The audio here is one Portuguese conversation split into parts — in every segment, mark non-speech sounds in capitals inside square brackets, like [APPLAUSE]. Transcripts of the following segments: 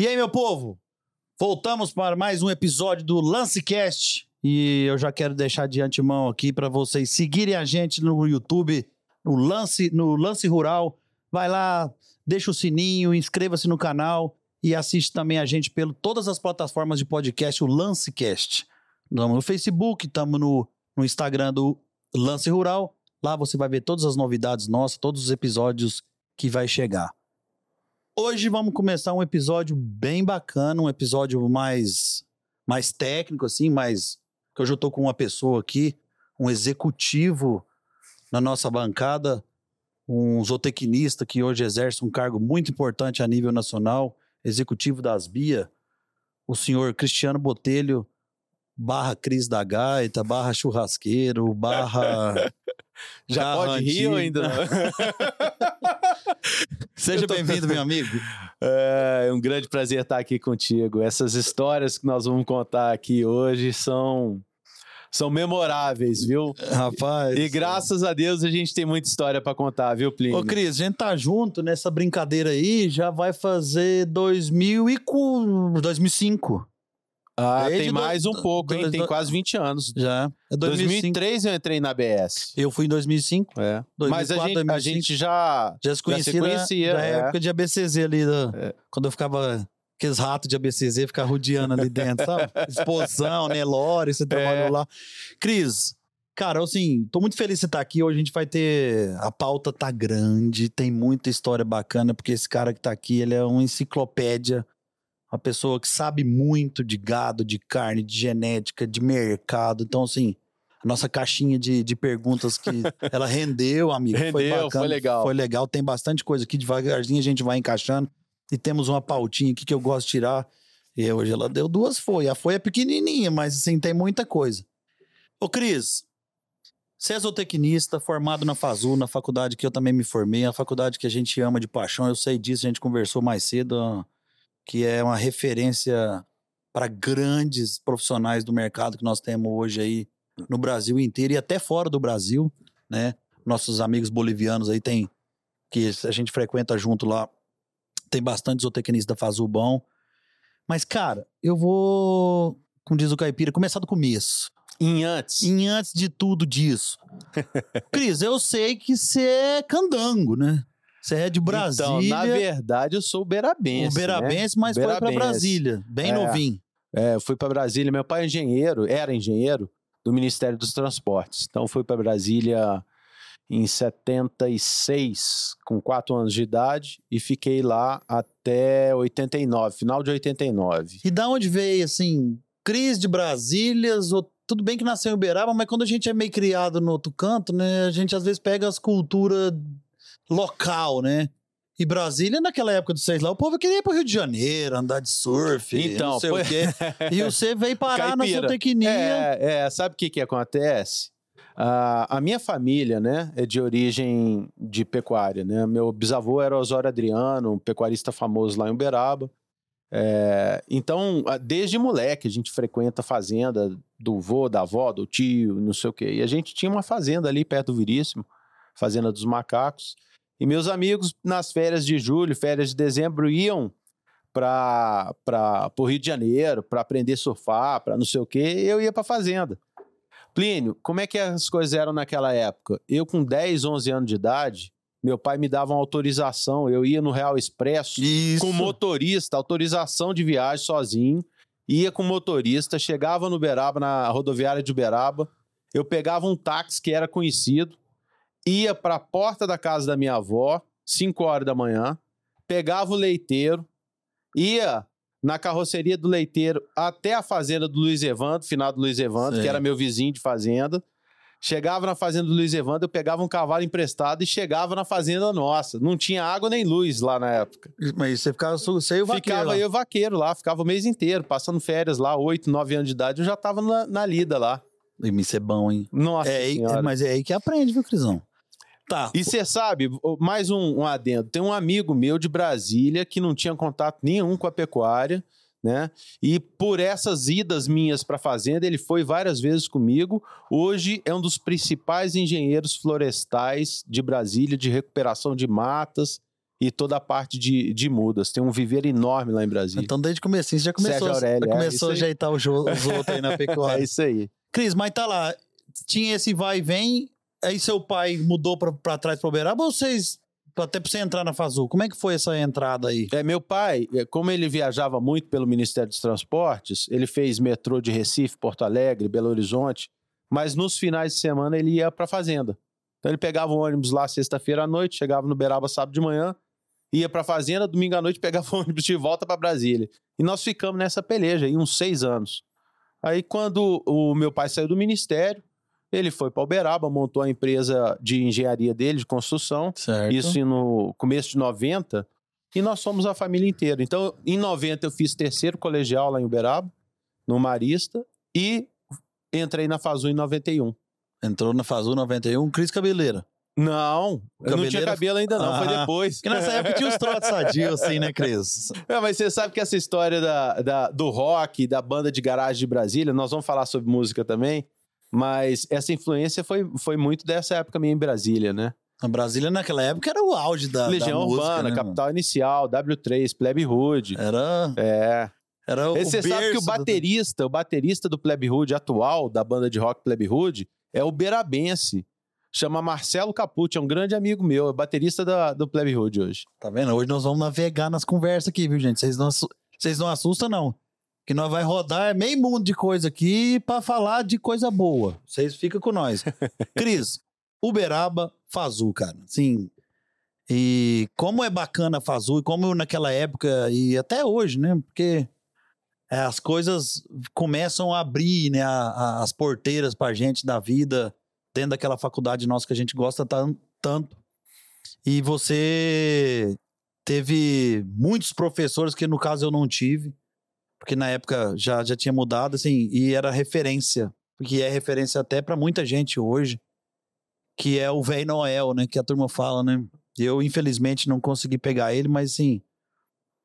E aí, meu povo? Voltamos para mais um episódio do Lancecast. E eu já quero deixar de antemão aqui para vocês seguirem a gente no YouTube, no Lance, no Lance Rural. Vai lá, deixa o sininho, inscreva-se no canal e assiste também a gente pelo todas as plataformas de podcast, o Lancecast. Estamos no Facebook, estamos no, no Instagram do Lance Rural. Lá você vai ver todas as novidades nossas, todos os episódios que vai chegar. Hoje vamos começar um episódio bem bacana, um episódio mais mais técnico assim, mais que hoje eu tô com uma pessoa aqui, um executivo na nossa bancada, um zootecnista que hoje exerce um cargo muito importante a nível nacional, executivo das BIA, o senhor Cristiano Botelho, barra Cris da Gaita, barra churrasqueiro, barra [LAUGHS] Já pode rir ou ainda não? [LAUGHS] Seja tô- bem-vindo, meu amigo. É um grande prazer estar aqui contigo. Essas histórias que nós vamos contar aqui hoje são, são memoráveis, viu? Rapaz. E graças a Deus a gente tem muita história para contar, viu, Plínio? Ô, Cris, a gente tá junto nessa brincadeira aí, já vai fazer 2000 e cu- 2005. Ah, desde tem do- mais um pouco, hein? do- Tem do- quase 20 anos. Já. É 2005. 2003 eu entrei na BS. Eu fui em 2005. É. 2004, Mas a gente, a 2005. gente já. Já se conhecia, se conhecia, da, da é. época de ABCZ ali, da- É. quando eu ficava... Aqueles ratos de ABCZ ficar rodeando ali dentro, sabe? [LAUGHS] Exposição, Nelore, você trabalhou É. lá. Cris, cara, assim, tô muito feliz de você estar aqui. Hoje a gente vai ter... A pauta tá grande, tem muita história bacana, porque esse cara que tá aqui, ele é uma enciclopédia. Uma pessoa que sabe muito de gado, de carne, de genética, de mercado. Então, assim, a nossa caixinha de, de perguntas que [LAUGHS] ela rendeu, amigo. foi Rendeu, bacana. foi legal. Foi legal. Tem bastante coisa aqui, devagarzinho a gente vai encaixando. E temos uma pautinha aqui que eu gosto de tirar. E hoje ela deu duas folhas. A folha é pequenininha, mas assim, tem muita coisa. Ô, Cris, você é zootecnista, formado na FASU, na faculdade que eu também me formei, a faculdade que a gente ama de paixão, eu sei disso, a gente conversou mais cedo, que é uma referência para grandes profissionais do mercado que nós temos hoje aí no Brasil inteiro e até fora do Brasil, né? Nossos amigos bolivianos aí tem que a gente frequenta junto lá, tem bastante zootecnista da FASU bom. Mas, cara, eu vou, como diz o caipira, começar do começo. Em antes. E antes de tudo disso. [LAUGHS] Cris, eu sei que você é candango, né? Você é de Brasília. Então, na verdade, eu sou uberabense. Uberabense, mas foi pra Uberabense. Brasília. Bem É. novinho. É, eu fui para Brasília. Meu pai é engenheiro, era engenheiro do Ministério dos Transportes. Então, fui para Brasília em 76, com 4 anos de idade, e fiquei lá até 89, final de 89. E da onde veio, assim, Cris de Brasília, tudo bem que nasceu em Uberaba, mas quando a gente é meio criado no outro canto, né, a gente às vezes pega as culturas local, né? E Brasília, naquela época dos seis lá, o povo queria ir pro Rio de Janeiro, andar de surf, Então, não sei o quê. E você veio [LAUGHS] parar na Caipira. zootecnia. É, é, sabe o que, que acontece? Ah, a minha família, né, é de origem de pecuária, né? Meu bisavô era Osório Adriano, um pecuarista famoso lá em Uberaba. É, então, desde moleque, a gente frequenta a fazenda do vô, da avó, do tio, não sei o quê. E a gente tinha uma fazenda ali perto do Viríssimo, Fazenda dos Macacos. E meus amigos, nas férias de julho, férias de dezembro, iam para o Rio de Janeiro para aprender a surfar, para não sei o quê, e eu ia para fazenda. Plínio, como é que as coisas eram naquela época? Eu, com 10, 11 anos de idade, meu pai me dava uma autorização, eu ia no Real Expresso Isso. com motorista, autorização de viagem sozinho, ia com motorista, chegava no Uberaba, na rodoviária de Uberaba, eu pegava um táxi que era conhecido, ia para a porta da casa da minha avó, 5 horas da manhã, pegava o leiteiro, ia na carroceria do leiteiro até a fazenda do Luiz Evandro, final do Luiz Evandro, Sei. que era meu vizinho de fazenda. Chegava na fazenda do Luiz Evandro, eu pegava um cavalo emprestado e chegava na fazenda nossa. Não tinha água nem luz lá na época. Mas você ficava você e o vaqueiro Ficava lá. eu vaqueiro lá, ficava o mês inteiro, passando férias lá, 8, 9 anos de idade, eu já tava na, na lida lá. Ih, Isso é bom, hein? Nossa É, senhora. mas é aí que aprende, viu, Crisão? Tá. E você sabe, mais um, um adendo, tem um amigo meu de Brasília que não tinha contato nenhum com a pecuária, né? E por essas idas minhas para fazenda, ele foi várias vezes comigo. Hoje é um dos principais engenheiros florestais de Brasília, de recuperação de matas e toda a parte de, de mudas. Tem um viveiro enorme lá em Brasília. Então, desde o começo, já começou, Aurélio, já é, começou isso a ajeitar os, outros aí na [LAUGHS] É pecuária. isso aí. Cris, mas tá lá, tinha esse vai e vem, aí seu pai mudou pra, pra trás pra Uberaba ou vocês, até pra você entrar na Fazul, como é que foi essa entrada aí? É, meu pai, é, como ele viajava muito pelo Ministério dos Transportes, ele fez metrô de Recife, Porto Alegre, Belo Horizonte, mas nos finais de semana ele ia para fazenda. Então ele pegava o ônibus lá sexta-feira à noite, chegava no Beraba sábado de manhã, ia para fazenda, domingo à noite pegava o [LAUGHS] ônibus de volta para Brasília. E nós ficamos nessa peleja aí uns seis anos. Aí quando o meu pai saiu do ministério, ele foi para Uberaba, montou a empresa de engenharia dele, de construção, Certo. isso no começo de 90, e nós somos a família inteira. Então, em 90 eu fiz terceiro colegial lá em Uberaba, no Marista, e entrei na Fazu em 91. Entrou na Fazul 91, Cris Cabeleira. Não, eu não tinha cabelo ainda não, foi Ah, depois. Porque nessa época tinha os trotes sadios, assim, né, Cris? É, mas você sabe que essa história da, da- do rock, da banda de garagem de Brasília, nós vamos falar sobre música também, mas essa influência foi, foi muito dessa época minha em Brasília, né? A Brasília naquela época era o auge da, Legião da música, Urbana, né, Capital Inicial, W3, Plebe Hood. mano? Era, É. era o Você sabe que o berço do- baterista, o baterista do Plebe Hood atual, da banda de rock Plebe Hood, é o Berabense. Chama Marcelo Capucci, é um grande amigo meu, é baterista da, do Plebe Hood hoje. Tá vendo? Hoje nós vamos navegar nas conversas aqui, viu, gente? Vocês não, vocês não assustam, não. Que nós vai rodar meio mundo de coisa aqui pra falar de coisa boa. Vocês ficam com nós. [LAUGHS] Cris, Uberaba, Fazul, cara. Sim. E como é bacana Fazul, e como naquela época e até hoje, né? Porque as coisas começam a abrir, né? a- a- as porteiras pra gente da vida dentro daquela faculdade nossa que a gente gosta tan- tanto. E você teve muitos professores que no caso eu não tive, porque na época já, já tinha mudado, assim, e era referência, porque é referência até pra muita gente hoje, que é o Velho Noel, né, que a turma fala, né? Eu, infelizmente, não consegui pegar ele, mas assim,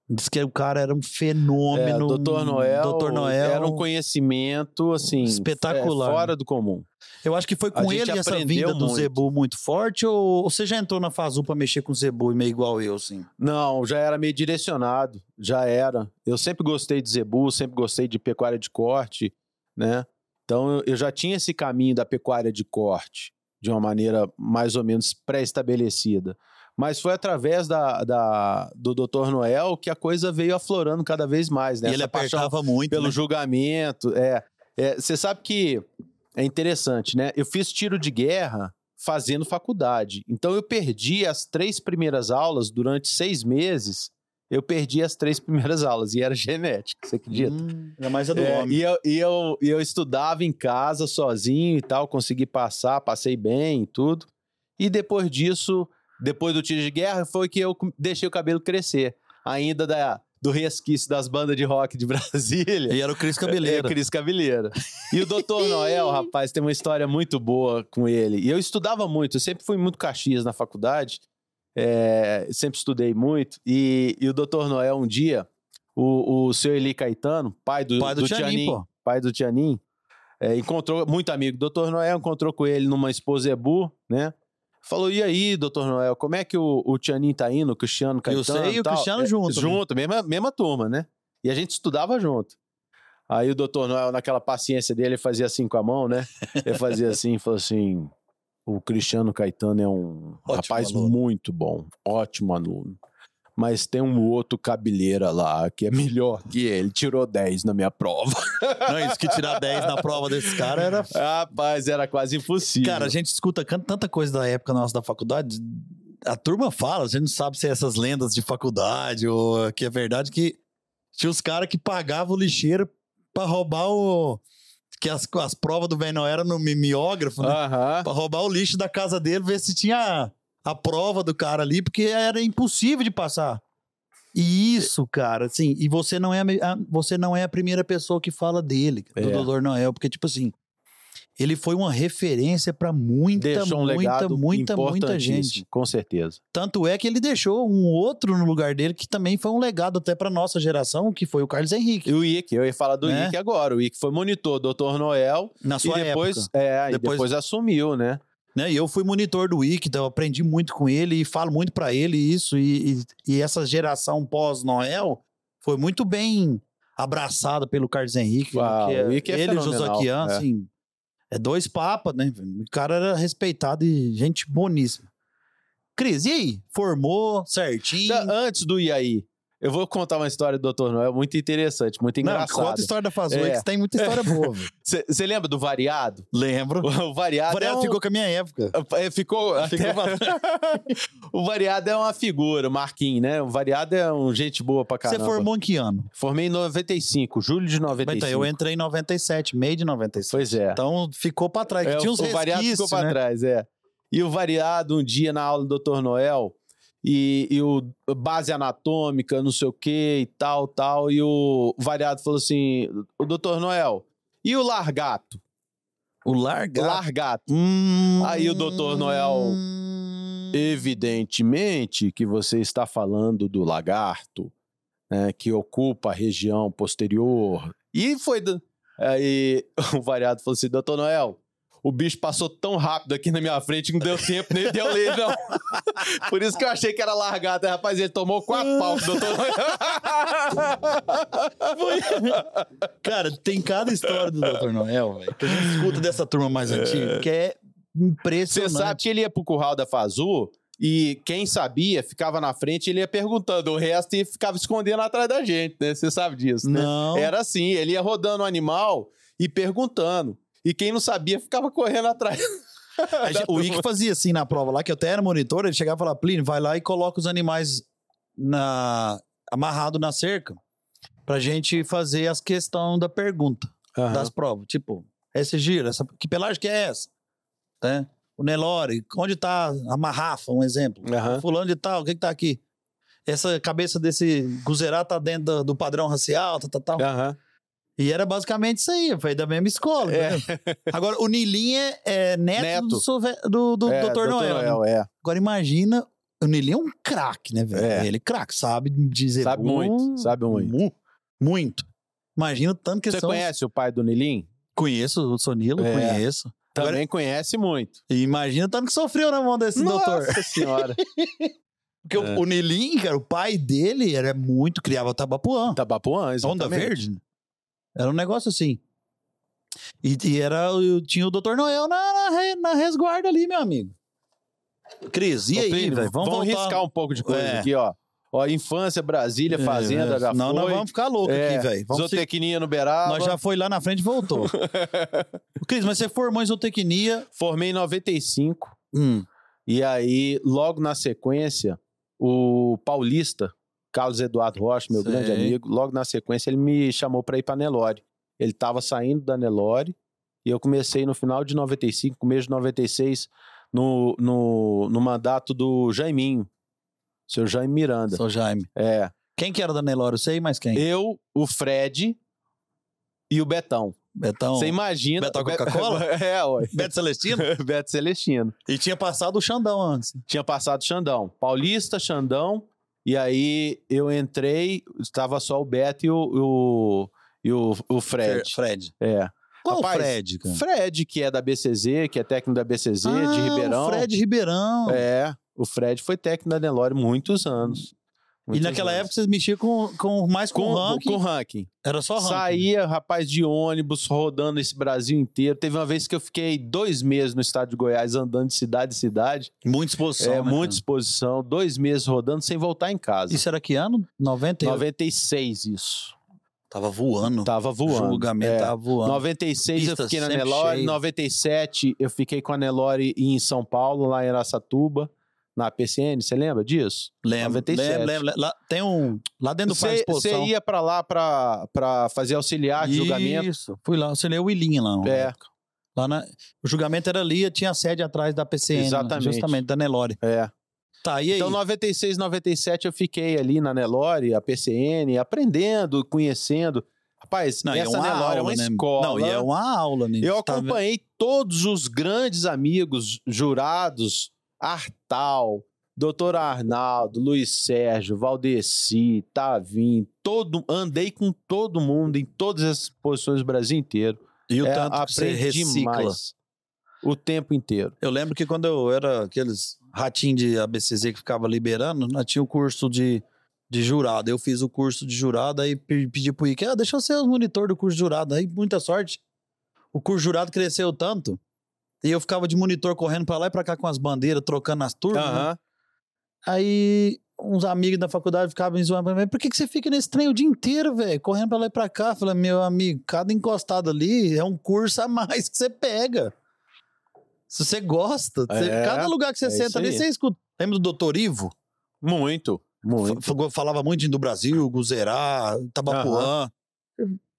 diz que o cara era um fenômeno. É, Dr. Noel, Dr. Noel era um conhecimento, assim, Espetacular. fora do comum. Eu acho que foi com ele essa vinda do muito. Zebu muito forte, ou, ou você já entrou na Fazul pra mexer com o Zebu meio igual eu, assim? Não, já era meio direcionado, já era. Eu sempre gostei de zebu, sempre gostei de pecuária de corte, né? Então eu- eu já tinha esse caminho da pecuária de corte, de uma maneira mais ou menos pré-estabelecida. Mas foi através da, da- do Dr. Noel que a coisa veio aflorando cada vez mais, né? e ele apertava muito, pelo né? julgamento. É, é, você sabe que é interessante, né? Eu fiz tiro de guerra fazendo faculdade. Então eu perdi as três primeiras aulas durante seis meses. Eu perdi as três [LAUGHS] primeiras aulas e era genética, você acredita? Hum, é mais a do É, homem. e, eu, e, eu, e eu estudava em casa sozinho e tal, consegui passar, passei bem e tudo. E depois disso, depois do tiro de guerra, foi que eu deixei o cabelo crescer. Ainda da, do resquício das bandas de rock de [LAUGHS] Brasília. E era o Cris É, Cabeleira. Cris Cabeleira. E o Dr. [LAUGHS] Noel, rapaz, tem uma história muito boa com ele. E eu estudava muito, eu sempre fui muito caxias na faculdade, é, sempre estudei muito. E, e o Dr. Noel, um dia, o, o seu Eli Caetano, pai do, Pai do Tianin, pô. pai do Tianin, é, encontrou, muito amigo do Dr. Noel, encontrou com ele numa Exposebu, né? Falou, e aí, doutor Noel, como é que o, o Tianin tá indo, o Cristiano Caetano você e o tal? Cristiano É, junto? Junto, mesma, mesma turma, né? E a gente estudava junto. Aí o doutor Noel, naquela paciência dele, ele fazia assim com a mão, né? Ele fazia assim e falou assim: o Cristiano Caetano é um Ótimo rapaz aluno. muito bom, ótimo aluno. Mas tem um outro cabeleira lá que é melhor que ele, tirou 10 na minha prova. [LAUGHS] Não, isso que tirar 10 na prova desses caras era. Rapaz, era quase impossível. Cara, a gente escuta tanta coisa da época nossa da faculdade. A turma fala, a gente não sabe se é essas lendas de faculdade ou que é verdade que tinha os caras que pagavam o lixeiro pra roubar o. Que as, as provas do Velho eram no mimeógrafo, né? Aham. Pra roubar o lixo da casa dele, ver se tinha a prova do cara ali, porque era impossível de passar. E isso, cara, assim, e você não é a, você não é a primeira pessoa que fala dele, do É. Dr. Noel, porque tipo assim, ele foi uma referência pra muita, Deixou um muita, muita, muita gente. Com certeza. Tanto é que ele deixou um outro no lugar dele que também foi um legado até pra nossa geração, que foi o Carlos Henrique. E o Ike, eu ia falar do Né? Ike agora. O Ike foi monitor, doutor Noel. Na sua e depois, época. é, e Depois- depois assumiu, né? Né? E eu fui monitor do Wiki, então eu aprendi muito com ele e falo muito pra ele isso. E, e, e essa geração pós-Noel foi muito bem abraçada pelo Carlos Henrique. Ah, que o Wiki é ele e Josaquian, é. assim, é dois papas, né? O cara era respeitado e gente boníssima. Cris, e aí? Formou certinho? Já Antes do Iaí, eu vou contar uma história do Dr. Noel muito interessante, muito Não, engraçada. conta a história da Fazul, É. que tem muita história boa. Você [LAUGHS] lembra do variado? Lembro. [LAUGHS] O variado, O Variado é um- ficou com a minha época. É, ficou. Ficou até- [LAUGHS] o variado é uma figura, Marquinhos, né? O variado é um gente boa pra Você caramba. formou em que ano? Formei em 95, julho de 95. Então, eu entrei em 97, meio de 97. Pois é. Então ficou pra trás. É, tinha uns o variado ficou resquícios, pra né? trás, é. E o variado, um dia na aula do Dr. Noel, e, e o base anatômica, não sei o que e tal, tal. E o variado falou assim: o Dr. Noel, e o largato? O largato. Largato. Hum... Aí o Dr. Noel- Evidentemente que você está falando do lagarto, né, que ocupa a região posterior. E foi. Aí [LAUGHS] o variado falou assim: Doutor Noel, o bicho passou tão rápido aqui na minha frente que não deu tempo nem de eu ler, não. [LAUGHS] Por isso que eu achei que era largado. Rapaz, ele tomou quatro pau, doutor Noel. [LAUGHS] Cara, tem cada história do Dr. Noel, velho, que a gente escuta dessa turma mais antiga, que é Você impressionante. sabe que ele ia pro curral da Fazu e quem sabia ficava na frente e ele ia perguntando o resto e ficava escondendo atrás da gente, né? Você sabe disso, né? Não. Era assim, ele ia rodando o animal e perguntando. E quem não sabia ficava correndo atrás. Gente- o Ike fazia assim na prova lá, que eu até era monitor, ele chegava e falava, Plínio, vai lá e coloca os animais na... amarrado na cerca pra gente fazer as questões da pergunta das provas. Tipo, esse giro, essa... que pelagem que é essa? Né? O Nelore, onde tá a marrafa, um exemplo. Aham. Fulano de tal, o que que tá aqui? Essa cabeça desse guzerá tá dentro do, do padrão racial, tal, tal, tal. Aham. E era basicamente isso aí, foi da mesma escola. É. entendeu? Agora, o Nilinho é, é neto, Neto. do, Sove- do, do É, Dr. Dr. Noel. né? Noel, é. Agora, imagina, o Nilinho é um craque, né, velho? É. Ele é craque, sabe dizer Sabe muito, sabe muito. mu- muito. Imagina o tanto que Você são... conhece o pai do Nilim? Conheço o Sonilo, conheço. Também Agora, conhece muito. e imagina o tanto que sofreu na mão desse doutor. Nossa senhora. [LAUGHS] Porque o- É. o Nilinho, cara, o pai dele era muito, criava tabapuã. Tabapuã, Onda exatamente. Verde. Era um negócio assim. E, e era, eu tinha o Dr. Noel na, na, na resguarda ali, meu amigo. Cris, e Ô, aí, velho? Vamos, riscar um pouco de coisa É. aqui, ó. Ó, infância, Brasília, fazenda, É, já Não, foi. nós vamos ficar loucos É, aqui, velho. Vamos se- Zootecnia no Beraba. Nós já foi lá na frente e voltou. [LAUGHS] Cris, mas você formou em zootecnia. Formei em 95. Hum, E aí, logo na sequência, o paulista, Carlos Eduardo Rocha, meu Sei. grande amigo, logo na sequência ele me chamou para ir para Nelore. Ele estava saindo da Nelore e eu comecei no final de 95, começo de 96, no, no, no mandato do Jaiminho, seu Jaime Miranda. sou Jaime. É, Quem que era da Nelore? Eu sei, mas quem? eu, o Fred e o Betão. Betão. Você imagina... Betão Be- Coca-Cola? [LAUGHS] é, ué. Beto Celestino? [LAUGHS] Beto Celestino. e tinha passado o Xandão antes. tinha passado Xandão. Paulista, Xandão. E aí eu entrei, estava só o Beto e o, o, e o, o Fred. Fred. É. Qual Rapaz, o Fred, cara? Fred, que é da BCZ, que é técnico da BCZ, de Ah, Ribeirão. O Fred Ribeirão. É, o Fred foi técnico da Nelore muitos anos. E Muitos naquela anos. época vocês mexiam com, com mais com, com, ranking. com ranking. Era só ranking. Saía, rapaz, de ônibus, rodando esse Brasil inteiro. Teve uma vez que eu fiquei dois meses no estado de Goiás, andando de cidade em cidade. Muita exposição. é, né, muita cara? exposição. Dois meses rodando sem voltar em casa. Isso era que ano? 98. 96, isso. Tava voando. Tava O voando. julgamento É. tava voando. 96 eu Pista fiquei na Nelore. cheia. 97 eu fiquei com a Nelore em São Paulo, lá em Araçatuba, na PCN. Você lembra disso? Lembro, 97. lembro, lembro. Lá, tem um... Lá dentro do de Você ia pra lá pra, pra fazer auxiliar de julgamento? Isso. Fui lá, leu o Willinha lá. É. época. Lá na... O julgamento era ali, tinha a sede atrás da PCN. né? Exatamente. Justamente, da Nelore. É. Tá, e aí? Então, 96, 97 eu fiquei ali na Nelore, a PCN, aprendendo, conhecendo. Rapaz, Não, e essa uma Nelore é uma aula, né? escola. Não, e é uma aula, né? Eu Tá acompanhei todos os grandes amigos jurados, Artal, Doutor Arnaldo, Luiz Sérgio, Valdeci, Tavim, todo, andei com todo mundo em todas as posições do Brasil inteiro. E o É, tanto que você recicla. o tempo inteiro. Eu lembro que quando eu era aqueles ratinhos de ABCZ que ficava liberando, nós tinha o curso de, de jurado. Eu fiz o curso de jurado, aí pe- pedi pro Ike, ah, deixa eu ser o monitor do curso de jurado. Aí, muita sorte. O curso de jurado cresceu tanto, e eu ficava de monitor correndo pra lá e pra cá com as bandeiras, trocando as turmas. né? Aham. Aí uns amigos da faculdade ficavam me zoando, mas por que, que você fica nesse trem o dia inteiro, velho? Correndo pra lá e pra cá. Falei, meu amigo, cada encostado ali é um curso a mais que você pega. Se você gosta, você- É, cada lugar que você é senta ali, você escuta. Lembra do Doutor Ivo? Muito, muito. Fa- Falava muito do Brasil, Guzerá, Tabapuã.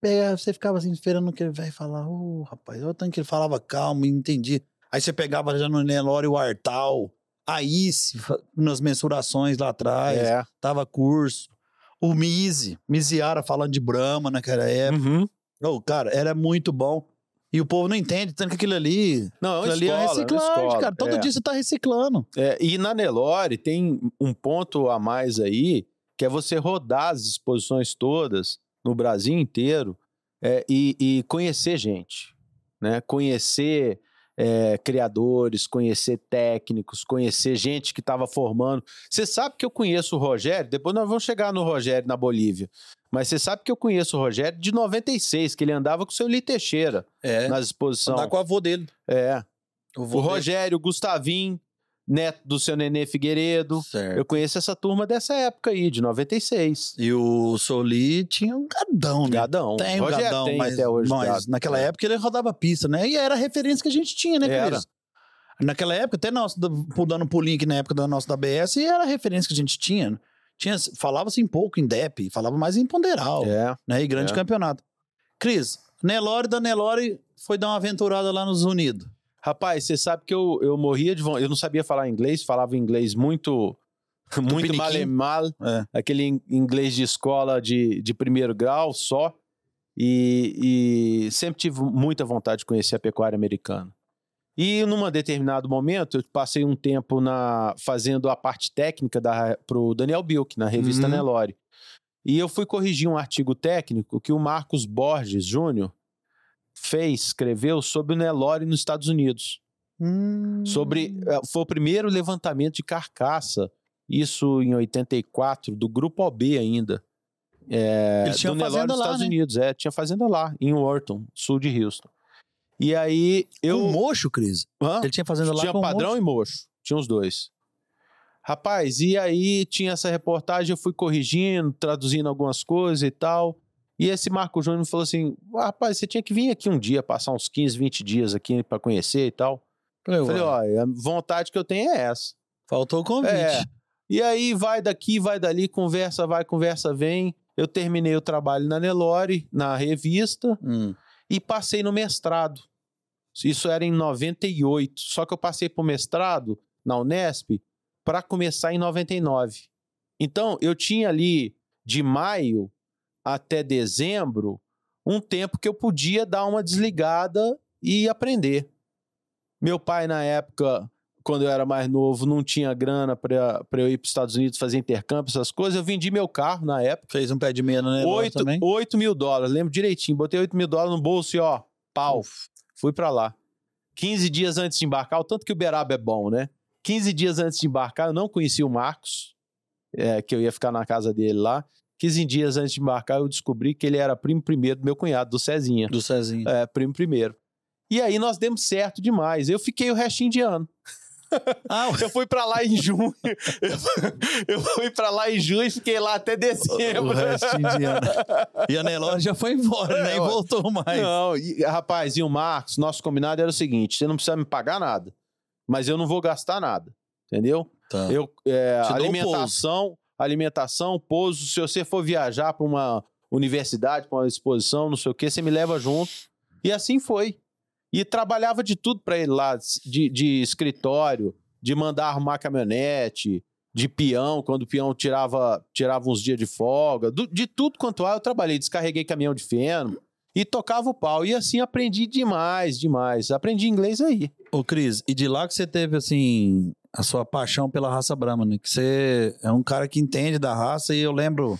É, Você ficava assim, esperando que ele vai falar. Ô, rapaz, olha o tanto que ele falava calmo, entendi. Aí você pegava já no Nelore o Artal, a Ice, nas mensurações lá atrás, É. tava curso. O Mize, Miziara falando de Brahma naquela época. Uhum. Ô, cara, era muito bom. E o povo não entende, tanto que aquilo ali. Não, é é escola, é reciclagem, escola, cara. Todo é. dia você tá reciclando. É, e na Nelore tem um ponto a mais aí, que é você rodar as exposições todas no Brasil inteiro é, e, e conhecer gente, né? Conhecer é, criadores, conhecer técnicos, conhecer gente que estava formando. Você sabe que eu conheço o Rogério, depois nós vamos chegar no Rogério na Bolívia, mas você sabe que eu conheço o Rogério de 96, que ele andava com o seu Li Teixeira É. nas exposições. Andar com o avô dele. É, O, o. Rogério, o Gustavinho, neto do seu Nenê Figueiredo. Certo. Eu conheço essa turma dessa época aí, de 96. E o Soli tinha um gadão, né? Gadão. Tem um gadão, tem mas, até hoje. mas gado. naquela É. época ele rodava pista, né? E era a referência que a gente tinha, né, Era. Cris? Naquela época, até nós, da- dando pulinho aqui na época da nossa da BS, era a referência que a gente tinha. tinha Falava-se em pouco em DEP, falava mais em ponderal, É. né? E grande É. campeonato. Cris, Nelore da Nelore foi dar uma aventurada lá nos Unidos. Rapaz, você sabe que eu, eu morria de vontade. Eu não sabia falar inglês, falava inglês muito. Muito mal e mal. É. Aquele in- inglês de escola de, de primeiro grau só. E, e sempre tive muita vontade de conhecer a pecuária americana. E num determinado momento, eu passei um tempo na, fazendo a parte técnica da, pro Daniel Bilk, na revista Uhum. Nelore. E eu fui corrigir um artigo técnico que o Marcos Borges Júnior fez, escreveu sobre o Nelore nos Estados Unidos. Sobre. eh, Foi o primeiro levantamento de carcaça, isso em 84, do Grupo OB ainda. É, Eles tinham do Nelore nos lá, Estados né? Unidos. É, tinha fazenda lá, em Wharton, sul de Houston. E aí eu. Com o Mocho, Cris? Hã? Ele tinha fazenda lá tinha com o padrão Mocho. e mocho. Tinha os dois. Rapaz, e aí tinha essa reportagem, eu fui corrigindo, traduzindo algumas coisas e tal. E esse Marco Júnior me falou assim: rapaz, você tinha que vir aqui um dia, passar uns 15, 20 dias aqui pra conhecer e tal. Falei, Eu falei, ó, a vontade que eu tenho é essa. faltou o convite. É. E aí vai daqui, vai dali, conversa vai, conversa vem. Eu terminei o trabalho na Nelore, na revista, Hum. e passei no mestrado. Isso era em 98. Só que eu passei pro mestrado na Unesp para começar em 99. Então, eu tinha ali de maio até dezembro um tempo que eu podia dar uma desligada e aprender. Meu pai, na época, quando eu era mais novo, não tinha grana para eu ir para os Estados Unidos fazer intercâmbio, essas coisas. Eu vendi meu carro na época. Fez um pé de meia Nelore 8, também. 8 mil dólares, lembro direitinho. Botei 8 mil dólares no bolso e ó, pau, fui pra lá. 15 dias antes de embarcar, o tanto que o Beraba é bom, né? 15 dias antes de embarcar, eu não conhecia o Marcos, é, que eu ia ficar na casa dele lá. 15 dias antes de embarcar, eu descobri que ele era primo primeiro do meu cunhado, do Cezinha. Do Cezinho. É, primo primeiro. E aí nós demos certo demais. Eu fiquei o restinho de ano. [LAUGHS] Ah, Eu fui pra lá em junho. [LAUGHS] Eu, fui pra lá em junho e fiquei lá até o dezembro. restinho de ano. E a Nelore já foi embora, É, nem ué. voltou mais. Não, e, rapaz, e o Marcos, nosso combinado era o seguinte: você não precisa me pagar nada, mas eu não vou gastar nada. Entendeu? Tá. Eu, é, o alimentação, alimentação, pouso. Se você for viajar para uma universidade, para uma exposição, não sei o que, você me leva junto. E assim foi. E trabalhava de tudo para ele lá, de, de escritório, de mandar arrumar caminhonete, de peão, quando o peão tirava, tirava uns dias de folga, do- de tudo quanto há, eu trabalhei, descarreguei caminhão de feno e tocava o pau. E assim aprendi demais, demais. Aprendi inglês aí. Ô, Cris, e de lá que você teve, assim, a sua paixão pela raça Brahma, né? Que você é um cara que entende da raça e eu lembro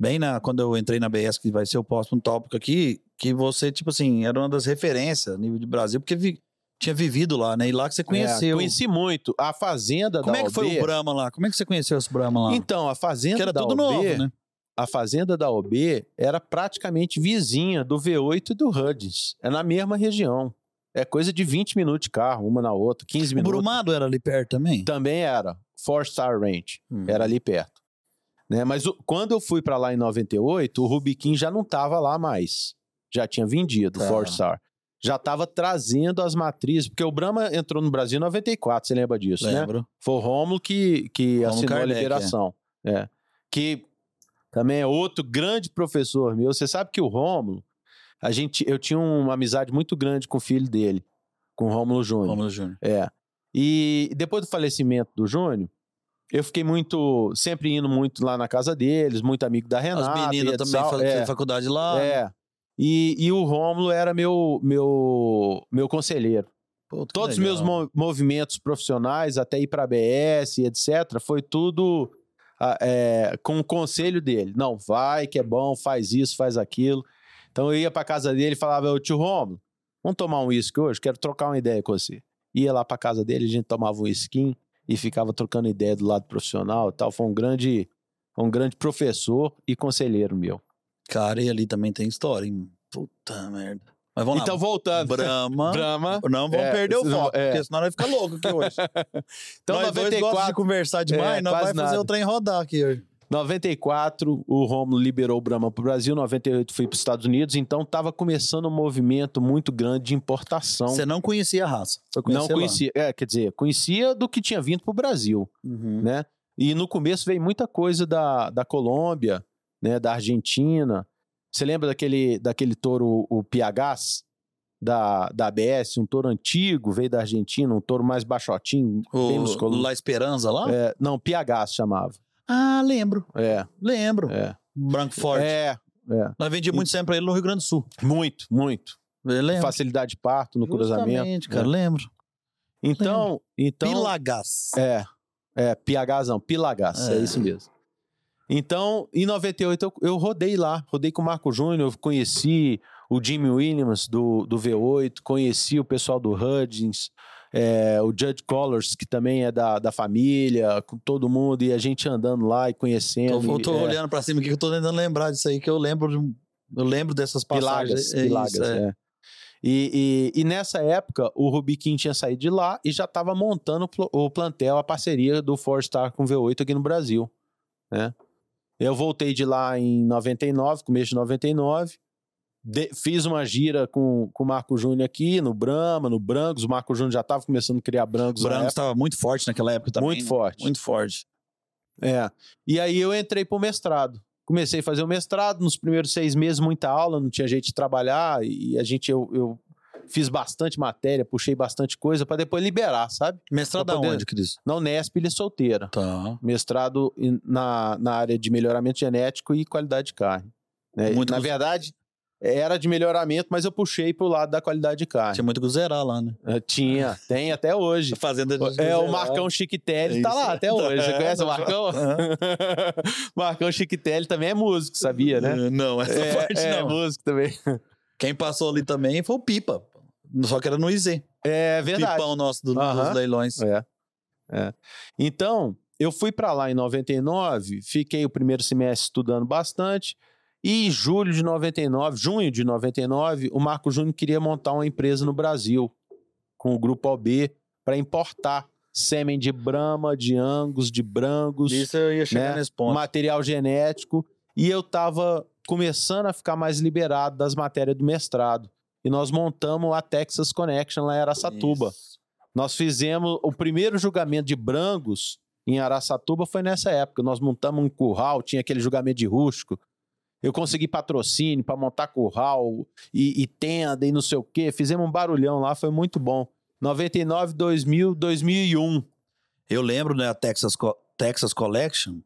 bem na, quando eu entrei na BS, que vai ser o próximo tópico aqui, que você, tipo assim, era uma das referências a nível de Brasil, porque vi- tinha vivido lá, né? E lá que você É, conheceu. conheci muito. A fazenda Como da é que foi OB o Brahma lá? Como é que você conheceu esse Brahma lá? Então, a fazenda que era da tudo OB, novo, né? a fazenda da OB era praticamente vizinha do V8 e do Hudgens. É na mesma região. É coisa de 20 minutos de carro, uma na outra, 15 O minutos. Brumado era ali perto também? Também era. Four Star Ranch. Hum. Era ali perto. Né? Mas o- quando eu fui para lá em 98, o Rubiquim já não estava lá mais. Já tinha vendido o Tá. Four Star. Já estava trazendo as matrizes, porque o Brahma entrou no Brasil em 94, você lembra disso, né? Lembro. Foi o Rômulo que, que Rômulo assinou Kardec, a liberação. É. Que também é outro grande professor meu. Você sabe que o Rômulo, a gente, eu tinha uma amizade muito grande com o filho dele, com o Rômulo Júnior. Rômulo Júnior. É. E depois do falecimento do Júnior, eu fiquei muito, sempre indo muito lá na casa deles, muito amigo da Renata. As meninas também fazem é, faculdade lá. é. E, e o Rômulo era meu, meu, meu conselheiro. Pô, Todos os meus mo- movimentos profissionais, até ir para a BS, etc., foi tudo ah, é, com o conselho dele. Não, vai que é bom, faz isso, faz aquilo. Então eu ia para casa dele e falava, ô tio Romulo, vamos tomar um uísque hoje? Quero trocar uma ideia com você. Ia lá para casa dele, a gente tomava um uísquinho e ficava trocando ideia do lado profissional e tal. Foi um grande, um grande professor e conselheiro meu. Cara, e ali também tem história, hein? Puta merda. Mas vamos então, lá. voltando. Brahma. Brahma. Não vamos É, perder o foco, é. porque senão nós ficar louco aqui hoje. [LAUGHS] Então, nós dois gostamos de 94, conversar demais, É, nós vai fazer nada. o trem rodar aqui hoje. 94, o Romulo liberou o Brahma para o Brasil, 98 fui para os Estados Unidos, então estava começando um movimento muito grande de importação. Você não conhecia a raça. Foi não conhecia, é, quer dizer, conhecia do que tinha vindo para o Brasil, Uhum. né? E no começo veio muita coisa da, da Colômbia, né, da Argentina. Você lembra daquele, daquele touro, o Piagas, da, da ABS, um touro antigo, veio da Argentina, um touro mais baixotinho, bem O musculoso. La Esperança lá? É, não, Piagas chamava. Ah, lembro. É, Lembro. é. Branco Forte. É, é. Nós vendíamos muito sempre pra ele no Rio Grande do Sul. Muito, muito. Eu lembro. Facilidade de parto no cruzamento. Justamente, cara, né? lembro. Então, então Pilagás. é, é não, Pilagás, é. É. isso mesmo. Então, em 98 eu, eu rodei lá, rodei com o Marco Júnior, conheci o Jimmy Williams do, do V8, conheci o pessoal do Hudgens, é, o Judge Colors, que também é da, da família, com todo mundo, e a gente andando lá e conhecendo. Tô, e, tô é, olhando pra cima aqui que eu tô tentando lembrar disso aí, que eu lembro de Eu lembro dessas passagens. Pilagas, É Pilagas, isso, é. é. E, e- e nessa época, o Rubiquim tinha saído de lá e já estava montando o pl- o plantel, a parceria do Four Star com o V8 aqui no Brasil. Né? Eu voltei de lá em 99, começo de 99. De- fiz uma gira com, com o Marco Júnior aqui, no Brahma, no Brancos. O Marco Júnior já estava começando a criar Brancos. O na Branco época. estava muito forte naquela época também. Muito né? forte. Muito forte. É. E aí eu entrei pro mestrado. Comecei a fazer o mestrado, nos primeiros seis meses, muita aula, não tinha jeito de trabalhar, e a gente, eu, eu fiz bastante matéria, puxei bastante coisa para depois liberar, sabe? Mestrado Pra poder- aonde, Cris? Na Unesp, Ilha Solteira. Tá. Mestrado na, na área de melhoramento genético e qualidade de carne. né? Muito na verdade, era de melhoramento, mas eu puxei pro lado da qualidade de carne. Tinha muito que zerar lá, né? Eh, Tinha, tem até hoje. [LAUGHS] Fazenda de É, o. Marcão Chiquitelli É tá isso. lá até hoje. Você conhece o [LAUGHS] Marcão? [LAUGHS] Marcão Chiquitelli também é músico, sabia, né? É, Não, essa é, parte é, não. músico também. Quem passou ali também foi o Pipa. Só que era no IZ. É verdade. Pipão nosso do- Aham. dos leilões. É. é. Então, eu fui para lá em 99, fiquei o primeiro semestre estudando bastante. E em julho de 99, junho de 99, o Marco Júnior queria montar uma empresa no Brasil com o grupo OB para importar sêmen de Brahma, de Angus, de Brangos. Isso eu ia chegar né? nesse ponto. material genético e eu estava começando a ficar mais liberado das matérias do mestrado. E nós montamos a Texas Connection lá em Araçatuba. Isso. Nós fizemos o primeiro julgamento de Brangos em Araçatuba foi nessa época. Nós montamos um curral, tinha aquele julgamento de rústico. Eu consegui patrocínio para montar curral e, e tenda e não sei o quê. Fizemos um barulhão lá, foi muito bom. 99, 2000, 2001. Eu lembro, né, a Texas, Co- Texas Collection,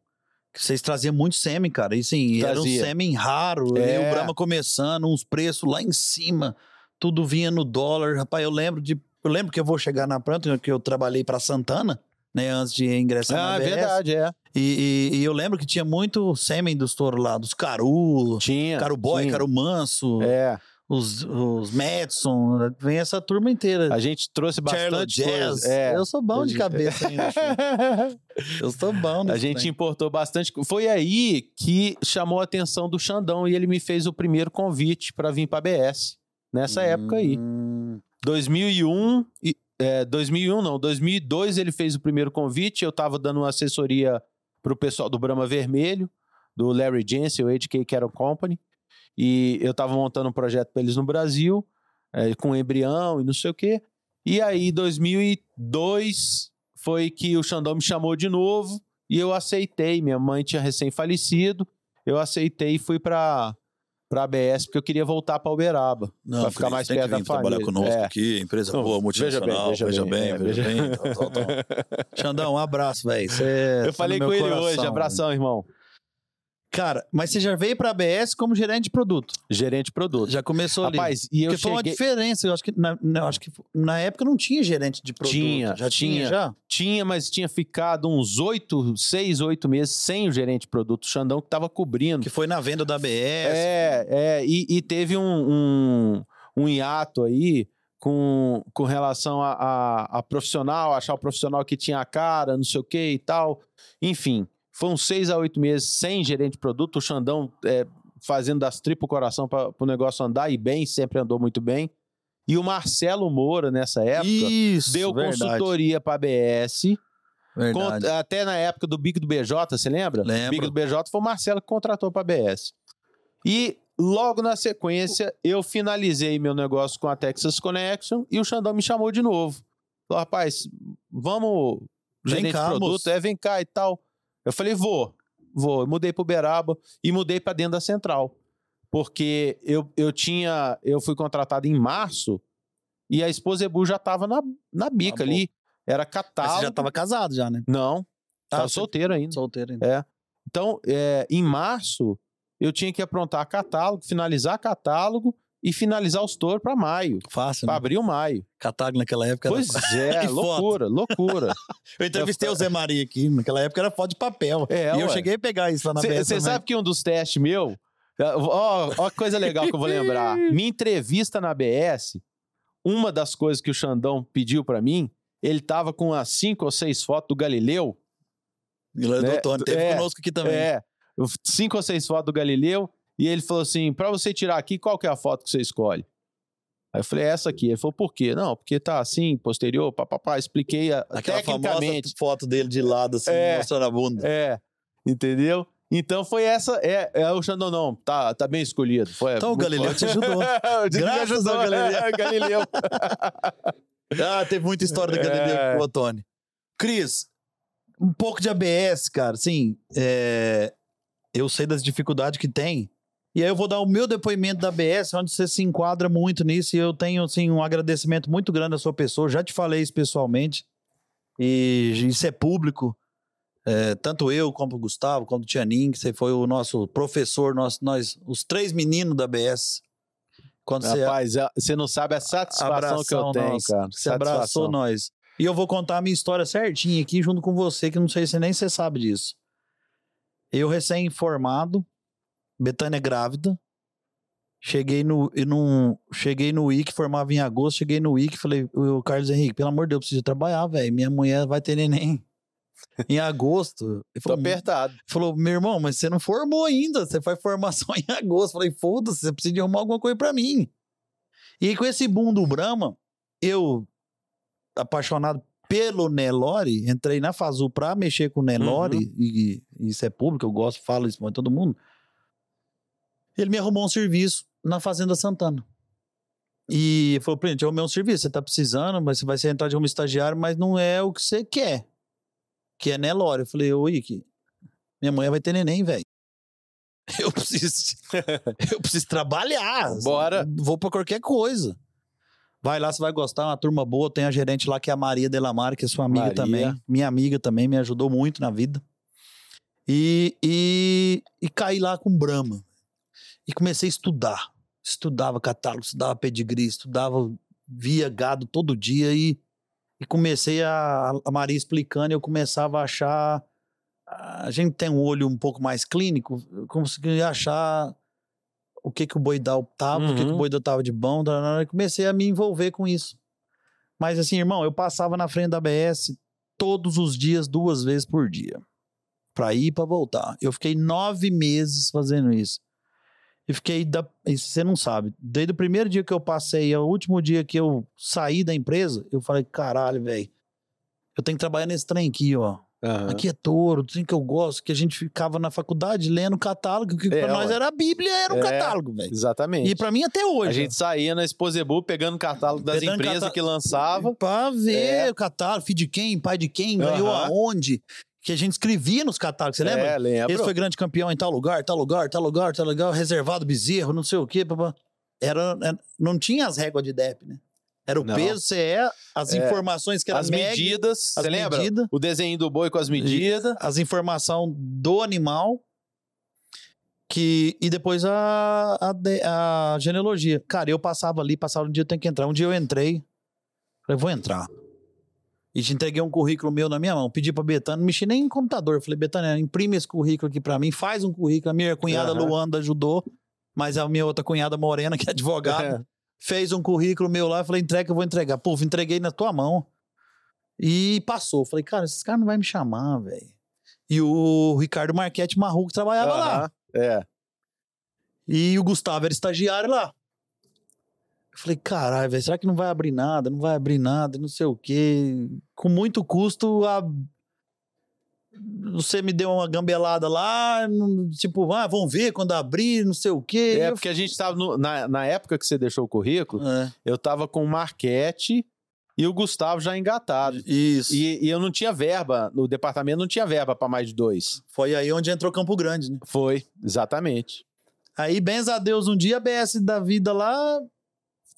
que vocês traziam muito sêmen, cara. E sim, era um sêmen raro. É. E o Brahma começando, uns preços lá em cima. Tudo vinha no dólar. Rapaz, eu lembro de. Eu lembro que eu vou chegar na planta, que eu trabalhei para Santana, né, antes de ingressar na Ah, é ABS. verdade, é. E, e- e eu lembro que tinha muito sêmen dos touros lá, dos caru, Tinha. caru boy, tinha. caru manso. É. os, os Madison, vem essa turma inteira. A gente trouxe Charlotte bastante Jazz. coisa. É. Eu sou bom de cabeça ainda. [LAUGHS] Eu sou bom A gente trem. importou bastante. Foi aí que chamou a atenção do Xandão e ele me fez o primeiro convite para vir para BS. Nessa época aí. Hum, 2001 e é, 2001 não, 2002 ele fez o primeiro convite, eu tava dando uma assessoria pro pessoal do Brahma Vermelho, do Larry Jensen, o HK Cattle Company, e eu tava montando um projeto para eles no Brasil, é, com embrião e não sei o quê. E aí 2002 foi que o Xandão me chamou de novo e eu aceitei, minha mãe tinha recém falecido, eu aceitei e fui para para ABS porque eu queria voltar para Uberaba. Não, Pra ficar mais tem que perto da trabalhar conosco É. aqui, empresa Não, boa, veja bem, multinacional, veja veja bem, bem, é, veja veja- bem. tal, tal, tal. Xandão, um abraço, velho. Eu falei com ele hoje, abração, irmão. Cara, mas você já veio pra ABS como gerente de produto. Gerente de produto. Já começou ali. Rapaz, e eu Porque foi uma cheguei... diferença. Eu acho que na, acho que na época não tinha gerente de produto. Tinha, já tinha, tinha. já. Tinha, mas tinha ficado uns oito, seis, oito meses sem o gerente de produto, o Xandão, que tava cobrindo. Que foi na venda da ABS. É, é, e, e teve um, um, um hiato aí com, com relação a, a, a profissional, achar o profissional que tinha a cara, não sei o que e tal. Enfim, foi uns seis a oito meses sem gerente de produto, o Xandão é, fazendo das tripas o coração para o negócio andar e bem, sempre andou muito bem. E o Marcelo Moura, nessa época, Isso, deu verdade, consultoria para a BS. Cont- Até na época do Big do BJ, você lembra? Lembro. Big do BJ foi o Marcelo que contratou para a BS. E logo na sequência, eu finalizei meu negócio com a Texas Connection e o Xandão me chamou de novo. Falou, rapaz, vamos Vem cá, produto, moço. é, vem cá e tal. Eu falei, vou, vou. Eu mudei para Uberaba e mudei para dentro da central. Porque eu, eu tinha, eu fui contratado em março e a esposa Ebu já estava na, na bica bom. ali. Era Mas catálogo. você já tava casado já, né? Não, Ah, tava você- solteiro ainda. Solteiro ainda. Então, é, em março, eu tinha que aprontar catálogo, finalizar catálogo e finalizar os touros para maio, Fácil, para né? abril, maio. Catálogo naquela época. Pois era... é, [LAUGHS] E foto. loucura, loucura. [LAUGHS] Eu entrevistei o Zé Maria aqui. Naquela época era foto de papel. É, e eu ué. cheguei a pegar isso lá na BS Você sabe que um dos testes meu, ó, ó, que coisa legal que eu vou lembrar. [LAUGHS] Minha entrevista na BS, uma das coisas que o Xandão pediu para mim, ele tava com as cinco ou seis fotos do Galileu, Guilherme né? Doutor, teve É, conosco aqui também. É, cinco ou seis fotos do Galileu. E ele falou assim: pra você tirar aqui, qual que é a foto que você escolhe? Aí eu falei, essa aqui. Ele falou, por quê? Não, porque tá assim, posterior, papapá. Expliquei a, Aquela famosa tecnicamente. foto dele de lado, assim, É. mostrando a bunda. É, entendeu? Então foi essa. É, é o Xandão, não. Tá, tá bem escolhido. Foi, Então o Galileu bom. te ajudou. [LAUGHS] Graças ajudou, ao Galileu. é, Galileu. [LAUGHS] Ah, teve muita história da Galileu É. com o Otone. Cris, um pouco de ABS, cara. Assim, é, eu sei das dificuldades que tem. E aí eu vou dar o meu depoimento da ABS, onde você se enquadra muito nisso. E eu tenho, assim, um agradecimento muito grande à sua pessoa. Já te falei isso pessoalmente. E isso é público. É, tanto eu, como o Gustavo, como o Tianin, que você foi o nosso professor, nós, nós os três meninos da ABS. Quando você Rapaz, é- você não sabe a satisfação que eu tenho, nossa. cara. Você abraçou nós. E eu vou contar a minha história certinha aqui junto com você, que não sei se nem você sabe disso. Eu recém-formado, Betânia grávida. Cheguei no, num, cheguei no IC, formava em agosto, cheguei no IC, falei, o Carlos Henrique, pelo amor de Deus, eu preciso trabalhar, velho. Minha mulher vai ter neném. [LAUGHS] em agosto. Ele Tô falou, apertado. falou, meu irmão, mas você não formou ainda, você faz formação em agosto. Falei, foda-se, você precisa de arrumar alguma coisa pra mim. E com esse boom do Brahma, eu, apaixonado pelo Nelore, entrei na Fazul pra mexer com o Nelore, e, e isso é público, eu gosto, falo isso pra todo mundo. Ele me arrumou um serviço na Fazenda Santana. E falou, Print, eu arrumei um serviço, você tá precisando, mas você vai ser entrar de um estagiário, mas não é o que você quer. Que é Nelore. Eu falei, ô Ike, minha mulher vai ter neném, velho. [LAUGHS] Eu preciso. [LAUGHS] eu preciso trabalhar. Bora. Vou pra qualquer coisa. Vai lá, você vai gostar. Uma turma boa. Tem a gerente lá que é a Maria Delamar, que é sua amiga Maria. também. Minha amiga também, me ajudou muito na vida. E, e, e caí lá com Brahma. E comecei a estudar. Estudava catálogo, estudava pedigree, estudava via gado todo dia e, e comecei a, a Maria explicando, eu começava a achar. A gente tem um olho um pouco mais clínico, eu consegui achar o que que o Boidal tava, o que que o Uhum. Boidal tava de bom, e comecei a me envolver com isso. Mas assim, irmão, eu passava na frente da ABS todos os dias, duas vezes por dia. Pra ir e pra voltar. Eu fiquei nove meses fazendo isso. E fiquei, da, isso você não sabe, desde o primeiro dia que eu passei ao último dia que eu saí da empresa, eu falei, caralho, velho, eu tenho que trabalhar nesse trem aqui, ó. Aham. Aqui é touro, trem que eu gosto, que a gente ficava na faculdade lendo catálogo, que É, pra nós era a Bíblia, era um É, catálogo, velho. Exatamente. E pra mim até hoje. A gente saía na Exposebu pegando catálogo das Pegando empresas catá- que lançava. Pra ver É. o catálogo, filho de quem, pai de quem, ganhou Aham. aonde. Que a gente escrevia nos catálogos, você lembra? É, lembro. Esse foi grande campeão em tal lugar, tal lugar, tal lugar, tal lugar, reservado bezerro, não sei o quê. Era, era- não tinha as réguas de DEP, né? Era o Não. peso, CE, as É. informações que era As MEG, medidas, as você lembra? medidas. O desenho do boi com as medidas. as informações do animal que e depois a, a, a genealogia. Cara, eu passava ali, passava um dia eu tenho que entrar. Um dia eu entrei, falei, vou entrar. E te entreguei um currículo meu na minha mão. Pedi pra Betânia, não mexi nem em computador. Falei, Betânia, imprime esse currículo aqui pra mim, faz um currículo. A minha cunhada Aham. Luanda ajudou, mas a minha outra cunhada Morena, que é advogada, fez um currículo meu lá. Falei, entrega eu vou entregar. Puf, entreguei na tua mão. E passou. Falei, cara, esses caras não vão me chamar, velho. E o Ricardo Marchetti Marruco trabalhava lá. Aham, É. E o Gustavo era estagiário lá. Eu falei, caralho, velho, será que não vai abrir nada? Não vai abrir nada, não sei o quê. Com muito custo, a... você me deu uma gambelada lá, tipo, ah, vamos ver quando abrir, não sei o quê. É, porque a gente tava. no- na, na época que você deixou o currículo, É, eu tava com o Marquete e o Gustavo já engatado. isso. E, e eu não tinha verba, no departamento não tinha verba pra mais de dois. Foi aí onde entrou Campo Grande, né? Foi, exatamente. Aí, benza a Deus, um dia a BS da vida lá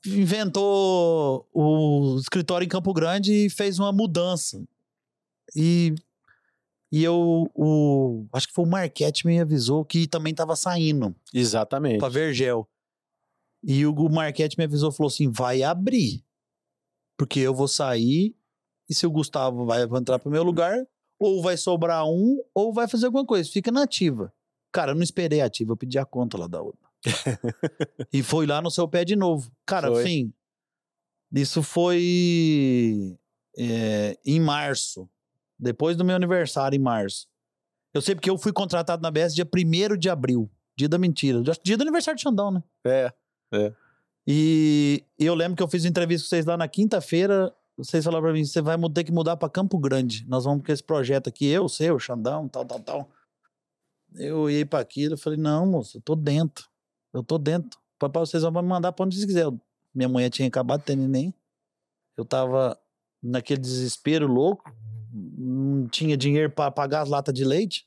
inventou o escritório em Campo Grande e fez uma mudança. E, e eu, o, acho que foi o Marquete me avisou que também estava saindo Exatamente. para Vergel. E o Gu- Marquete me avisou, falou assim, vai abrir, porque eu vou sair e se o Gustavo vai entrar pro meu lugar, ou vai sobrar um, ou vai fazer alguma coisa, fica na ativa. Cara, eu não esperei a ativa, eu pedi a conta lá da outra. E foi lá no seu pé de novo. Cara, Foi. enfim, isso foi é, em março, depois do meu aniversário, em março. Eu sei porque eu fui contratado na BS dia 1 de abril, dia da mentira, dia do aniversário de Xandão, né? É. E eu lembro que eu fiz entrevista com vocês lá na quinta-feira. Vocês falaram pra mim: você vai ter que mudar pra Campo Grande. Nós vamos com esse projeto aqui, eu, seu, Xandão, tal, tal, tal. Eu olhei pra aquilo e falei: não, moço, eu tô dentro. Eu tô dentro. Papai, vocês vão me mandar pra onde vocês quiserem. Minha mulher tinha acabado de ter neném. Eu tava naquele desespero louco. Não tinha dinheiro pra pagar as latas de leite.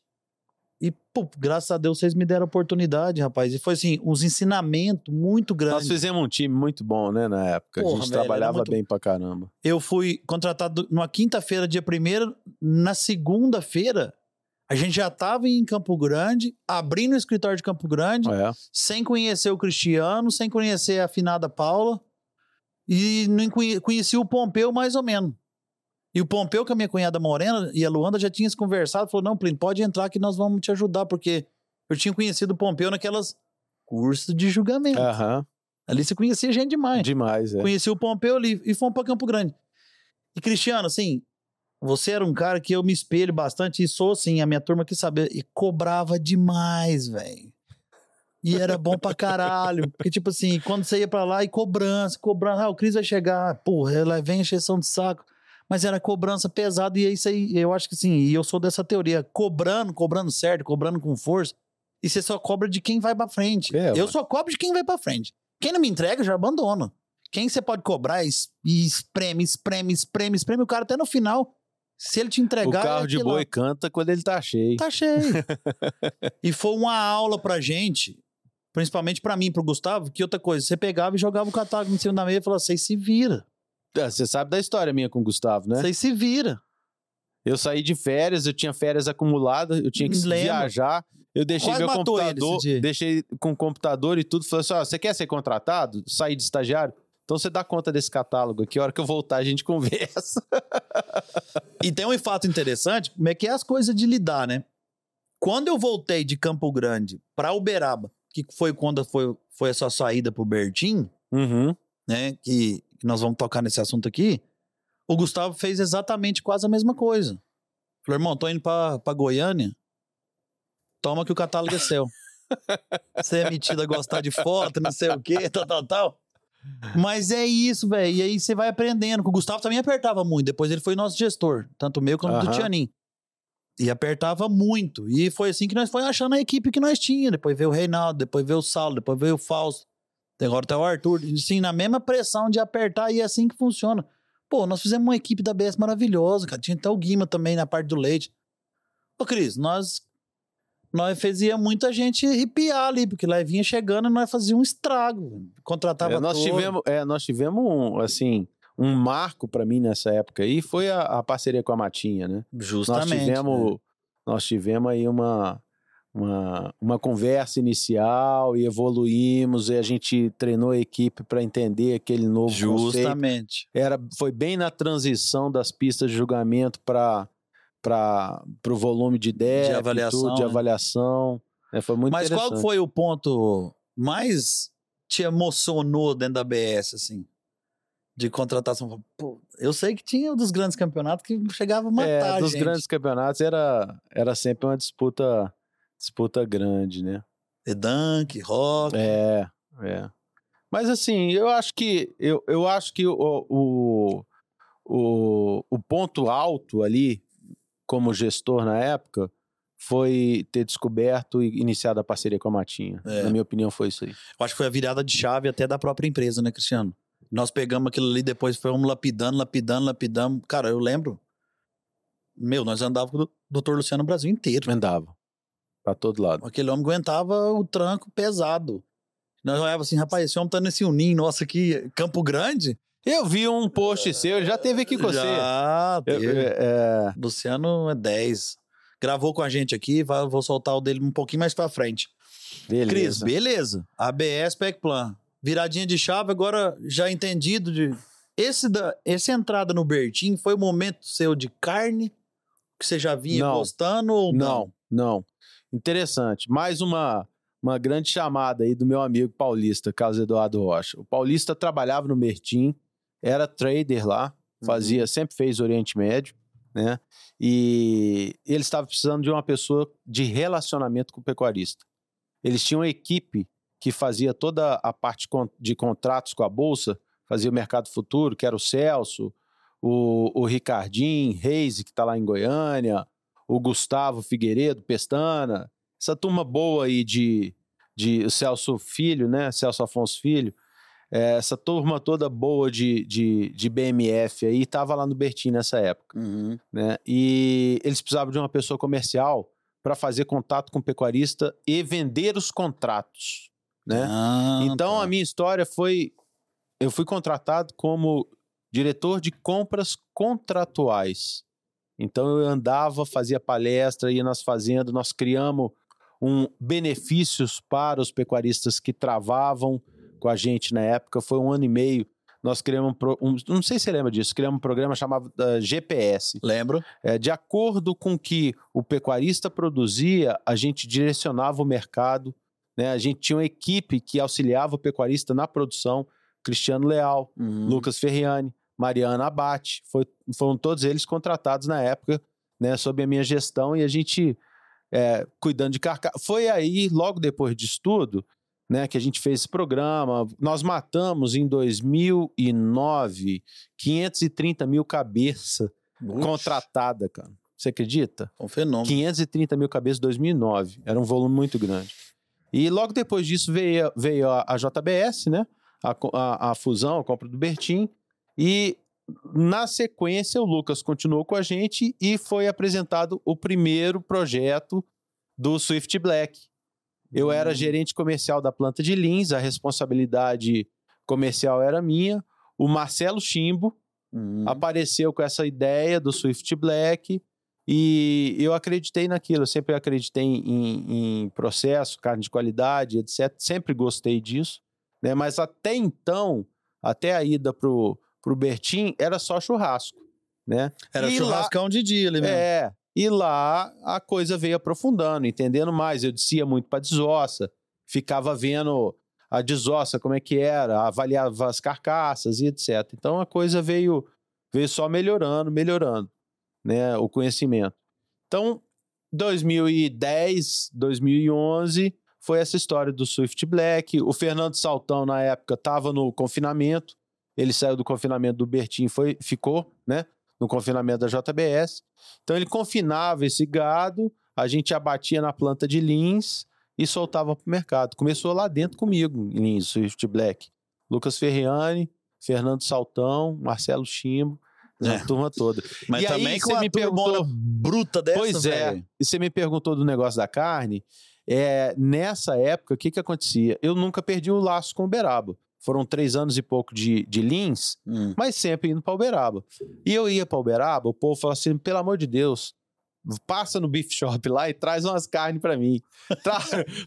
E, pô, graças a Deus vocês me deram a oportunidade, rapaz. E foi assim, uns ensinamentos muito Nós grandes. fizemos um time muito bom, né, na época. a Porra, gente velho, trabalhava muito- bem pra caramba. eu fui contratado numa quinta-feira, dia primeiro. Na segunda-feira, a gente já estava em Campo Grande, abrindo o escritório de Campo Grande, É. sem conhecer o Cristiano, sem conhecer a afinada Paula. E não conhe- conheci o Pompeu mais ou menos. E o Pompeu, com a minha cunhada Morena e a Luanda, já tinham se conversado. Falou: não, Plínio, pode entrar que nós vamos te ajudar, porque eu tinha conhecido o Pompeu naquelas cursos de julgamento. Aham. Ali você conhecia gente demais. Demais, é. Conheci o Pompeu ali e fomos pra Campo Grande. E Cristiano, assim, você era um cara que eu me espelho bastante e sou, assim, a minha turma que sabia. E cobrava demais, velho. E era bom pra caralho. Porque, tipo assim, quando você ia pra lá e cobrança, cobrança, ah, o Cris vai chegar, porra, ela vem encheção de saco. Mas era cobrança pesada e é isso aí, eu acho que assim, e eu sou dessa teoria, cobrando, cobrando certo, cobrando com força, e você só cobra de quem vai pra frente. É, eu ué. só cobro de quem vai pra frente. Quem não me entrega, já abandona. Quem você pode cobrar e espreme, espreme, espreme, espreme, o cara até no final, se ele te O entregar... carro é de boi canta quando ele tá cheio. Tá cheio. [LAUGHS] e foi uma aula pra gente, principalmente pra mim, pro Gustavo, que outra coisa, você pegava e jogava o catálogo em cima da mesa e falava, vocês se vira, É, Você sabe da história minha com o Gustavo, né? vocês se vira. Eu saí de férias, eu tinha férias acumuladas, eu tinha que Lembro. viajar. Eu deixei Quase meu computador, deixei com o computador e tudo. Falei assim: ó, você quer ser contratado? Sair de estagiário? Então você dá conta desse catálogo aqui, a hora que eu voltar a gente [LAUGHS] conversa. E tem um fato interessante, como é que é as coisas de lidar, né? Quando eu voltei de Campo Grande pra Uberaba, que foi quando foi, foi essa saída pro Bertim, Uhum. né? Que, que nós vamos tocar nesse assunto aqui. O Gustavo fez exatamente quase a mesma coisa. Falou, irmão, tô indo pra, pra Goiânia. Toma que o catálogo é seu. Você é metido a gostar de foto, não sei o quê, tal, tal, tal. Mas é isso, velho. E aí você vai aprendendo. O Gustavo também apertava muito. Depois ele foi nosso gestor, tanto meu quanto do Aham. Tianin. E apertava muito. E foi assim que nós foi achando a equipe que nós tínhamos. Depois veio o Reinaldo, depois veio o Saulo, depois veio o Fausto. Agora tá o Arthur. Sim, na mesma pressão de apertar e é assim que funciona. Pô, nós fizemos uma equipe da BS maravilhosa, cara. Tinha até o Guima também na parte do leite. Ô, Cris, nós. Nós fazia muita gente arrepiar ali, porque lá vinha chegando e nós fazia um estrago. Contratava É, nós todo. tivemos, é, nós tivemos um, assim, um marco pra mim nessa época aí foi a, a parceria com a Matinha, né? Justamente. nós tivemos, né? nós tivemos aí uma, uma, uma conversa inicial e evoluímos e a gente treinou a equipe para entender aquele novo conceito. Justamente. Era, foi bem na transição das pistas de julgamento para para o volume de débito, avaliação, de né? avaliação. É, foi muito Mas qual foi o ponto mais te emocionou dentro da BS, assim? De contratação? Pô, eu sei que tinha um dos grandes campeonatos que chegava a matar é, dos gente. grandes campeonatos era, era sempre uma disputa disputa grande, né? Edank, Rock. É, é. Mas assim, eu acho que eu, eu acho que o, o, o, o ponto alto ali, como gestor na época, foi ter descoberto e iniciado a parceria com a Matinha. É. Na minha opinião, foi isso aí. Eu acho que foi a virada de chave até da própria empresa, né, Cristiano? Nós pegamos aquilo ali, depois fomos lapidando, lapidando, lapidando. Cara, eu lembro. Meu, nós andávamos com o doutor Luciano Brasil inteiro. Andava. Pra todo lado. Aquele homem aguentava o tranco pesado. Nós olhávamos assim, rapaz, esse homem tá nesse uninho nosso aqui, Campo Grande. Eu vi um post seu, ele já teve aqui com você. Já, teve. é, Luciano é 10. Gravou com a gente aqui, vou soltar o dele um pouquinho mais pra frente. beleza. Cris, beleza. ABS Plan. Viradinha de chave, agora já entendido de. Esse da, essa entrada no Bertim foi o momento seu de carne que você já vinha Não. gostando ou não? Não, não. Interessante. Mais uma, uma grande chamada aí do meu amigo paulista, Carlos Eduardo Rocha. O paulista trabalhava no Mertim, era trader lá, Uhum. fazia, sempre fez Oriente Médio, né? E ele estava precisando de uma pessoa de relacionamento com o pecuarista. Eles tinham uma equipe que fazia toda a parte de contratos com a Bolsa, fazia o mercado futuro, que era o Celso, o, o Ricardinho Reis, que está lá em Goiânia, o Gustavo Figueiredo, Pestana, essa turma boa aí de, de Celso Filho, né? Celso Afonso Filho, essa turma toda boa de, de, de BMF aí estava lá no Bertim nessa época, Uhum. né? E eles precisavam de uma pessoa comercial para fazer contato com o pecuarista e vender os contratos, né? Ah, Então tá. a minha história foi eu fui contratado como diretor de compras contratuais. Então eu andava, fazia palestra, ia nas fazendas, nós criamos um benefícios para os pecuaristas que travavam com a gente na época. Foi um ano e meio. Nós criamos um, pro- um- não sei se você lembra disso, criamos um programa chamado da GPS. Lembro. É, de acordo com que o pecuarista produzia, a gente direcionava o mercado, né? A gente tinha uma equipe que auxiliava o pecuarista na produção, Cristiano Leal, Uhum. Lucas Ferriani, Mariana Abate, foi- foram todos eles contratados na época, né, sob a minha gestão, e a gente é, cuidando de carcaça. Foi aí, logo depois disso tudo, né, que a gente fez esse programa. Nós matamos em 2009 530 mil cabeças Uxi, contratada, cara. Você acredita? Um fenômeno. 530 mil cabeças em 2009. Era um volume muito grande. E logo depois disso veio, veio a, a JBS, né? A, a- a fusão, a compra do Bertim. E na sequência o Lucas continuou com a gente e foi apresentado o primeiro projeto do Swift Black. Eu era Hum. gerente comercial da planta de Lins, a responsabilidade comercial era minha. O Marcelo Chimbo, Uhum. apareceu com essa ideia do Swift Black e eu acreditei naquilo. Eu sempre acreditei em, em processo, carne de qualidade, etc. Sempre gostei disso, né? Mas até então, até a ida pro, pro Bertim, era só churrasco, né? Era E lá- churrascão de dia mesmo. É, e lá a coisa veio aprofundando, entendendo mais. Eu descia muito para desossa, ficava vendo a desossa, como é que era, avaliava as carcaças e etc. Então a coisa veio, veio só melhorando, melhorando, né, o conhecimento. Então, 2010, 2011 foi essa história do Swift Black. O Fernando Saltão, na época, estava no confinamento. Ele saiu do confinamento do Bertim foi ficou, né? No confinamento da JBS. Então ele confinava esse gado, a gente abatia na planta de Lins e soltava para o mercado. Começou lá dentro comigo, Lins, Swift Black. Lucas Ferriani, Fernando Saltão, Marcelo Chimbo, é. a turma toda. Mas e também aí, a me perguntou bruta dessa, Pois é. E você me perguntou do negócio da carne. É, nessa época, o que que acontecia? Eu nunca perdi o laço com o Uberaba. Foram três anos e pouco de, de Lins, Hum. mas sempre indo para Uberaba. E eu ia para Uberaba, o povo falava assim, pelo amor de Deus, passa no beef shop lá e traz umas carnes para mim. [LAUGHS] Tra-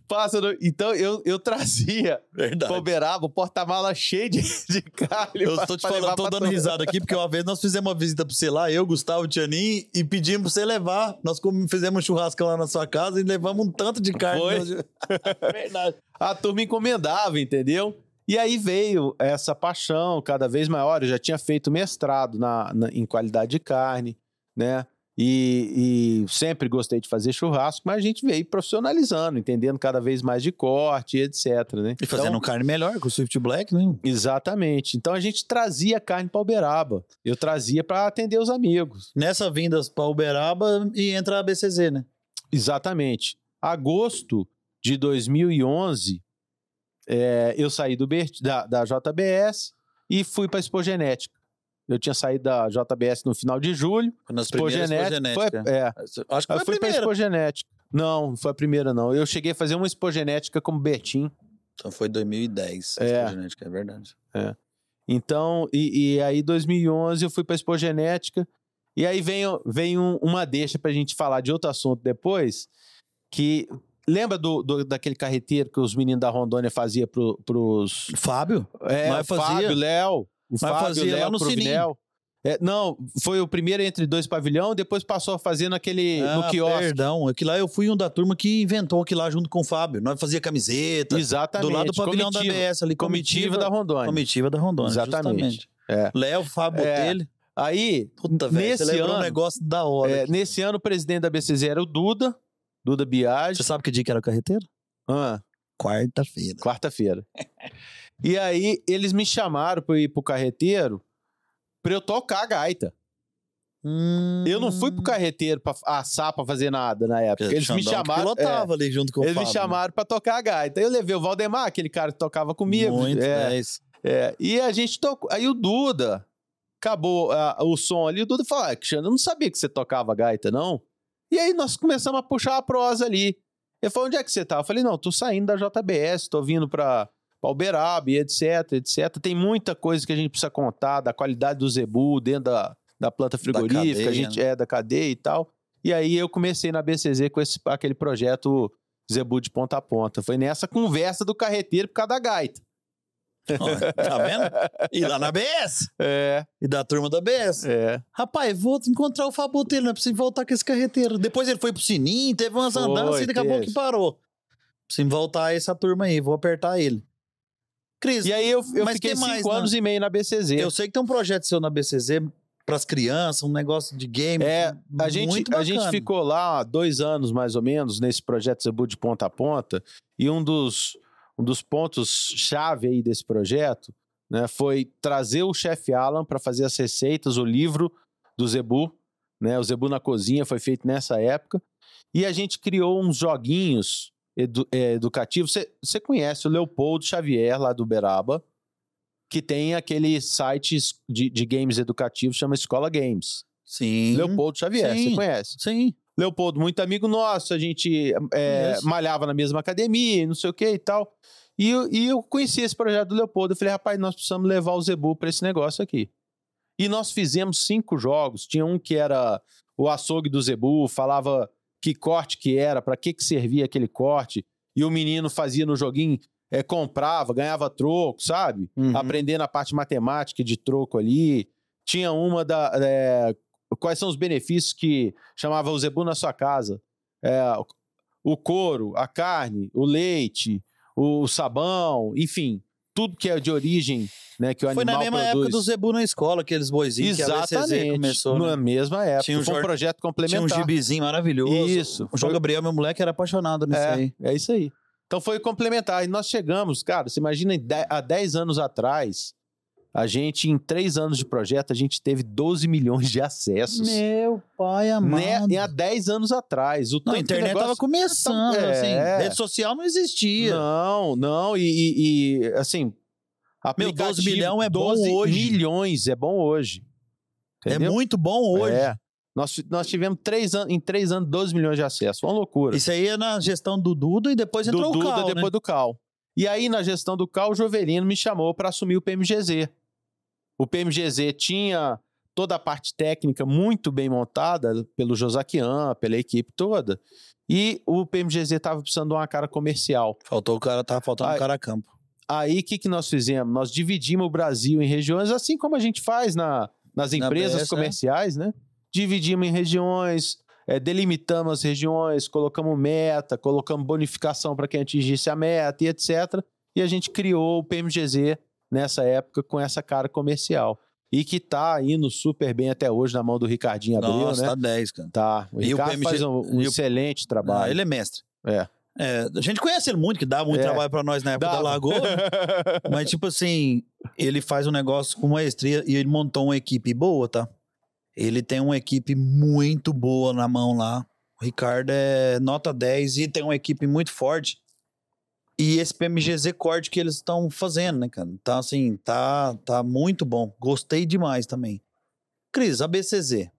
passa no... Então eu, eu trazia Verdade. para Uberaba o porta-mala cheio de, de carne. Eu pra- tô te falando, tô dando risada aqui, porque uma vez nós fizemos uma visita pra você lá, eu, Gustavo, Tianin, e pedimos pra você levar. Nós fizemos um lá na sua casa e levamos um tanto de carne. Foi? [LAUGHS] Verdade. a turma encomendava, entendeu? E aí veio essa paixão cada vez maior. Eu já tinha feito mestrado na, na- em qualidade de carne, né? E, e sempre gostei de fazer churrasco, mas a gente veio profissionalizando, entendendo cada vez mais de corte, etc. Né? E fazendo Então, carne melhor com o Swift Black, né? Exatamente. Então a gente trazia carne para Uberaba. Eu trazia para atender os amigos. Nessa vinda pra Uberaba e entra a BCZ, né? Exatamente. Agosto de 2011, é, eu saí do Bert- da, da JBS e fui para a Expogenética. Eu tinha saído da JBS no final de julho. Nas primeiras Expogenética. Foi, Expogenética. é, Acho que foi a fui para. Expogenética. Não, não foi a primeira, não. Eu cheguei a fazer uma Expogenética como Bertim. Então foi 2010. É. Expogenética, é verdade. Então, e, e aí 2011 eu fui para a Expogenética. E aí vem, vem um- uma deixa para a gente falar de outro assunto depois, que... Lembra do, do- daquele carreteiro que os meninos da Rondônia faziam pro, pros... Fábio? É, Nós fazia. Fábio, Léo. O Fábio, fazia lá Léo, no Provinel. É, não, foi o primeiro entre dois pavilhão, depois passou a fazer naquele, no Ah, quiosque. Perdão, aqui lá eu fui um da turma que inventou aqui lá junto com o Fábio. Nós fazia camiseta. Exatamente. Do lado do pavilhão comitiva, da BS ali, Comitiva da Rondônia. Comitiva da Rondônia. Exatamente. É. Léo, Fábio É. Botelho. Aí, Puta, velho. Nesse lembrou um ano- negócio da hora. é, nesse ano, o presidente da BCZ era o Duda, Duda Biagi. Você sabe que dia que era o carreteiro? Ah, Quarta-feira. quarta-feira. e aí, eles me chamaram para ir pro carreteiro pra eu tocar a gaita. Eu não fui pro carreteiro pra assar, pra fazer nada na época. Eles me chamaram. é, ali junto com o eles me Fábio. né? chamaram pra tocar a gaita. Eu levei o Valdemar, aquele cara que tocava comigo. Muito, é, é isso. é. E a gente tocou. Aí o Duda acabou ah, o som ali. O Duda falou: Ah, Cristiano, eu não sabia que você tocava gaita, não. E aí nós começamos a puxar a prosa ali. Ele falou: onde é que você tá? Eu falei: não, tô saindo da JBS, tô vindo pra, pra Uberaba etc, etc. Tem muita coisa que a gente precisa contar da qualidade do zebu dentro da, da planta frigorífica, cadeia, a gente né? é da cadeia e tal. E aí eu comecei na BCZ com esse, aquele projeto Zebu de ponta a ponta. Foi nessa conversa do carreteiro por causa da gaita. Ó, tá vendo? E lá na BS. É, E da turma da BS. é. Rapaz, vou encontrar o Fábio Botelho, não é preciso voltar com esse carreteiro. Depois ele foi pro Sininho, teve umas andanças e daqui a pouco teve. que parou. Preciso voltar essa turma aí, vou apertar ele. Cris, E aí eu, eu Mas fiquei que cinco mais, né? anos e meio na BCZ. eu sei que tem um projeto seu na BCZ pras crianças, um negócio de game. É, a gente, a gente ficou lá dois anos mais ou menos nesse projeto Zebu de ponta a ponta e um dos, um dos pontos chave aí desse projeto né, foi trazer o chefe Alan para fazer as receitas, o livro do Zebu, né, o Zebu na cozinha foi feito nessa época e a gente criou uns joguinhos edu- é, educativos. Você- conhece o Leopoldo Xavier lá do Uberaba, que tem aquele site de, de games educativos chama Escola Games. Sim. Leopoldo Xavier, você conhece? Sim. Leopoldo, muito amigo nosso, a gente é, malhava na mesma academia, e não sei o que e tal. E, eu- e eu conheci esse projeto do Leopoldo. Eu falei, rapaz, nós precisamos levar o Zebu para esse negócio aqui. E nós fizemos cinco jogos. Tinha um que era o açougue do Zebu, falava que corte que era, para que, que servia aquele corte. E o menino fazia no joguinho, é, comprava, ganhava troco, sabe? Uhum. aprendendo a parte matemática de troco ali. Tinha uma da. é, quais são os benefícios que chamava o Zebu na sua casa? É, o couro, a carne, o leite, o sabão, enfim, tudo que é de origem, né, que o Foi animal na mesma produz. época do Zebu na escola, aqueles boizinhos que a BCZ Exatamente. começou. Na né? mesma época. Tinha um Foi um projeto Tinha um complementar. gibizinho maravilhoso. Isso. O João Foi- Gabriel, meu moleque, era apaixonado nisso é, aí. é isso aí. Então foi complementar. E nós chegamos, cara, você imagina, há 10 anos atrás, a gente, em 3 anos de projeto, a gente teve 12 milhões de acessos. Meu pai amado. Né? E há 10 anos atrás. O Não, a internet tava negócio- começando, É. assim. Rede social não existia. Não, não, e, e- e, assim. Meu, 12 aplicativo, milhão é bom 12 hoje. milhões é bom hoje. Entendeu? É muito bom hoje. É. Nós, nós tivemos três anos, em três anos 12 milhões de acessos. Foi uma loucura. Isso aí é na gestão do Duda e depois entrou do o Duda, Cal, depois né? do Cal. E aí, na gestão do Cal, o Jovelino me chamou para assumir o PMGZ. O PMGZ tinha toda a parte técnica muito bem montada pelo Josaquian, pela equipe toda. E o PMGZ estava precisando de uma cara comercial. Faltou o cara, tava faltando o cara a campo. Aí, o que, que nós fizemos? Nós dividimos o Brasil em regiões, assim como a gente faz na, nas Na empresas BS, comerciais, né? Dividimos em regiões, eh, delimitamos as regiões, colocamos meta, colocamos bonificação para quem atingisse a meta e etc. E a gente criou o PMGZ nessa época com essa cara comercial. E que tá indo super bem até hoje na mão do Ricardinho Abril, Nossa, né? tá 10, cara. Tá. O E o Ricardo PMG faz um, um e o- excelente Ah, trabalho. ele é mestre. É. É, a gente conhece ele muito, que dá muito É. trabalho pra nós na época da Dava. Lagoa. né? [LAUGHS] Mas, tipo assim, ele faz um negócio com maestria e ele montou uma equipe boa, tá? Ele tem uma equipe muito boa na mão lá. O Ricardo é nota 10 e tem uma equipe muito forte. E esse PMGZ corte que eles estão fazendo, né, cara? Então, assim, tá, tá muito bom. Gostei demais também. Cris, a BCZ.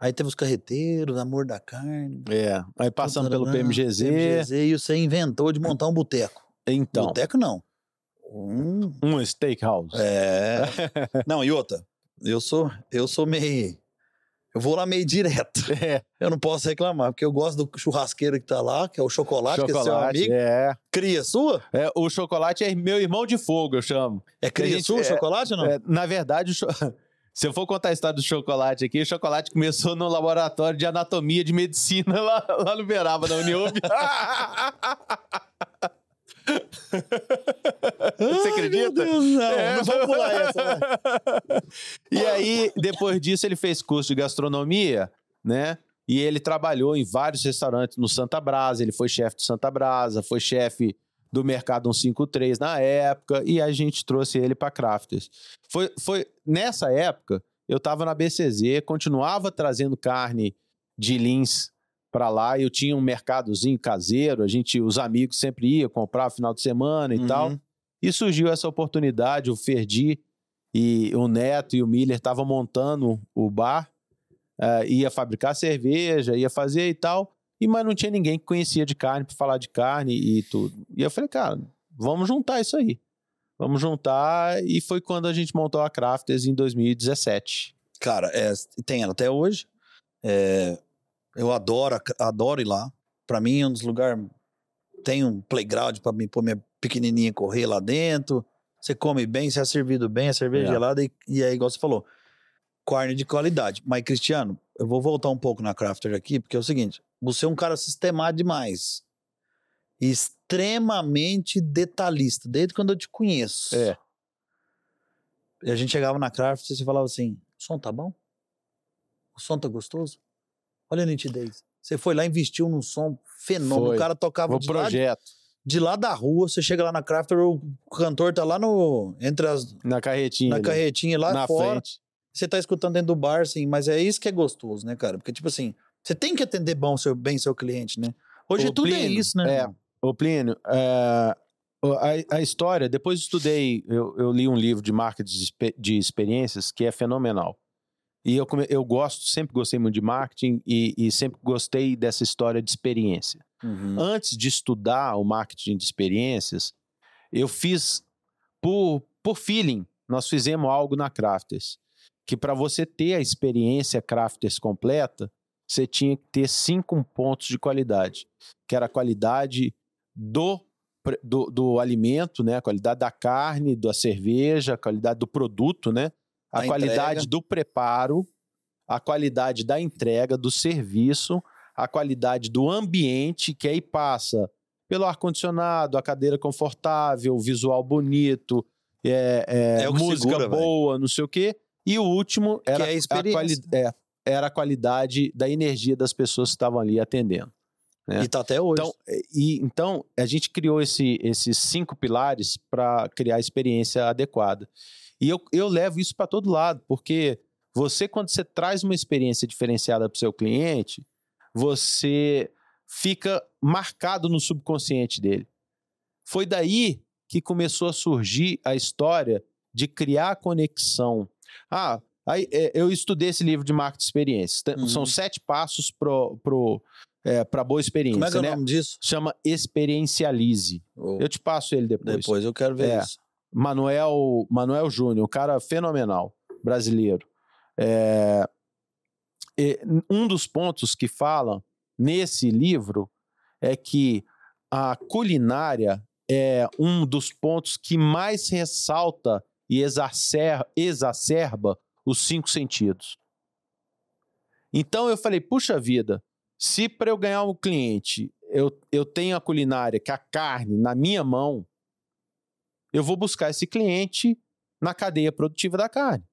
Aí teve os carreteiros, Amor da Carne. É. Aí passando pelo PMGZ. PMGZ e você inventou de montar um boteco. Então, Boteco não. Um, um steakhouse. é. não, e outra. Eu sou, eu sou meio. Eu vou lá meio direto. [LAUGHS] É. Eu não posso reclamar, porque eu gosto do churrasqueiro que tá lá, que é o chocolate, que é seu amigo. é. Cria sua? É, O chocolate é meu irmão de fogo, eu chamo. É cria gente- sua o é- chocolate ou não? É, na verdade, cho- [LAUGHS] se eu for contar a história do chocolate aqui, o chocolate começou no laboratório de anatomia de medicina [LAUGHS] lá, lá no Beraba, na Uniub. [LAUGHS] Você acredita? Meu Deus, não, É. não vamos pular essa. vai. [LAUGHS] E aí, depois disso, ele fez curso de gastronomia, né? E ele trabalhou em vários restaurantes no Santa Brasa. Ele foi chefe do Santa Brasa, foi chefe do Mercado 153 na época, e a gente trouxe ele para Crafters. Foi, foi nessa época, eu estava na BCZ, continuava trazendo carne de Lins para lá. Eu tinha um mercadozinho caseiro, a gente, os amigos sempre iam comprar final de semana e Uhum. tal. E surgiu essa oportunidade, o Ferdi e o Neto e o Miller estavam montando o bar, eh, ia fabricar cerveja, ia fazer e tal, e mas não tinha ninguém que conhecia de carne para falar de carne e tudo. E eu falei, cara, vamos juntar isso aí. Vamos juntar, e foi quando a gente montou a Crafters em 2017. Cara, é, tem ela até hoje. É, eu adoro, adoro ir lá. Pra mim é um dos lugares. Tem um playground pra mim pôr minha pequenininha correr lá dentro. Você come bem, você é servido bem, a cerveja É. gelada e, e é igual você falou. Carne de qualidade. Mas, Cristiano, eu vou voltar um pouco na Crafter aqui, porque é o seguinte: você é um cara sistemático demais. Extremamente detalhista, desde quando eu te conheço. É. E a gente chegava na Craft e você falava assim: o som tá bom? O som tá gostoso? Olha a nitidez. Você foi lá e investiu num som fenômeno. Foi. O cara tocava O de lá, projeto, de lá da rua, você chega lá na Crafter, o cantor tá lá no. Entre as. na carretinha. Na ali, carretinha lá na fora. frente. Você tá escutando dentro do bar, assim, mas é isso que é gostoso, né, cara? Porque, tipo assim, você tem que atender bom seu, bem seu cliente, né? Hoje Ô, tudo é Plínio, isso, né? é. Ô, Plínio, é, o- a, a história, depois estudei, eu, eu li um livro de marketing de, de experiências que é fenomenal. E eu, eu gosto, sempre gostei muito de marketing e, e sempre gostei dessa história de experiência. Uhum. Antes de estudar o marketing de experiências, eu fiz por, por feeling. Nós fizemos algo na Crafters. Que para você ter a experiência Crafters completa, você tinha que ter cinco pontos de qualidade. Que era a qualidade do, do, do alimento, né? a qualidade da carne, da cerveja, a qualidade do produto, né? A Da qualidade entrega. do preparo, a qualidade da entrega, do serviço, a qualidade do ambiente, que aí passa pelo ar-condicionado, a cadeira confortável, o visual bonito, é, é, É música segura, boa, não sei o quê. E o último era, é a a é, era a qualidade da energia das pessoas que estavam ali atendendo. É. E tá até hoje. Então, é, e, então a gente criou esse- esses cinco pilares para criar a experiência adequada. E eu, eu levo isso para todo lado, porque você, quando você traz uma experiência diferenciada para o seu cliente, você fica marcado no subconsciente dele. Foi daí que começou a surgir a história de criar conexão. Ah, aí, é, eu estudei esse livro de marketing de experiências. Tem- Uhum. São sete passos para pro, é, pra boa experiência. Como é que é o né? nome disso? Chama Experiencialize. Ô, Eu te passo ele depois. Depois eu quero ver É. isso. Manuel, Manuel Júnior, um cara fenomenal, brasileiro. É, um dos pontos que fala nesse livro é que a culinária é um dos pontos que mais ressalta e exacer- exacerba os cinco sentidos. Então eu falei, puxa vida, se para eu ganhar um cliente eu, eu tenho a culinária, que a carne, na minha mão, eu vou buscar esse cliente na cadeia produtiva da carne.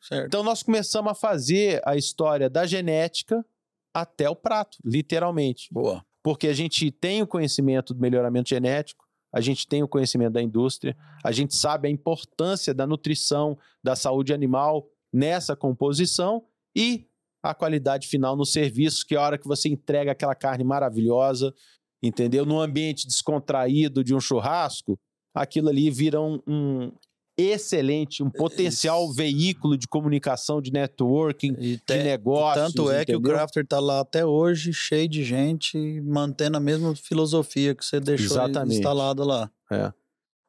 Certo. Então nós começamos a fazer a história da genética até o prato, literalmente. Boa. Porque a gente tem o conhecimento do melhoramento genético, a gente tem o conhecimento da indústria, a gente sabe a importância da nutrição, da saúde animal nessa composição e a qualidade final no serviço, que é a hora que você entrega aquela carne maravilhosa, entendeu? Num ambiente descontraído de um churrasco, aquilo ali vira um, um excelente, um potencial Isso. veículo de comunicação, de networking, E de te- negócios. Tanto é que o entendeu? Crafter tá lá até hoje, cheio de gente, mantendo a mesma filosofia que você deixou Exatamente. instalada lá.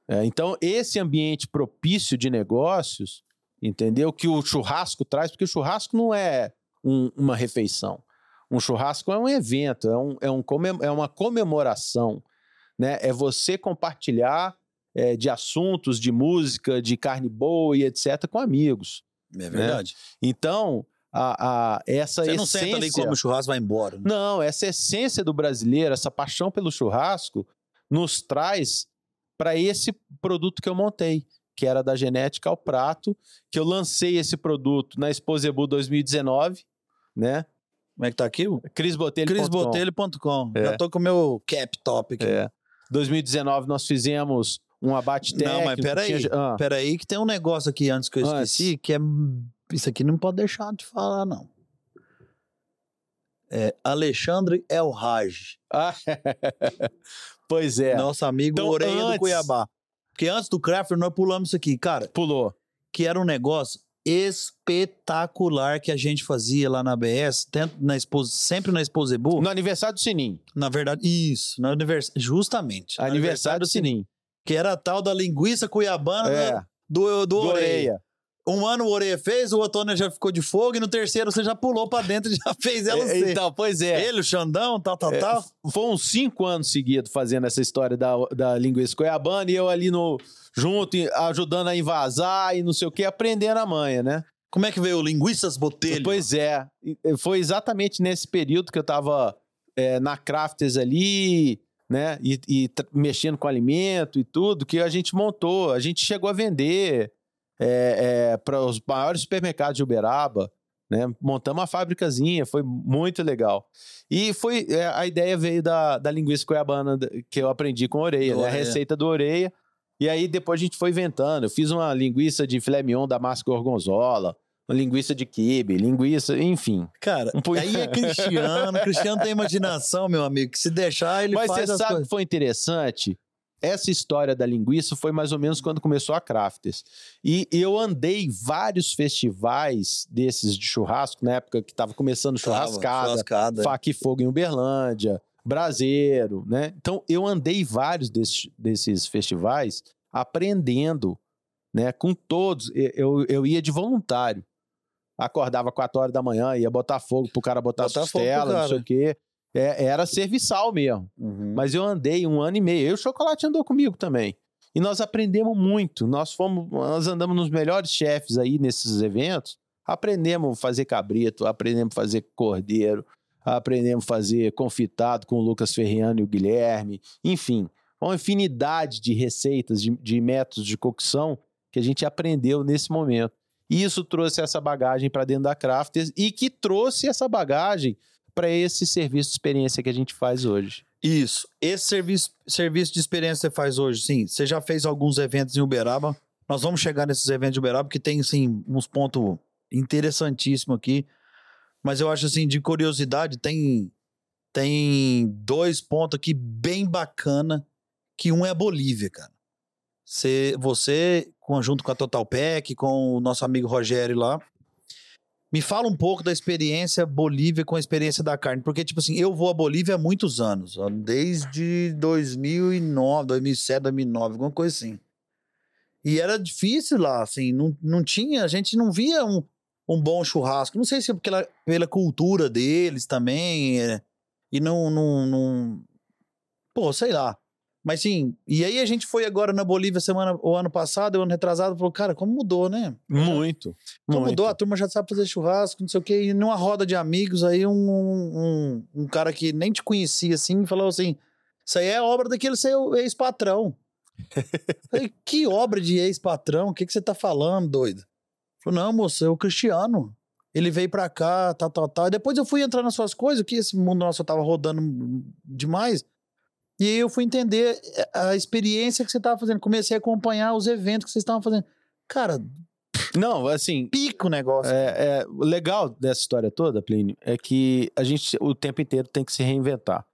É, então, esse ambiente propício de negócios, entendeu? Que o churrasco traz, porque o churrasco não é um- uma refeição. Um churrasco é um evento, é, um, é, um é uma comemoração. Né? É você compartilhar é, de assuntos, de música, de carne boa e etc. com amigos. É verdade. Então, a, a- essa Você não essência... senta ali come o churrasco vai embora. né? Não, essa essência do brasileiro, essa paixão pelo churrasco, nos traz para esse produto que eu montei, que era da genética ao prato, que eu lancei esse produto na Exposebu 2019, né? Como é que tá aqui? Crisbotelho.com. crisbotelho.com. É. Já tô com o meu cap top aqui. É. 2019 nós fizemos um abate técnico. Não, mas peraí. tinha- ah, Peraí que tem um negócio aqui antes que eu Antes. esqueci, que é... Isso aqui não pode deixar de falar, não. É Alexandre Elraj, ah, [LAUGHS] pois é, nosso amigo Então, Orelha do antes- Cuiabá. Porque antes do Crafter nós pulamos isso aqui. Cara, pulou. que era um negócio espetacular que a gente fazia lá na ABS, tanto na Expo- sempre na Exposebu. No aniversário do Sininho. Na verdade, isso, no univers... justamente. no Aniversário do Sininho. Que era a tal da linguiça cuiabana É, né, do, do, do. Oreia. Um ano o Orelha fez, o ano já ficou de fogo, e no terceiro você já pulou pra dentro e já [LAUGHS] fez ela É, ser. Então, pois é. Ele, o Xandão, tal, tal, É, tal. Foi uns cinco anos seguidos fazendo essa história da, da linguiça cuiabana e eu ali no, junto, ajudando a invasar e não sei o que, aprendendo a manha, né? Como é que veio o Linguiças Botelho? Pois é. Foi exatamente nesse período que eu tava é, na Crafters ali, né? E, e mexendo com alimento e tudo, que a gente montou. A gente chegou a vender para os maiores supermercados de Uberaba, né? Montamos uma fábricazinha, foi muito legal. E foi é, a ideia veio da, da linguiça cuiabana que eu aprendi com a orelha, Do né? A Oreia. receita do orelha. E aí depois a gente foi inventando. Eu fiz uma linguiça de filé mignon da massa gorgonzola, linguiça de quibe, linguiça, enfim. Cara, Um aí é [LAUGHS] Cristiano. Cristiano tem imaginação, meu amigo, que se deixar, ele Mas faz você as sabe coisas. que foi interessante? Essa história da linguiça foi mais ou menos quando começou a Crafters. E eu andei vários festivais desses de churrasco, na época que estava começando churrascada, churrascada. Faca e Fogo em Uberlândia, Braseiro, né? Então eu andei vários desses, desses festivais aprendendo, né? Com todos. Eu, eu ia de voluntário. Acordava 4 horas da manhã, ia botar fogo pro cara botar, Botar fogo pro costela, não sei o quê. É, era serviçal mesmo. Uhum. Mas eu andei um ano e meio. Eu, o Chocolate andou comigo também. E nós aprendemos muito. Nós fomos, nós andamos nos melhores chefes aí nesses eventos. Aprendemos a fazer cabrito, aprendemos a fazer cordeiro, aprendemos a fazer confitado com o Lucas Ferriano e o Guilherme, enfim, uma infinidade de receitas, de, de métodos de cocção que a gente aprendeu nesse momento. E isso trouxe essa bagagem para dentro da Crafters e que trouxe essa bagagem para esse serviço de experiência que a gente faz hoje. Isso. Esse serviço, serviço de experiência que você faz hoje, sim. Você já fez alguns eventos em Uberaba. Nós vamos chegar nesses eventos de Uberaba, porque tem, sim, uns pontos interessantíssimos aqui. Mas eu acho, assim, de curiosidade, tem, tem dois pontos aqui bem bacana, que um é a Bolívia, cara. Você, você, junto com a Total Pack, com o nosso amigo Rogério lá, me fala um pouco da experiência Bolívia com a experiência da carne, porque, tipo assim, eu vou à Bolívia há muitos anos, desde 2009, 2007, 2009, alguma coisa assim. E era difícil lá, assim, não, não tinha, a gente não via um, um bom churrasco. Não sei se é pela, pela cultura deles também, é, e não, não, não. Pô, sei lá. Mas sim, e aí a gente foi agora na Bolívia semana, o ano passado, o ano retrasado, falou, cara, como mudou, né? Muito. Como muito. mudou, a turma já sabe fazer churrasco, não sei o quê. E numa roda de amigos, aí um, um, um cara que nem te conhecia assim, falou assim: Isso aí é obra daquele seu ex-patrão. [LAUGHS] Falei, que obra de ex-patrão? O que, que você tá falando, doido? Falou, não, moço, é o Cristiano. Ele veio pra cá, tal, tal, tal. E depois eu fui entrar nas suas coisas, que esse mundo nosso tava rodando demais. E aí eu fui entender eh, a experiência que você estava fazendo. Comecei a acompanhar os eventos que vocês estavam fazendo. Cara, não, assim. Pica o negócio. É, é, o legal dessa história toda, Plínio, é que a gente o tempo inteiro tem que se reinventar.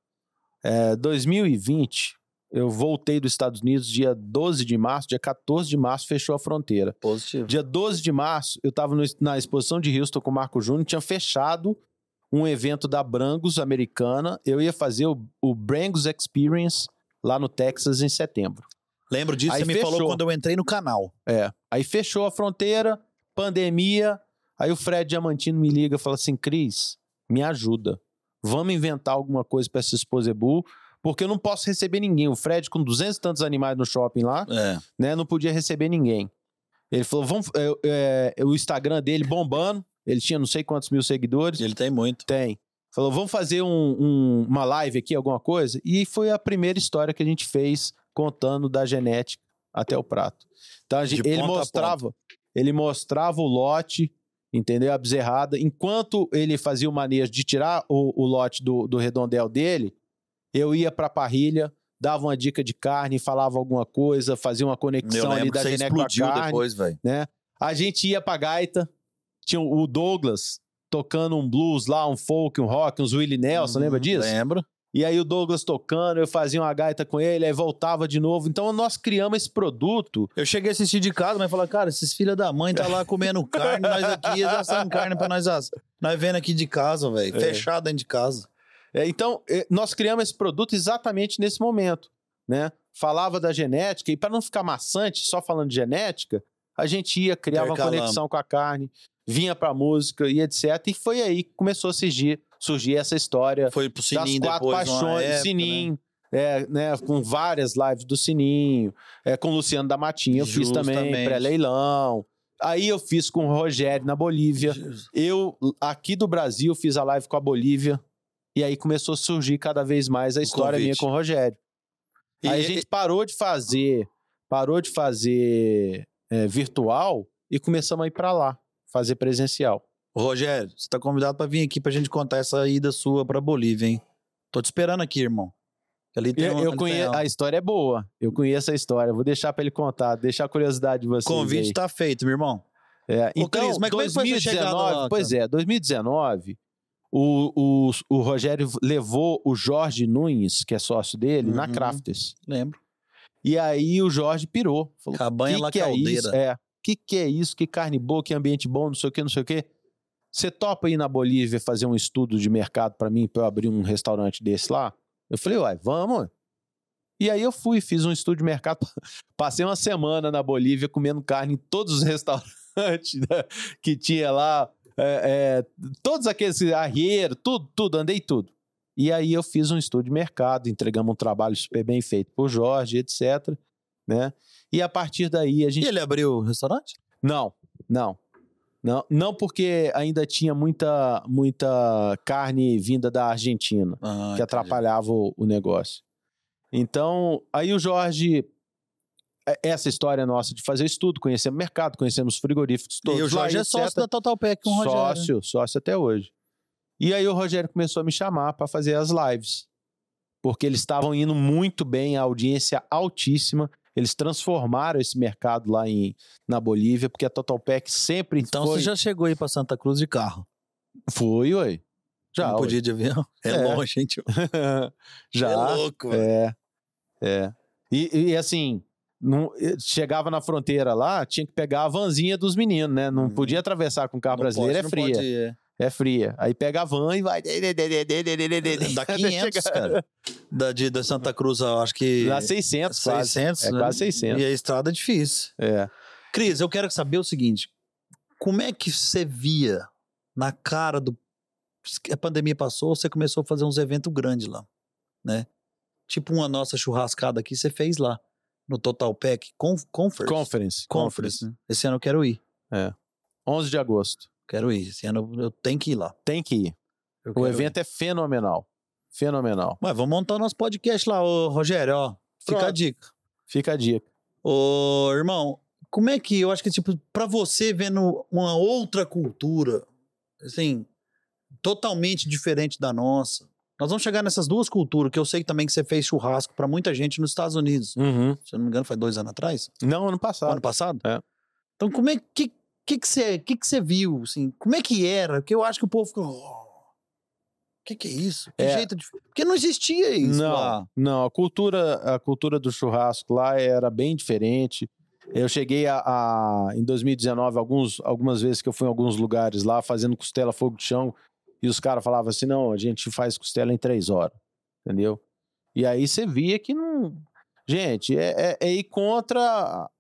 É, 2020, eu voltei dos Estados Unidos dia 12 de março, dia 14 de março fechou a fronteira. Positivo. Dia 12 de março, eu estava na exposição de Houston com o Marco Júnior, tinha fechado um evento da Brangos americana. Eu ia fazer o, o Brangos Experience lá no Texas em setembro. Lembro disso, aí você fechou. me falou quando eu entrei no canal. É. Aí fechou a fronteira, pandemia. Aí o Fred Diamantino me liga e fala assim: Cris, me ajuda. Vamos inventar alguma coisa para essa Exposebu, porque eu não posso receber ninguém. O Fred, com duzentos e tantos animais no shopping lá, é. né, não podia receber ninguém. Ele falou: vamos, é, é, o Instagram dele bombando. Ele tinha não sei quantos mil seguidores. Ele tem muito. Tem. Falou, vamos fazer um, um, uma live aqui, alguma coisa? E foi a primeira história que a gente fez contando da genética até o prato. Então gente, ele mostrava, ele mostrava o lote, entendeu? A bezerrada. Enquanto ele fazia o manejo de tirar o, o lote do, do redondel dele, eu ia para a parrilha, dava uma dica de carne, falava alguma coisa, fazia uma conexão ali da genética com a carne. depois, né? A gente ia pra gaita, tinha o Douglas tocando um blues lá, um folk, um rock, uns Willie Nelson, lembra disso? Lembro. E aí o Douglas tocando, eu fazia uma gaita com ele, aí voltava de novo. Então nós criamos esse produto. Eu cheguei a assistir de casa, mas falar, cara, esses filhos da mãe tá lá comendo [LAUGHS] carne, nós aqui assando carne pra nós Nós vendo aqui de casa, velho, é. fechado dentro de casa. É, então, é, nós criamos esse produto exatamente nesse momento, né? Falava da genética, e para não ficar maçante só falando de genética, a gente ia, criava uma conexão com a carne, vinha pra música e etc. E foi aí que começou a surgir, surgir essa história foi pro Sininho das quatro depois, paixões, época, Sininho. Né? É, né, com várias lives do Sininho, é, com o Luciano da Matinha, eu fiz também, pré-leilão. Aí eu fiz com o Rogério na Bolívia. Jesus. Eu, aqui do Brasil, fiz a live com a Bolívia. E aí começou a surgir cada vez mais a o história convite. minha com o Rogério. E aí a gente parou de fazer, parou de fazer é, virtual e começamos a ir para lá fazer presencial. Rogério, você tá convidado para vir aqui pra gente contar essa ida sua pra Bolívia, hein? Tô te esperando aqui, irmão. Ali tem eu, eu conheço, a história é boa. Eu conheço a história. Vou deixar para ele contar, deixar a curiosidade de vocês. Convite aí. tá feito, meu irmão. É, então, Cris, mas 2019, é lá, pois é, 2019, o, o, o Rogério levou o Jorge Nunes, que é sócio dele, uhum, na Crafters. Lembro. E aí o Jorge pirou. Falou, Cabanha La que Caldeira. É, isso? é que, que é isso? Que carne boa, que ambiente bom, não sei o que, não sei o que. Você topa ir na Bolívia fazer um estudo de mercado para mim, para eu abrir um restaurante desse lá? Eu falei, uai, vamos. E aí eu fui, fiz um estudo de mercado, [LAUGHS] passei uma semana na Bolívia comendo carne em todos os [LAUGHS] restaurantes né, que tinha lá, é, é, todos aqueles arrieiros, tudo, tudo, andei tudo. E aí eu fiz um estudo de mercado, entregamos um trabalho super bem feito por Jorge, etc. Né? E a partir daí a gente. E ele abriu o restaurante? Não, não. Não, não porque ainda tinha muita, muita carne vinda da Argentina, Ah, que atrapalhava o, o negócio. Então, aí o Jorge, é- essa história nossa de fazer estudo, conhecemos o mercado, conhecemos os frigoríficos todos. E o lá, Jorge é etc. sócio da Total Pack com o Rogério. Sócio, sócio até hoje. E aí o Rogério começou a me chamar para fazer as lives. Porque eles estavam indo muito bem, a audiência altíssima. Eles transformaram esse mercado lá em, na Bolívia, porque a Total Pack sempre Então foi. você já chegou aí pra Santa Cruz de carro. Foi, ué. Já. não podia de avião. É, É. longe, gente. [LAUGHS] já. É louco, velho. É. É. E, e, assim, não- eh, chegava na fronteira lá, tinha que pegar a vanzinha dos meninos, né? Não Hum. podia atravessar com carro Não brasileiro, pode, é não fria. pode, é. É fria. Aí pega a van e vai. Dá 500, cara. Da, de, da Santa Cruz, eu acho que... Dá 600, quase. 600, É né? quase 600. E a estrada é difícil. É. Cris, eu quero saber o seguinte: como é que você via na cara do. A pandemia passou, você começou a fazer uns eventos grandes lá, né? Tipo uma nossa churrascada aqui, você fez lá, no Total Pack Conf Conference. Conference. Conference. né? Esse ano eu quero ir. 11 de agosto. Quero ir. Esse ano eu- tenho que ir lá. Tem que ir. Eu O evento é fenomenal. Fenomenal. ir. Ué, vamos montar o nosso podcast lá, ô Rogério, ó. Fica a Pronto. dica. Fica a dica. Ô, irmão, como é que eu acho que, tipo, pra você vendo uma outra cultura, assim, totalmente diferente da nossa, nós vamos chegar nessas duas culturas, que eu sei também que você fez churrasco pra muita gente nos Estados Unidos. Uhum. Se eu não me engano, foi dois anos atrás? Não, ano passado. Ano passado? É. Então, como é que, que, que, você, que, que você viu, assim? Como é que era? Porque eu acho que o povo ficou... "Oh, O que, que é isso? Que É. jeito de... Porque não existia isso não, lá. não. A cultura, a cultura do churrasco lá era bem diferente. Eu cheguei a, a- em 2019, alguns, algumas vezes que eu fui em alguns lugares lá fazendo costela fogo de chão e os caras falavam assim: não, a gente faz costela em três horas, entendeu? E aí você via que não. Gente, é, é- é ir contra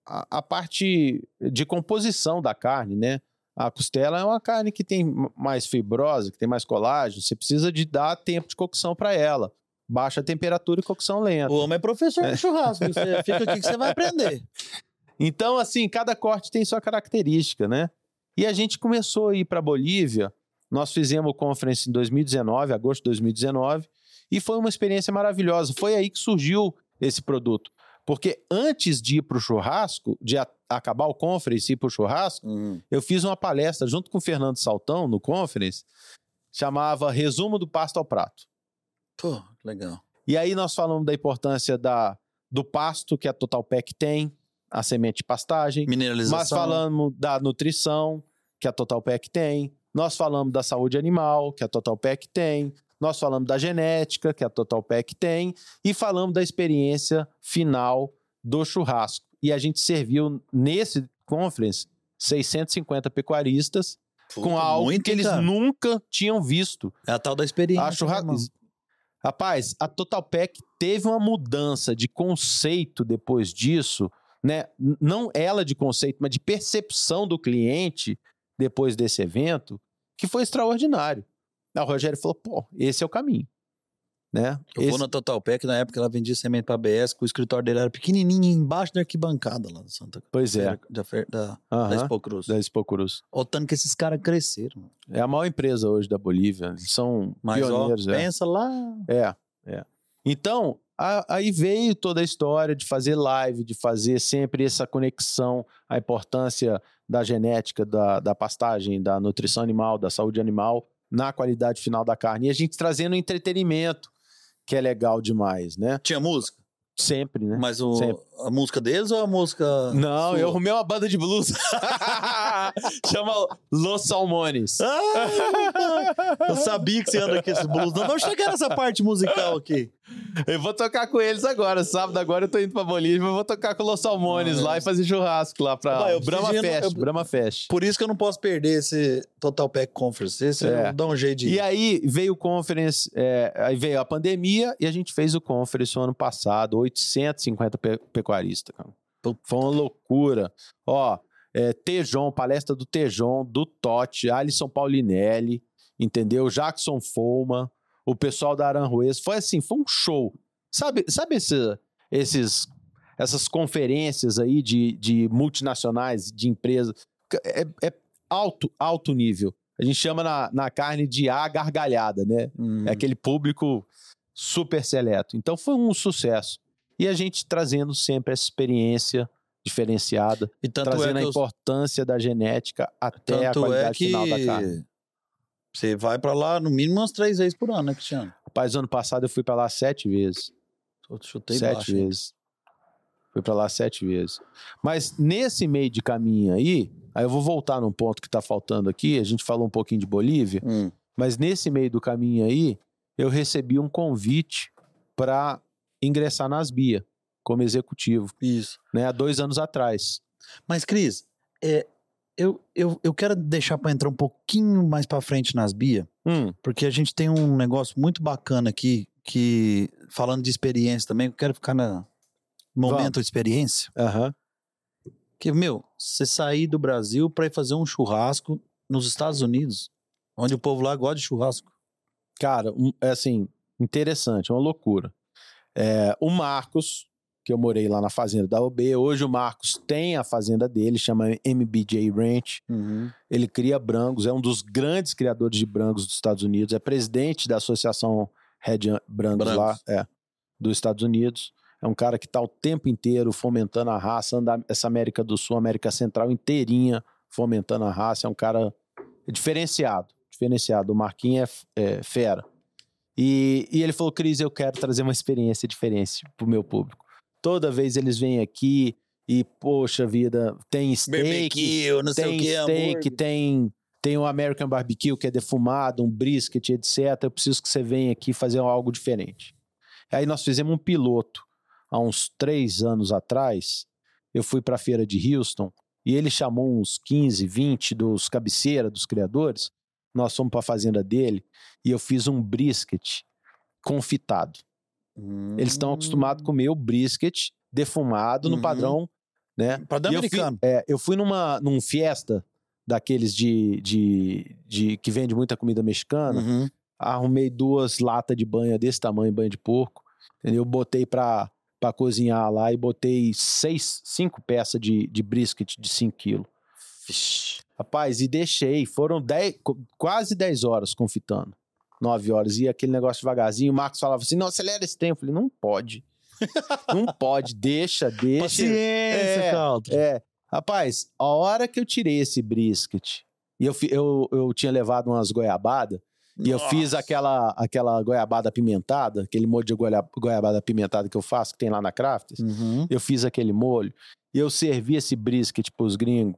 a, a- parte de composição da carne, né? A costela é uma carne que tem mais fibrosa, que tem mais colágeno. Você precisa de dar tempo de cocção para ela. Baixa temperatura e cocção lenta. O homem é professor de churrasco. Você fica aqui que você vai aprender. [LAUGHS] Então, assim, cada corte tem sua característica, né? E a gente começou a ir para Bolívia. Nós fizemos o conference em 2019, agosto de 2019, e foi uma experiência maravilhosa. Foi aí que surgiu esse produto. Porque antes de ir para o churrasco, de a- acabar o conference e ir para o churrasco, eu fiz uma palestra junto com o Fernando Saltão no conference, chamava Resumo do Pasto ao Prato. Pô, legal. E aí nós falamos da importância da, do pasto que a Total Pack tem, a semente de pastagem, Mineralização. mas falamos da nutrição que a Total Pack tem, nós falamos da saúde animal que a Total Pack tem, nós falamos da genética que a Total Pack tem e falamos da experiência final do churrasco. E a gente serviu nesse conference 650 pecuaristas Puta, com algo que eles cara. nunca tinham visto. É a tal da experiência. A churra- né? Rapaz, a Total Pack teve uma mudança de conceito depois disso, né? Não ela de conceito, mas de percepção do cliente depois desse evento, que foi extraordinário. Aí o Rogério falou: pô, esse é o caminho. Né? Eu vou Esse- na Total Pack, na época ela vendia semente pra ABS, que o escritório dele era pequenininho, embaixo da arquibancada lá de Santa Cruz. Pois é. Da, da, Aham, da Expo Cruz. da Expo Cruz. O tanto que esses caras cresceram. mano. É a maior empresa hoje da Bolívia. Eles são Mas, ó, pioneiros. é. pensa lá. É, é. Então, a- aí veio toda a história de fazer live, de fazer sempre essa conexão, a importância da genética, da, da pastagem, da nutrição animal, da saúde animal na qualidade final da carne. E a gente trazendo entretenimento, que é legal demais, né? Tinha música? Sempre, né? Mas o, Sempre. A música deles ou a música. Não, sua? eu arrumei uma banda de blues. [LAUGHS] Chama Los Salmones. Ah, eu sabia que você anda com esse blues. Não, vamos chegar nessa parte musical aqui. Eu vou tocar com eles agora. Sábado agora eu tô indo pra Bolívia, eu vou tocar com Los Salmones Ah, é. lá e fazer churrasco lá pra Vai, eu Brahma no- Fest. eu- Brahma Fest. Por isso que eu não posso perder esse Total Pack Conference. Esse É. dou um jeito de. E aí veio o conference, é, aí veio a pandemia e a gente fez o conference o ano passado, 850 pe pecuaristas, cara. Foi uma loucura. Ó, é, Tejon, palestra do Tejon, do Totti, Alisson Paulinelli, entendeu? Jackson Foma, o pessoal da Aranjuez. Foi assim, foi um show. Sabe, sabe esse- esses, essas conferências aí de, de multinacionais, de empresas? É, é- alto, alto nível. A gente chama na, na carne de A gargalhada, né? Hum. É aquele público super seleto. Então foi um sucesso. E a gente trazendo sempre essa experiência diferenciada, E tanto trazendo é a que eu- importância da genética até a tanto é qualidade que final da carne. você vai pra lá no mínimo umas três vezes por ano, né, Cristiano? Rapaz, ano passado eu fui pra lá sete vezes. Eu chutei sete baixo. hein? vezes. Fui pra lá sete vezes. Mas nesse meio de caminho aí, aí eu vou voltar num ponto que tá faltando aqui. A gente falou um pouquinho de Bolívia, Hum. mas nesse meio do caminho aí, eu recebi um convite para ingressar nas BIA como executivo, Isso. né? Há dois anos atrás. Mas, Cris, é, eu, eu, eu quero deixar pra entrar um pouquinho mais pra frente nas Bia, Hum, porque a gente tem um negócio muito bacana aqui, que, falando de experiência também, eu quero ficar na momento de experiência. aham. Que, meu, você sair do Brasil pra ir fazer um churrasco nos Estados Unidos, onde o povo lá gosta de churrasco. Cara, um- é assim, interessante, uma loucura. É, o Marcos, que eu morei lá na fazenda da OB, hoje o Marcos tem a fazenda dele, chama MBJ Ranch. Ele cria brangos, é um dos grandes criadores de brangos dos Estados Unidos, é presidente da Associação Red Brangos. lá, é, dos Estados Unidos. É um cara que está o tempo inteiro fomentando a raça, anda essa América do Sul, América Central inteirinha fomentando a raça. É um cara diferenciado, diferenciado. O Marquinhos é, é fera. E, e ele falou, Cris, eu quero trazer uma experiência diferente pro meu público. Toda vez eles vêm aqui e, poxa vida, tem steak, não tem steak, tem, tem o American Barbecue, que é defumado, um brisket, etc. Eu preciso que você venha aqui fazer algo diferente. Aí nós fizemos um piloto há uns três anos atrás. Eu fui para a feira de Houston e ele chamou uns 15, 20 dos cabeceira, dos criadores. Nós fomos para a fazenda dele e eu fiz um brisket confitado. Eles estão acostumados a comer o brisket defumado no Uhum. padrão, né? Padrão E eu fui- americano. é, eu fui numa num fiesta daqueles de, de, de que vende muita comida mexicana, Uhum. arrumei duas latas de banha desse tamanho, banha de porco, entendeu? Eu botei pra, pra cozinhar lá e botei seis, cinco peças de, de brisket de 5 quilos. Rapaz, e deixei, foram dez, qu- quase 10 horas confitando. 9 horas, e aquele negócio devagarzinho, o Marcos falava assim, não, acelera esse tempo. Eu falei, não pode. não pode, deixa, deixa. Paciência, É, Caldo. É, rapaz, a hora que eu tirei esse brisket e eu, eu, eu tinha levado umas goiabadas e eu fiz aquela, aquela goiabada apimentada, aquele molho de goia- goiabada apimentada que eu faço, que tem lá na Crafts. Uhum. Eu fiz aquele molho e eu servi esse brisket pros gringos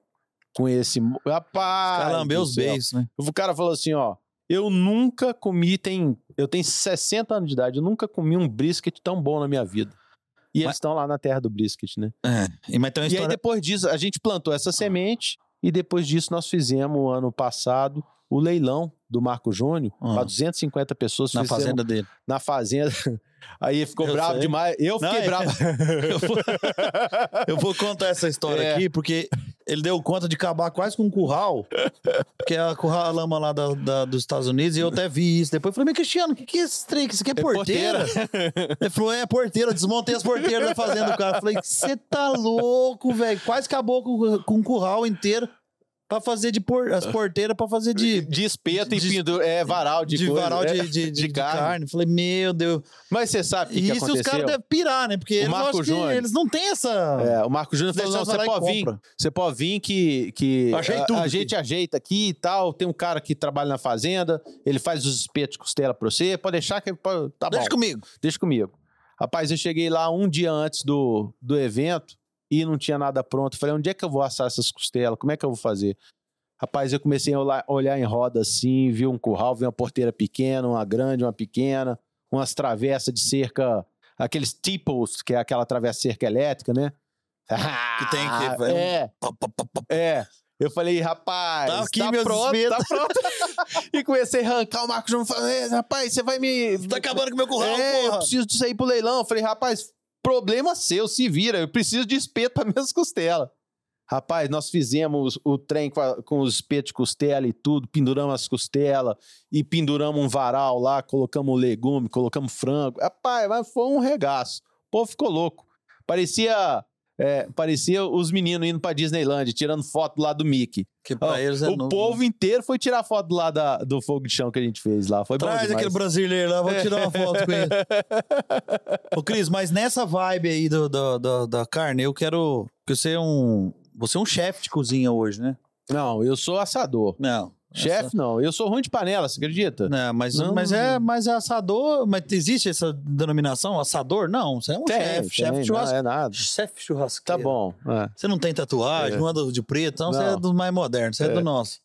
com esse. Rapaz! Cara, lambeu os beijos, né? O cara falou assim, ó. Eu nunca comi, tem. Eu tenho 60 anos de idade, eu nunca comi um brisket tão bom na minha vida. E eles Mas- estão lá na terra do brisket, né? É. E, mas tem uma E aí, história... depois disso, a gente plantou essa semente e depois disso nós fizemos, ano passado, o leilão do Marco Júnior Ah. para 250 pessoas. na fizemos fazenda dele. Na fazenda. [LAUGHS] Aí ficou Eu bravo sei. demais. Eu Não, fiquei é- bravo. [LAUGHS] Eu vou, eu vou [LAUGHS] contar essa história É. aqui, porque ele deu conta de acabar quase com um curral, [LAUGHS] que é a curral lama lá da, da- dos Estados Unidos, e eu até vi isso. Depois eu falei, mas Cristiano, o que, que é esse trem? Isso aqui é É porteira? Ele falou, é porteira, desmontei as porteiras da fazenda do cara. Eu falei, você tá louco, velho? Quase acabou com, com um curral inteiro pra fazer de por, as porteiras pra fazer de, De espeto e De- pindur, é varal de, de, coisa, varal é, de, de, de- de carne. carne. Falei, meu Deus. Mas você sabe o que, E que isso os caras devem pirar, né? Porque eles, Marco que Júnior. eles não têm essa. É, o Marco Júnior falou: não, você e pode vir. Você pode vir que, que a, a gente ajeita aqui e tal. Tem um cara que trabalha na fazenda, ele faz os espetos de costela pra você. Pode deixar que pode, tá Deixa bom. comigo. Deixa comigo. Rapaz, eu cheguei lá um dia antes do, do evento e não tinha nada pronto. Falei, onde é que eu vou assar essas costelas? Como é que eu vou fazer? Rapaz, eu comecei a olhar, em roda assim, vi um curral, vi uma porteira pequena, uma grande, uma pequena, umas travessas de cerca, aqueles tipos, que é aquela travessa cerca elétrica, né? Que tem que- um- É, pá. é. Eu falei, rapaz, Tá tá, aqui meus pronto, tá pronto. [LAUGHS] e comecei a arrancar o Marcos Júnior. Falei, "É, rapaz, você vai me... Tá acabando com o meu curral, É, eu porra. preciso disso aí pro leilão. Eu falei, rapaz, problema seu, se vira. Eu preciso de espeto pra [LAUGHS] minhas costelas. Rapaz, nós fizemos o trem com, a- com os espetos de costela e tudo, penduramos as costelas e penduramos um varal lá, colocamos legume, colocamos frango. Rapaz, mas foi um regaço. O povo ficou louco. Parecia É, parecia os meninos indo pra Disneyland, tirando foto lá do Mickey. Que Ó, pra eles é o novo, povo inteiro foi tirar foto lá da- do fogo de chão que a gente fez lá. Foi Traz aquele brasileiro lá, vou tirar uma foto com ele. [LAUGHS] Ô, Cris, mas nessa vibe aí do, do- do- da carne, eu quero. Que você é um. Você é um chefe de cozinha hoje, né? Não, eu sou assador. Não. Chefe, não. Eu sou ruim de panela, você acredita? Não, mas, Não. mas, é, mas é assador. Mas existe essa denominação? Assador? Não, você é um chefe. Chefe churrasco. Não é nada. Chefe Tá churrasqueiro. bom. é. Você não tem tatuagem, É. não anda de preto, então você é Não. dos mais modernos, você é, É. do nosso.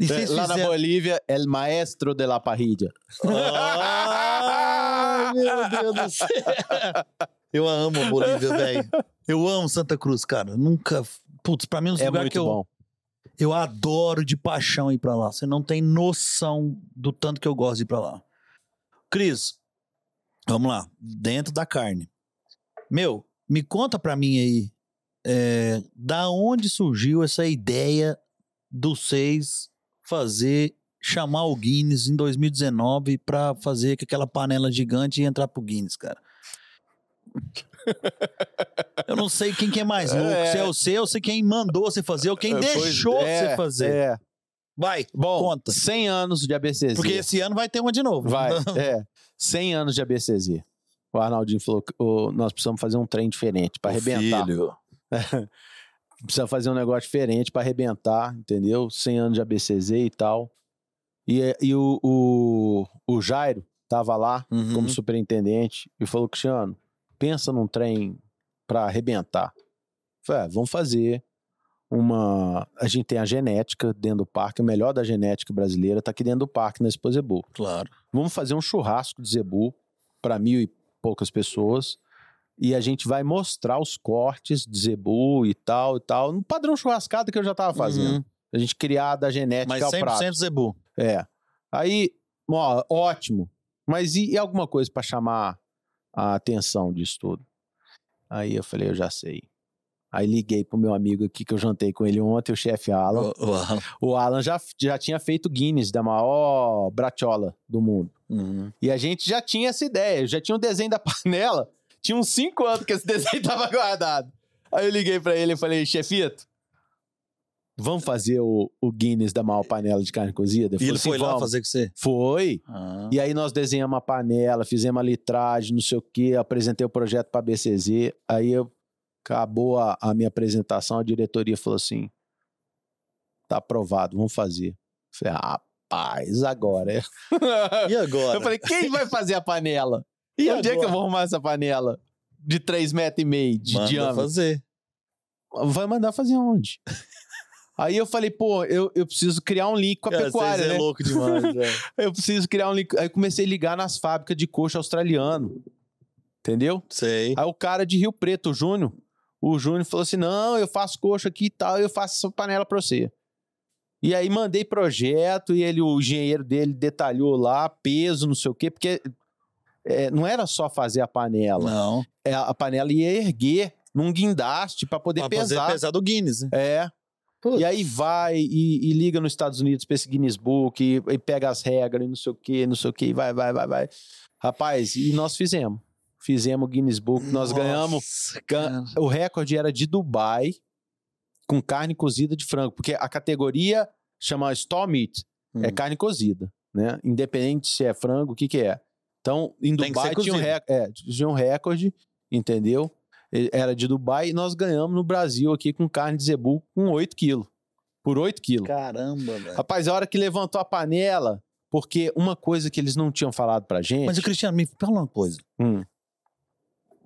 E É, Lá na Bolívia, el maestro de la parrilla. [LAUGHS] Ai, meu Deus do céu. [LAUGHS] Eu amo a Bolívia, velho. Eu amo Santa Cruz, cara. Nunca. Putz, pra mim, é um É lugar que eu, bom. Eu adoro de paixão ir pra lá. Você não tem noção do tanto que eu gosto de ir pra lá. Cris, vamos lá. Dentro da carne. Meu, me conta pra mim aí. é, da onde surgiu essa ideia do seis fazer chamar o Guinness em 2019 pra fazer aquela panela gigante e entrar pro Guinness, cara? Eu não sei quem que é mais louco, É. se é você ou se quem mandou você fazer ou quem É, pois deixou é, você fazer. É. Vai, Bom, Conta. 100 anos de ABCZ. porque esse ano vai ter uma de novo. Vai, [LAUGHS] é. 100 anos de ABCZ. O Arnaldinho falou que ô, nós precisamos fazer um trem diferente para arrebentar. filho. [LAUGHS] Precisa fazer um negócio diferente para arrebentar, entendeu? 100 anos de ABCZ e tal. E, e o, o, o Jairo tava lá Uhum. como superintendente e falou, Cristiano, pensa num trem para arrebentar. Falei, ah, vamos fazer uma... A gente tem a genética dentro do parque, o melhor da genética brasileira tá aqui dentro do parque, na Expo Zebu. Claro. Vamos fazer um churrasco de zebu para mil e poucas pessoas. E a gente vai mostrar os cortes de zebu e tal e tal, no padrão churrascada que eu já tava fazendo. Uhum. A gente criar da genética Mas ao 100% prato. zebu. É. Aí, ó, ótimo. Mas e, e alguma coisa para chamar a atenção disso tudo? Aí eu falei, eu já sei. Aí liguei pro meu amigo aqui que eu jantei com ele ontem, o chefe Alan. O- o Alan. O Alan já, já tinha feito Guinness, da maior bratiola do mundo. Uhum. E a gente já tinha essa ideia, já tinha um desenho da [LAUGHS] panela. Tinha uns 5 anos que esse desenho tava guardado. Aí eu liguei pra ele e falei, chefito, vamos fazer o, o Guinness da maior panela de carne cozida? E ele assim, foi lá "Vamos." fazer com você? Foi. Ah. E aí nós desenhamos a panela, fizemos a litragem, não sei o quê, apresentei o projeto pra BCZ. Aí eu, acabou a, a minha apresentação, a diretoria falou assim, tá aprovado, vamos fazer. Eu falei, rapaz, agora é... [LAUGHS] E agora? Eu falei, quem vai fazer a panela? E, E onde é que eu vou arrumar essa panela? De 3,5 metros e meio de Manda diâmetro. fazer. Vai mandar fazer onde? Aí eu falei, pô, eu, eu preciso criar um link com a Cara, pecuária, vocês né? é louco demais, [LAUGHS] velho. Eu preciso criar um link. Aí comecei a ligar nas fábricas de coxa australiano. Entendeu? Sei. Aí o cara de Rio Preto, o Júnior, o Júnior falou assim: não, eu faço coxa aqui e tal, eu faço essa panela pra você. E aí mandei projeto e ele, o engenheiro dele detalhou lá, peso, não sei o quê, porque é, não era só fazer a panela. Não. É, a panela ia erguer num guindaste pra poder Pra fazer pesar. pesar do Guinness, né? É. E aí vai e, e liga nos Estados Unidos pra esse Guinness Book e, e pega as regras e não sei o que, não sei o que, vai, vai, vai, vai. Rapaz, e nós fizemos. Fizemos o Guinness Book, nós ganhamos. Nossa, gan- cara. O recorde era de Dubai com carne cozida de frango, porque a categoria chama Store Meat, é Hum. carne cozida, né? Independente se é frango, o que que é. Então, em Dubai tinha um, é, tinha um recorde, entendeu? Era de Dubai e nós ganhamos no Brasil aqui com carne de zebu com 8 quilos. Por 8 quilos. Caramba, velho. Rapaz, a hora que levantou a panela, porque uma coisa que eles não tinham falado pra gente. Mas Cristiano, me fala uma coisa. Hum,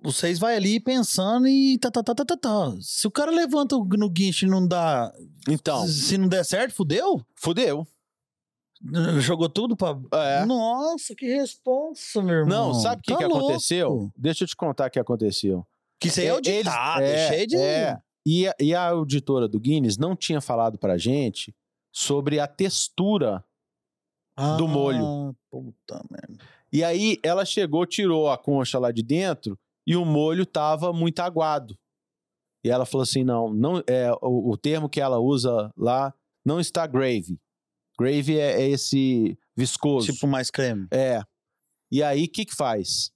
Vocês vai ali pensando e tá, tá, tá, tá, tá, tá. Se o cara levanta no guincho e não dá. então, Se não der certo, fudeu? fudeu. Jogou tudo pra. É. Nossa, que responsa, meu irmão. Não, sabe o que, Tá que louco. aconteceu? Deixa eu te contar o que aconteceu. Que isso aí é É, auditado, eles- é, é, cheio de. é. E a, e a auditora do Guinness não tinha falado pra gente sobre a textura. do molho. Ah, Puta merda. E aí ela chegou, tirou a concha lá de dentro e o molho tava muito aguado. E ela falou assim: não, não é o, o termo que ela usa lá não está gravy. Gravy é, é esse viscoso. Tipo mais creme. É. E aí o que que faz?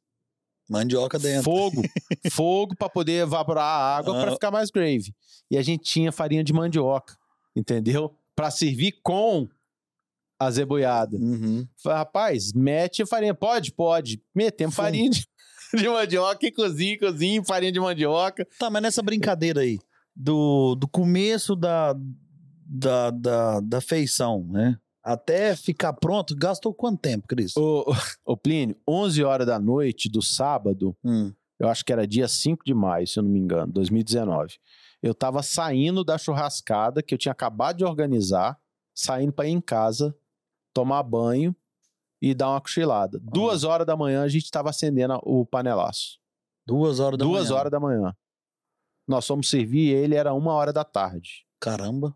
Mandioca dentro. Fogo. [LAUGHS] fogo para poder evaporar a água Ah. para ficar mais gravy. E a gente tinha farinha de mandioca, entendeu? Para servir com a zeboiada. Uhum. Rapaz, mete a farinha. Pode? Pode. Metemos farinha de, [LAUGHS] de mandioca e cozinha, cozinha, farinha de mandioca. Tá, mas nessa brincadeira aí, do, do começo da, da, da, da feição, né? Até ficar pronto, gastou quanto tempo, Cris? Ô, ô Plínio, 11 horas da noite do sábado, Hum. eu acho que era dia 5 de maio, se eu não me engano, 2019. Eu tava saindo da churrascada que eu tinha acabado de organizar, saindo para ir em casa, tomar banho e dar uma cochilada. Duas horas da manhã a gente tava acendendo o panelaço. Duas horas da Duas manhã. horas da manhã. Nós fomos servir ele, era uma hora da tarde. Caramba.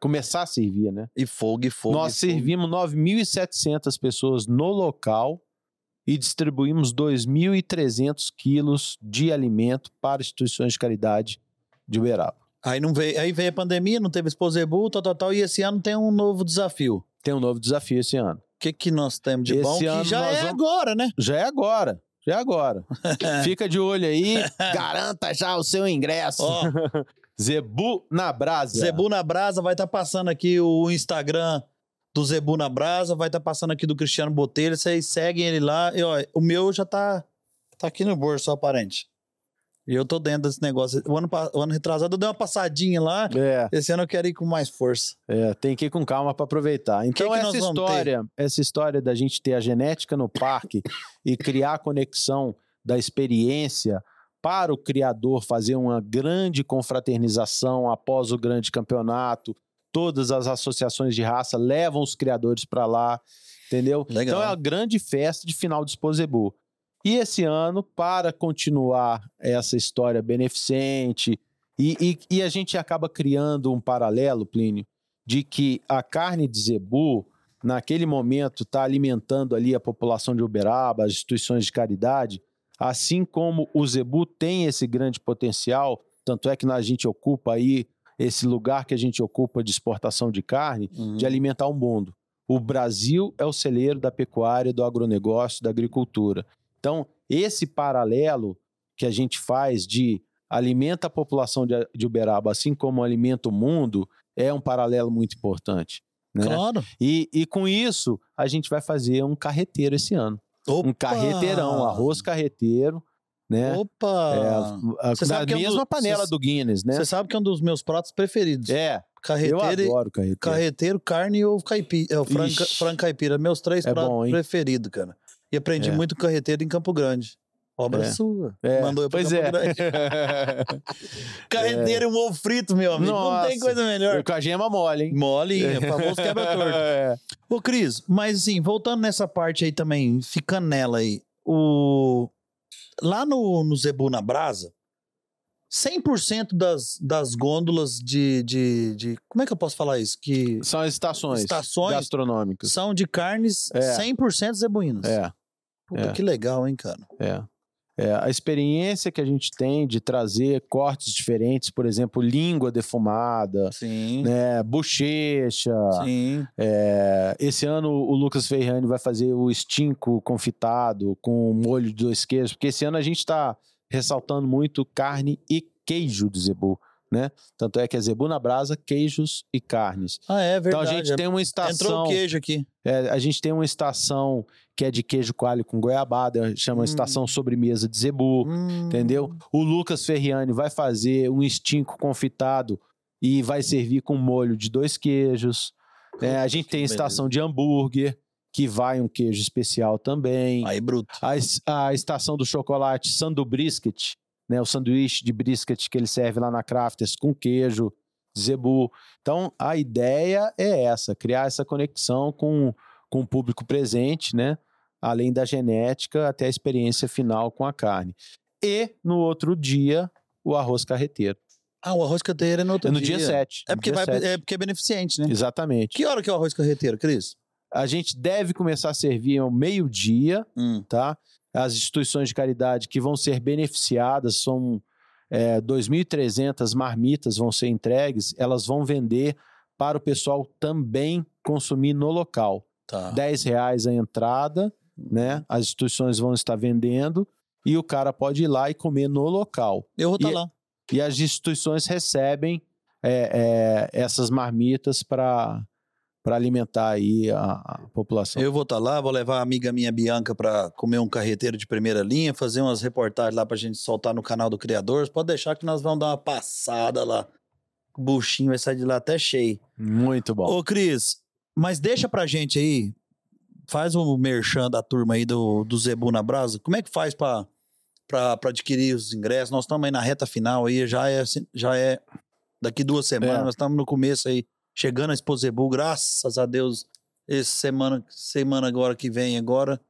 Começar a servir, né? E fogo, e fogo. Nós e fogo. servimos 9.700 pessoas no local e distribuímos 2.300 quilos de alimento para instituições de caridade de Uberaba. Aí, não veio, aí veio a pandemia, não teve Exposebu, tal, tal, tal. E esse ano tem um novo desafio. Tem um novo desafio esse ano. O que, que nós temos de Esse bom? ano Que já é vamos- agora, né? Já é agora. Já é agora. [LAUGHS] Fica de olho aí. [LAUGHS] Garanta já o seu ingresso. Ó, Zebu na brasa. Zebu na Brasa vai estar passando aqui o Instagram do Zebu na Brasa, vai estar passando aqui do Cristiano Botelho. Vocês seguem ele lá. E, ó, o meu já tá, tá aqui no bolso, ó, parente. E eu tô dentro desse negócio. O ano, o ano retrasado eu dei uma passadinha lá. É, Esse ano eu quero ir com mais força. é, tem que ir com calma para aproveitar. Então que essa nós vamos história, essa história da gente ter a genética no parque [LAUGHS] e criar a conexão da experiência para o criador fazer uma grande confraternização após o grande campeonato. Todas as associações de raça levam os criadores para lá, entendeu? Legal. Então é uma grande festa de final de Exposebu. E esse ano, para continuar essa história beneficente, e, e- e a gente acaba criando um paralelo, Plínio, de que a carne de zebu, naquele momento, está alimentando ali a população de Uberaba, as instituições de caridade, assim como o zebu tem esse grande potencial, tanto é que a gente ocupa aí esse lugar que a gente ocupa de exportação de carne, Uhum. de alimentar o mundo. O Brasil é o celeiro da pecuária, do agronegócio, da agricultura. Então, esse paralelo que a gente faz de alimenta a população de, Uberaba, assim como alimenta o mundo, é um paralelo muito importante. Né? Claro. E, e com isso, a gente vai fazer um carreteiro esse ano. Um Opa! carreteteiro, arroz carreteiro, né? Opa! É, a- na sabe que é um mesma do- panela cê- do Guinness, né? Você sabe que é um dos meus pratos preferidos. É, eu Carreteiro, e- adoro carreteiro. carreteiro, carne e ovo caipira. É o frango, frango caipira. Meus três É pratos bom, preferidos, cara. E aprendi É. muito carreteiro em Campo Grande. Obra É. sua. É, Mandou eu pra pois é. [LAUGHS] Carreteiro e um ovo frito, meu amigo. Não tem Nossa. coisa melhor. Com a gema mole, hein? Molinha, famoso quebra-torto. [LAUGHS] É. Ô, Cris, mas assim, voltando nessa parte aí também, ficando nela aí, o... lá no, no Zebu na Brasa, 100% das, das gôndolas de, de, de. Como é que eu posso falar isso? Que São as estações, Estações gastronômicas. são de carnes É. 100% zebuínas. É, Puta, é. que legal, hein, cara? é. É, a experiência que a gente tem de trazer cortes diferentes, por exemplo, língua defumada, Sim. né, bochecha. Sim. É, esse ano o Lucas Ferrani vai fazer o estinco confitado com molho de dois queijos, porque esse ano a gente está ressaltando muito carne e queijo de zebu, né? Tanto é que é zebu na brasa, queijos e carnes. Ah, é Então verdade. a gente tem uma estação, Entrou o queijo aqui. é, a gente tem uma estação que é de queijo coalho com goiabada, chama Hum. estação sobremesa de zebu. Hum. Entendeu? O Lucas Ferriani vai fazer um estinco confitado e vai servir com molho de dois queijos. É, a gente tem a estação de hambúrguer, que vai um queijo especial também. Aí, bruto. A, a estação do chocolate Sandu Brisket, né, o sanduíche de brisket que ele serve lá na Crafters com queijo, zebu. Então, a ideia é essa, criar essa conexão com, com o público presente, né? Além da genética, até a experiência final com a carne. E, no outro dia, o arroz carreteiro. Ah, o arroz carreteiro é no outro É no dia, 7. É porque, vai, é porque é beneficente, né? Exatamente. Que hora que é o arroz carreteiro, Cris? A gente deve começar a servir ao meio-dia, Hum. tá? As instituições de caridade que vão ser beneficiadas são é, 2.300 marmitas vão ser entregues, elas vão vender para o pessoal também consumir no local. Tá. 10 reais a entrada, né? As instituições vão estar vendendo e o cara pode ir lá e comer no local. Eu vou estar E- lá. E as instituições recebem é, é, essas marmitas para alimentar aí a, a população. Eu vou estar lá, vou levar a amiga minha Bianca para comer um carreteiro de primeira linha, fazer umas reportagens lá pra gente soltar no canal do Criadores. Pode deixar que nós vamos dar uma passada lá. O buchinho vai sair de lá até cheio. Muito bom. Ô, Cris, mas deixa pra gente aí, faz o merchan da turma aí do, do Zebu na Brasa. Como é que faz pra adquirir os ingressos? Nós estamos aí na reta final aí, já é, já é daqui duas semanas, É. nós estamos no começo aí, chegando a Expo Zebu, graças a Deus, essa semana, semana agora que vem agora.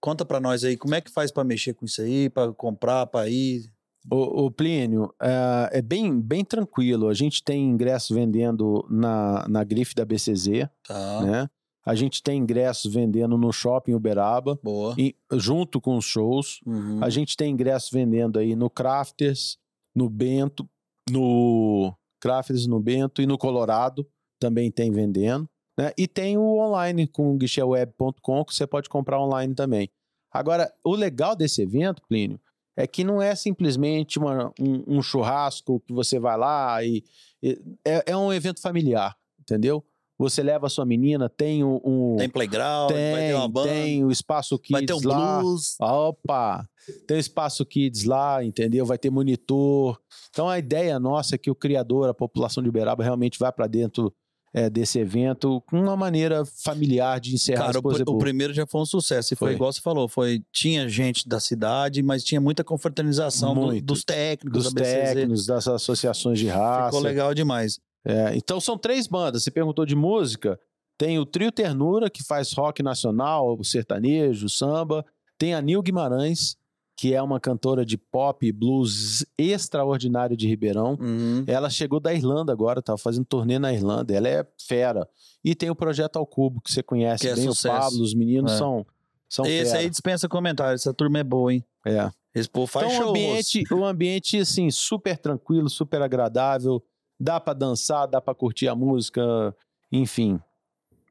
Conta pra nós aí, como é que faz pra mexer com isso aí, pra comprar, pra ir? O, Plínio, é, é bem, bem tranquilo. A gente tem ingressos vendendo na, na grife da BCZ, Tá, né? A gente tem ingressos vendendo no shopping Uberaba, boa. e- junto com os shows. Uhum. A gente tem ingressos vendendo aí no Crafters, no Bento, no Crafters, no Bento e no Colorado também tem vendendo. Né? E tem o online com o guicheweb.com que você pode comprar online também. Agora, o legal desse evento, Plínio, é que não é simplesmente uma- um, um churrasco que você vai lá e. e- é, é um evento familiar, entendeu? Você leva a sua menina, tem um- Tem playground, vai ter tem, uma banda, tem o espaço Kids vai ter um lá. blues. Opa! Tem o espaço Kids lá, entendeu? Vai ter monitor. Então a ideia nossa é que o criador, a população de Uberaba, realmente vai para dentro é, desse evento com uma maneira familiar de encerrar Cara, a o, o primeiro já foi um sucesso. E foi, Foi. igual você falou, foi tinha gente da cidade, mas tinha muita confraternização do- dos técnicos dos técnicos, das associações de raça. Ficou legal demais. É, então são três bandas. Você perguntou de música. Tem o Trio Ternura, que faz rock nacional, o sertanejo, o samba. Tem a Nil Guimarães, que é uma cantora de pop e blues extraordinária de Ribeirão. Uhum. Ela chegou da Irlanda agora, tá fazendo turnê na Irlanda. Ela é fera. E tem o Projeto ao Cubo, que você conhece Que é bem, sucesso. o Pablo, os meninos É. são, são Esse fera. aí dispensa comentário. Essa turma é boa, hein? É. Esse povo faz Então, um shows. ambiente, um ambiente, assim, super tranquilo, super agradável. Dá pra dançar, dá pra curtir a música, enfim.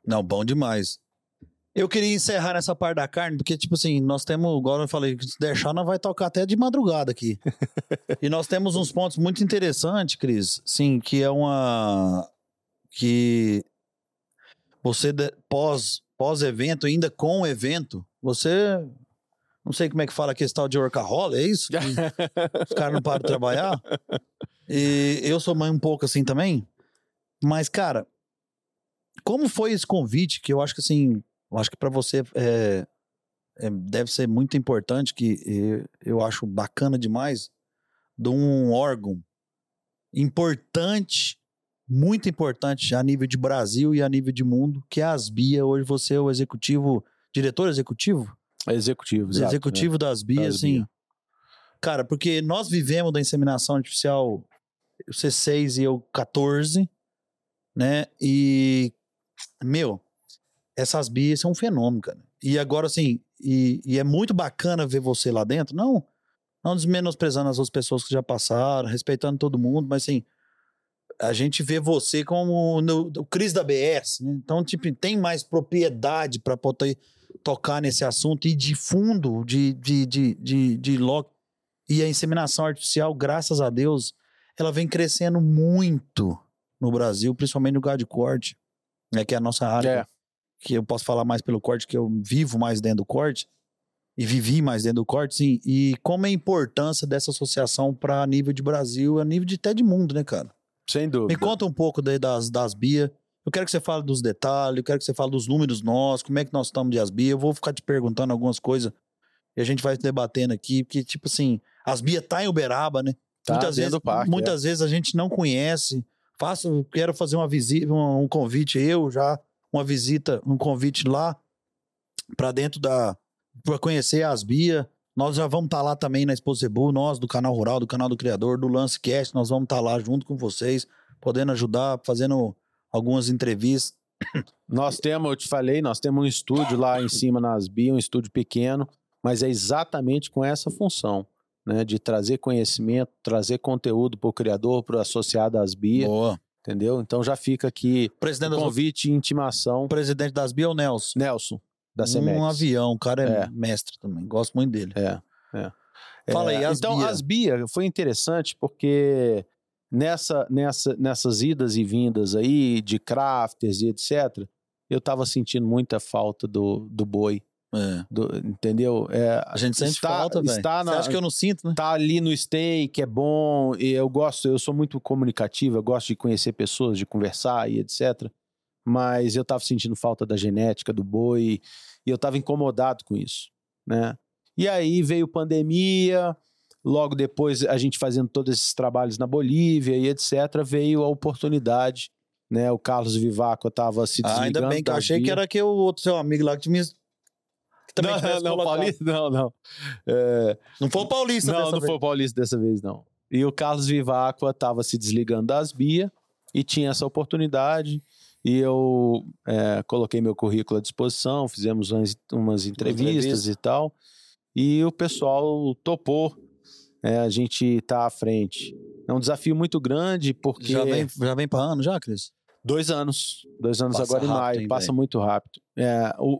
Não, bom demais. Eu queria encerrar nessa parte da carne, porque, tipo assim, nós temos, agora eu falei, se deixar, nós vai tocar até de madrugada aqui. [LAUGHS] e nós temos uns pontos muito interessantes, Cris, sim, que é uma. que você, pós, pós-evento, ainda com o evento, você. Não sei como é que fala que esse tal de workaholic, é isso? [LAUGHS] Os caras não param de trabalhar. E eu sou mãe um pouco assim também. Mas, cara, como foi esse convite? Que eu acho que assim, eu acho que para você é, é, deve ser muito importante, que eh, eu acho bacana demais, de um órgão importante, muito importante a nível de Brasil e a nível de mundo, que é a Asbia. Hoje você é o executivo, diretor executivo? Executivo, exato, executivo da Asbia, Da assim. Asbia. Cara, porque nós vivemos da inseminação artificial, você 6 e eu 14, né? E, meu, essas bias são um fenômeno, cara. E agora, assim, e, e é muito bacana ver você lá dentro, não, não desmenosprezando as outras pessoas que já passaram, respeitando todo mundo, mas assim, a gente vê você como no, o Cris da BS, né? Então, tipo, tem mais propriedade para poder tocar nesse assunto e de fundo, de, de, de, de, de E a inseminação artificial, graças a Deus, ela vem crescendo muito no Brasil, principalmente no gado de corte, né, que é a nossa área, É. que eu posso falar mais pelo corte, que eu vivo mais dentro do corte, e vivi mais dentro do corte, sim. E como é a importância dessa associação para nível de Brasil, a nível de até de mundo, né, cara? Sem dúvida. Me conta um pouco das, das BIA. Eu quero que você fale dos detalhes, eu quero que você fale dos números nossos, como é que nós estamos de Asbia. Eu vou ficar te perguntando algumas coisas e a gente vai debatendo aqui, porque, tipo assim, Asbia tá em Uberaba, né? Tá muitas vezes, do parque, é. muitas vezes a gente não conhece. Faço, quero fazer uma visita, um, um convite, eu já, uma visita, um convite lá para dentro da. para conhecer a Asbia. Nós já vamos estar lá também na Expo Cebu, nós do canal Rural, do canal do Criador, do Lancecast, nós vamos estar lá junto com vocês, podendo ajudar, fazendo algumas entrevistas. [COUGHS] Nós temos, eu te falei, nós temos um estúdio lá em cima na Asbia, um estúdio pequeno, mas é exatamente com essa função, né? De trazer conhecimento, trazer conteúdo para o criador, para o associado à Asbia, Boa. Entendeu? Então já fica aqui Presidente, o das, convite e intimação. presidente das Asbia é o Nelson. Nelson, da Semex. Um avião, o cara é, É. mestre também, gosto muito dele. É, é. Fala aí, as então, Bia. as Bia foi interessante porque nessa, nessa, nessas idas e vindas aí de crafters e etc., eu tava sentindo muita falta do, do boi, É. do- entendeu? É, A gente sente está- falta, velho. está Você acha que eu não sinto, né? tá ali no steak, é bom, e eu gosto, eu sou muito comunicativo, eu gosto de conhecer pessoas, de conversar e etc. Mas eu tava sentindo falta da genética do boi e eu tava incomodado com isso, né? E aí veio pandemia, logo depois a gente fazendo todos esses trabalhos na Bolívia e etc, veio a oportunidade, né? O Carlos Vivaco tava se Ah, desligando ainda bem que eu achei que era que o outro seu amigo lá que tinha. Que também não, não, colocado. Paulista, não, não. É, Não foi o Paulista não, dessa não vez. foi o Paulista dessa vez, não. E o Carlos Vivacqua estava se desligando das Bia e tinha essa oportunidade. E eu é, coloquei meu currículo à disposição, fizemos umas, umas entrevistas entrevista. e tal. E o pessoal topou. né, a gente tá à frente. É um desafio muito grande, porque. Já vem, já vem pra ano, já, Cris? Dois anos. Dois anos Passa agora em maio. hein, passa muito rápido. É, o,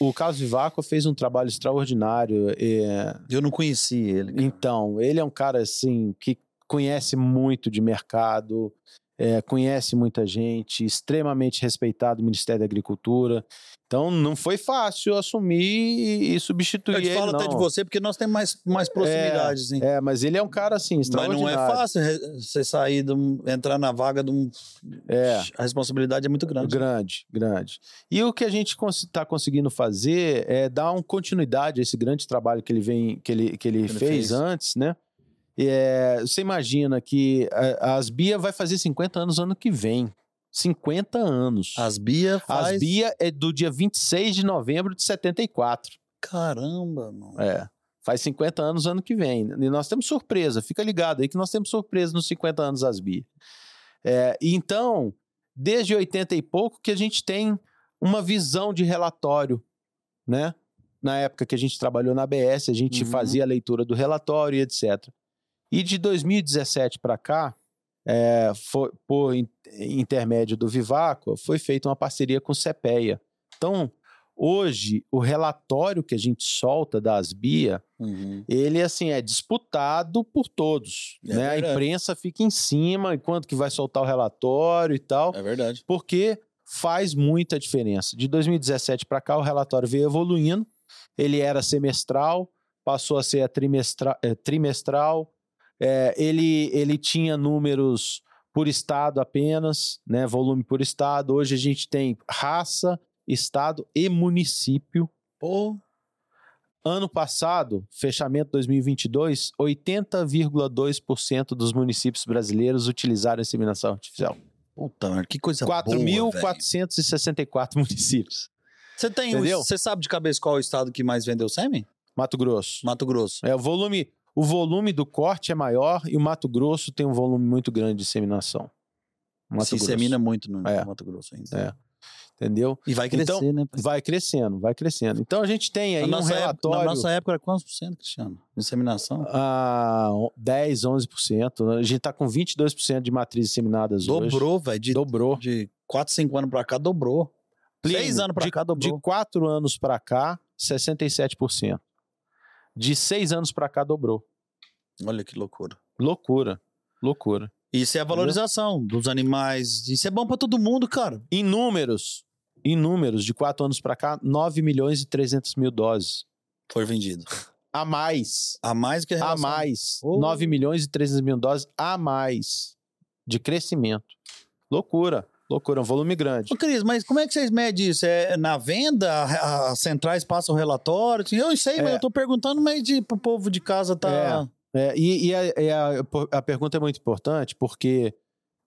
o, o Carlos Vivacqua fez um trabalho extraordinário. é, Eu não conheci ele. cara. então, ele é um cara assim que conhece muito de mercado, é, conhece muita gente, extremamente respeitado no Ministério da Agricultura. Então, não foi fácil assumir e, substituir Eu te ele, falo até não. de você porque nós temos mais, mais proximidade, assim. É, mas ele é um cara assim Mas não extraordinário. é fácil você sair, de um- entrar na vaga de um. É. A responsabilidade é muito grande. Grande, grande. E o que a gente está conseguindo fazer é dar uma continuidade a esse grande trabalho que ele vem, que ele, que ele, ele fez, fez. antes, né? É, você imagina que a, a Asbia vai fazer 50 anos ano que vem. 50 anos. As Bia A faz. Asbia é do dia 26 de novembro de 74. Caramba, mano. É. Faz 50 anos ano que vem. E nós temos surpresa. Fica ligado aí que nós temos surpresa nos 50 anos Asbia. É, então, desde 80 e pouco que a gente tem uma visão de relatório, né? Na época que a gente trabalhou na ABS, a gente Uhum. fazia a leitura do relatório e etc. E de 2017 para cá, é, foi, por in- intermédio do Vivaco, foi feita uma parceria com o CPEA. Então, hoje, o relatório que a gente solta da Asbia, Uhum. ele assim é disputado por todos. É né? A imprensa fica em cima enquanto que vai soltar o relatório e tal, É verdade. porque faz muita diferença. De 2017 para cá, o relatório veio evoluindo. Ele era semestral, passou a ser a trimestra- eh, trimestral. Eh, ele, ele tinha números por estado apenas, né? volume por estado. Hoje a gente tem raça, estado e município. Pô, Ano passado, fechamento 2022, 80,2% dos municípios brasileiros utilizaram inseminação artificial. puta, merda, que coisa boa. velho. 4.464 municípios. Você tem. Você sabe de cabeça qual é o estado que mais vendeu sêmen? Mato Grosso. Mato Grosso. É, o volume, o volume do corte é maior e o Mato Grosso tem um volume muito grande de inseminação. Mato Se Grosso. insemina muito no É. Mato Grosso ainda. É. Entendeu? E vai crescer, Então, né? Vai crescendo, vai crescendo. Então a gente tem aí um nossa época, relatório. na nossa época era quantos por cento, Cristiano? Inseminação? Ah, 10, 11%. A gente está com 22% de matrizes inseminadas hoje. Dobrou, velho. De, Dobrou. de 4, 5 anos pra cá, dobrou. Plínio, Seis anos pra de, cá, dobrou. De 4 anos para cá, 67%. De 6 anos para cá, dobrou. Olha que loucura. Loucura. Loucura. Isso é a valorização dos animais. Isso é bom pra todo mundo, cara. Em números, em números, de 4 anos para cá, 9 milhões e 300 mil doses. Foi vendido. [LAUGHS] A mais. A mais que a A relação. mais. Oh. 9 milhões e 300 mil doses a mais de crescimento. Loucura. Loucura. Um volume grande. Ô, Cris, mas como é que vocês medem isso? É na venda? A- As centrais passam relatório? Eu sei, mas É. eu tô perguntando, mas de, pro povo de casa tá. É, e e a, e a- a pergunta é muito importante porque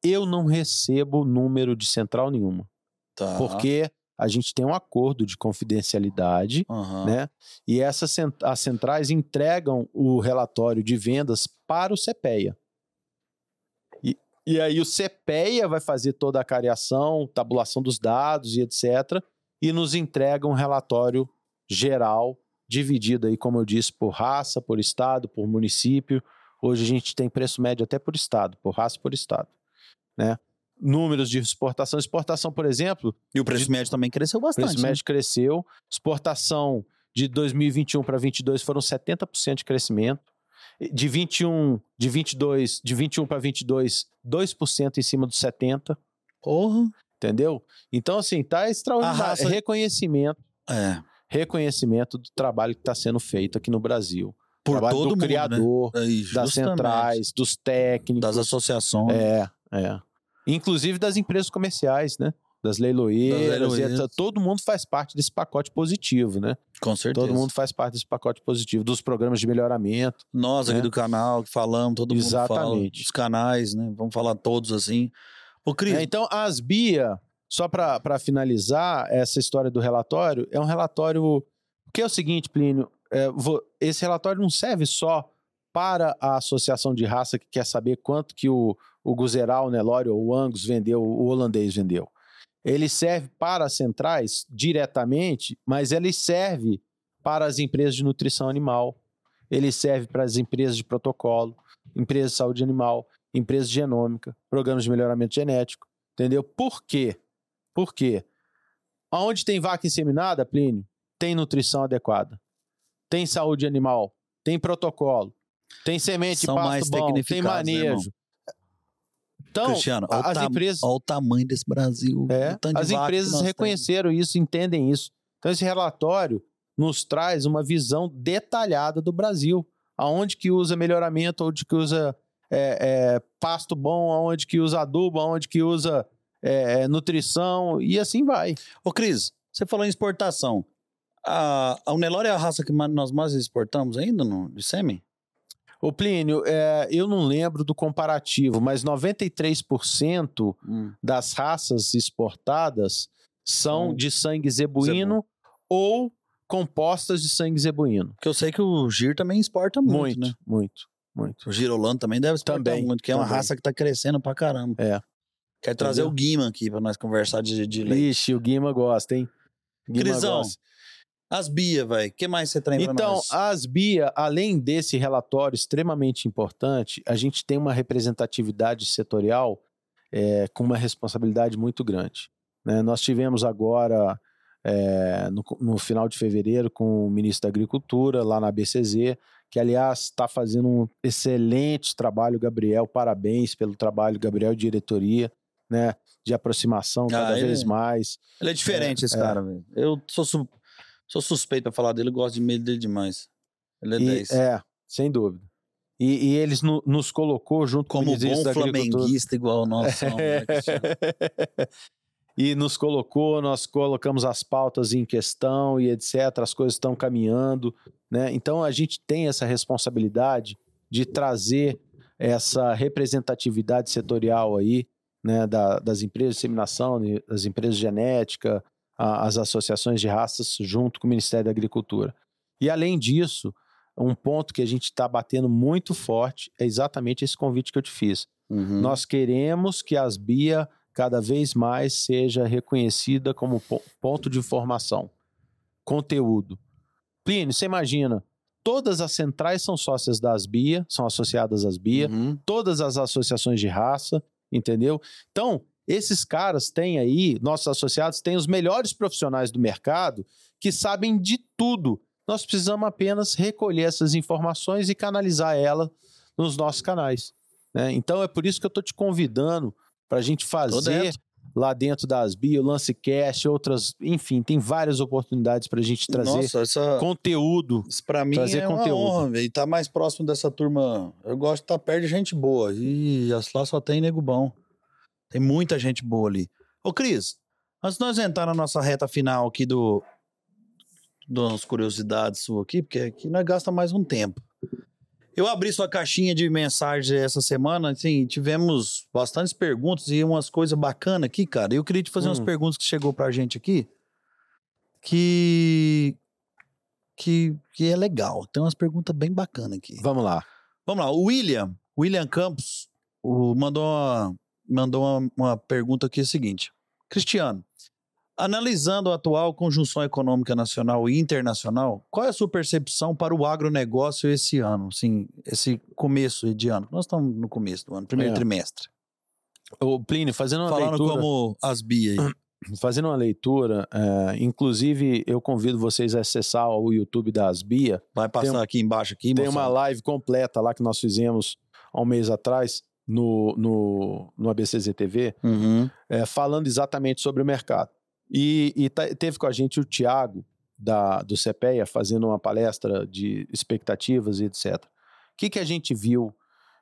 eu não recebo número de central nenhuma. tá. Porque a gente tem um acordo de confidencialidade, Aham. né? E essas as centrais entregam o relatório de vendas para o CPEA. E, e aí o CPEA vai fazer toda a cariação, tabulação dos dados e etc. E nos entrega um relatório geral, dividido aí, como eu disse, por raça, por estado, por município. Hoje a gente tem preço médio até por estado, por raça por estado, né? Números de exportação. Exportação, por exemplo, E o preço médio também cresceu o bastante. preço né? médio cresceu. Exportação de 2021 para 22 foram 70% de crescimento. De 21, de 22, de 21 para 22, 2% em cima dos 70, Porra. entendeu? Então assim, tá extraordinário, raça- reconhecimento, É. reconhecimento do trabalho que está sendo feito aqui no Brasil. Por trabalho todo do mundo, né? criador, Aí, das centrais, dos técnicos, Das associações. É, é. Inclusive das empresas comerciais, né? Das leiloeiras, Das leiloeiras. e todo mundo faz parte desse pacote positivo, né? Com certeza. Todo mundo faz parte desse pacote positivo, dos programas de melhoramento. Nós aqui né? do canal que falamos, todo mundo fala. Exatamente. Os canais, né? Vamos falar todos assim. Ô, Cris, É, então, as BIA, só para finalizar essa história do relatório, é um relatório. Que é o seguinte, Plínio, é, vo- esse relatório não serve só para a associação de raça que quer saber quanto que o, o Guzeral, o Nelore ou o Angus vendeu, o holandês vendeu. Ele serve para as centrais diretamente, mas ele serve para as empresas de nutrição animal, ele serve para as empresas de protocolo, empresas de saúde animal, empresas de genômica, programas de melhoramento genético, entendeu? Por quê? Por quê? Onde tem vaca inseminada, Plínio, tem nutrição adequada, tem saúde animal, tem protocolo, tem semente São pasto mais bom, tem né, manejo. Então, Cristiano, olha o as empresas olha o tamanho desse Brasil. é, as empresas nós temos. reconheceram isso, entendem isso. Então esse relatório nos traz uma visão detalhada do Brasil, aonde que usa melhoramento, onde que usa é, é, pasto bom, aonde que usa adubo, aonde que usa é, é, nutrição e assim vai. Ô, Cris, você falou em exportação. A, a Unelore é a raça que nós mais exportamos ainda no, de sêmen? Ô Plínio, é, eu não lembro do comparativo, mas 93% Hum. das raças exportadas são Hum. de sangue zebuíno ou compostas de sangue zebuíno. Porque eu sei que o Gir também exporta muito, Muito, né? muito, muito. O Girolando também deve exportar Também, muito, que é uma também. raça que tá crescendo pra caramba. É. Quer trazer Entendeu? o Guima aqui pra nós conversar de, de leite. Ixi, o Guima gosta, hein? Guima Crisão, gosta. As Bia, velho. O que mais você traz pra Então, nós? as BIA, além desse relatório extremamente importante, a gente tem uma representatividade setorial é, com uma responsabilidade muito grande. né? Nós tivemos agora, é, no, no final de fevereiro, com o ministro da Agricultura, lá na BCZ, que, aliás, está fazendo um excelente trabalho, Gabriel. Parabéns pelo trabalho, Gabriel, diretoria, né? De aproximação Ah, cada ele- vez mais. Ele é diferente, esse é. cara, velho. Eu sou, su- sou suspeito pra falar dele, eu gosto de medo dele demais. Ele é E- 10. é, sem dúvida. E, e eles no- nos colocou junto com o Como bom da flamenguista igual nós [LAUGHS] somos, né, e nos colocou, nós colocamos as pautas em questão e etc. As coisas estão caminhando, né? Então a gente tem essa responsabilidade de trazer essa representatividade setorial aí, né? da- das empresas de disseminação, das empresas de genética, a- as associações de raças, junto com o Ministério da Agricultura. E além disso, um ponto que a gente está batendo muito forte é exatamente esse convite que eu te fiz. Uhum. Nós queremos que as BIA cada vez mais seja reconhecida como po- ponto de informação, conteúdo. Plínio, você imagina, todas as centrais são sócias das BIA, são associadas às BIA, Uhum. todas as associações de raça, entendeu? Então, esses caras têm aí, nossos associados têm os melhores profissionais do mercado que sabem de tudo. Nós precisamos apenas recolher essas informações e canalizar ela nos nossos canais. né? Então, é por isso que eu estou te convidando para a gente fazer. Lá dentro das BIA, o Lancecast, outras, enfim, tem várias oportunidades para a gente trazer Nossa, essa, conteúdo. isso pra mim trazer é uma conteúdo. honra, velho. E tá mais próximo dessa turma. Eu gosto de estar perto de gente boa. E as- lá só tem nego bom. Tem muita gente boa ali. Ô, Cris, antes de nós entrar na nossa reta final aqui do das curiosidades sua aqui, porque aqui nós gasta mais um tempo. Eu abri sua caixinha de mensagens essa semana, assim, tivemos bastantes perguntas e umas coisas bacanas aqui, cara. Eu queria te fazer umas Hum. perguntas que chegou pra gente aqui, que que, que é legal. Tem umas perguntas bem bacanas aqui. Vamos lá. Vamos lá, o William, William Campos, o- mandou, uma, mandou uma, uma pergunta aqui, é a seguinte. Cristiano, analisando a atual conjunção econômica nacional e internacional, qual é a sua percepção para o agronegócio esse ano, assim, esse começo de ano? Nós estamos no começo do ano, primeiro É. trimestre. O Plínio, fazendo uma Falando leitura... como as BIA aí. [CLEARS THROAT] fazendo uma leitura, é, inclusive eu convido vocês a acessar o YouTube da Asbia. Vai passar um- aqui embaixo aqui, Tem moçada. uma live completa lá que nós fizemos há um mês atrás no, no, no ABCZ TV, Uhum. é, falando exatamente sobre o mercado. E, e tá- teve com a gente o Tiago, do CPEA, fazendo uma palestra de expectativas e etc. O que, que a gente viu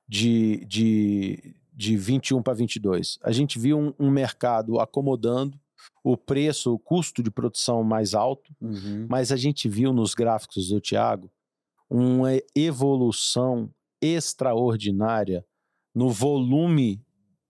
de, de, de 21 para 22? A gente viu um, um mercado acomodando, o preço, o custo de produção mais alto, Uhum. mas a gente viu nos gráficos do Tiago uma evolução extraordinária no volume,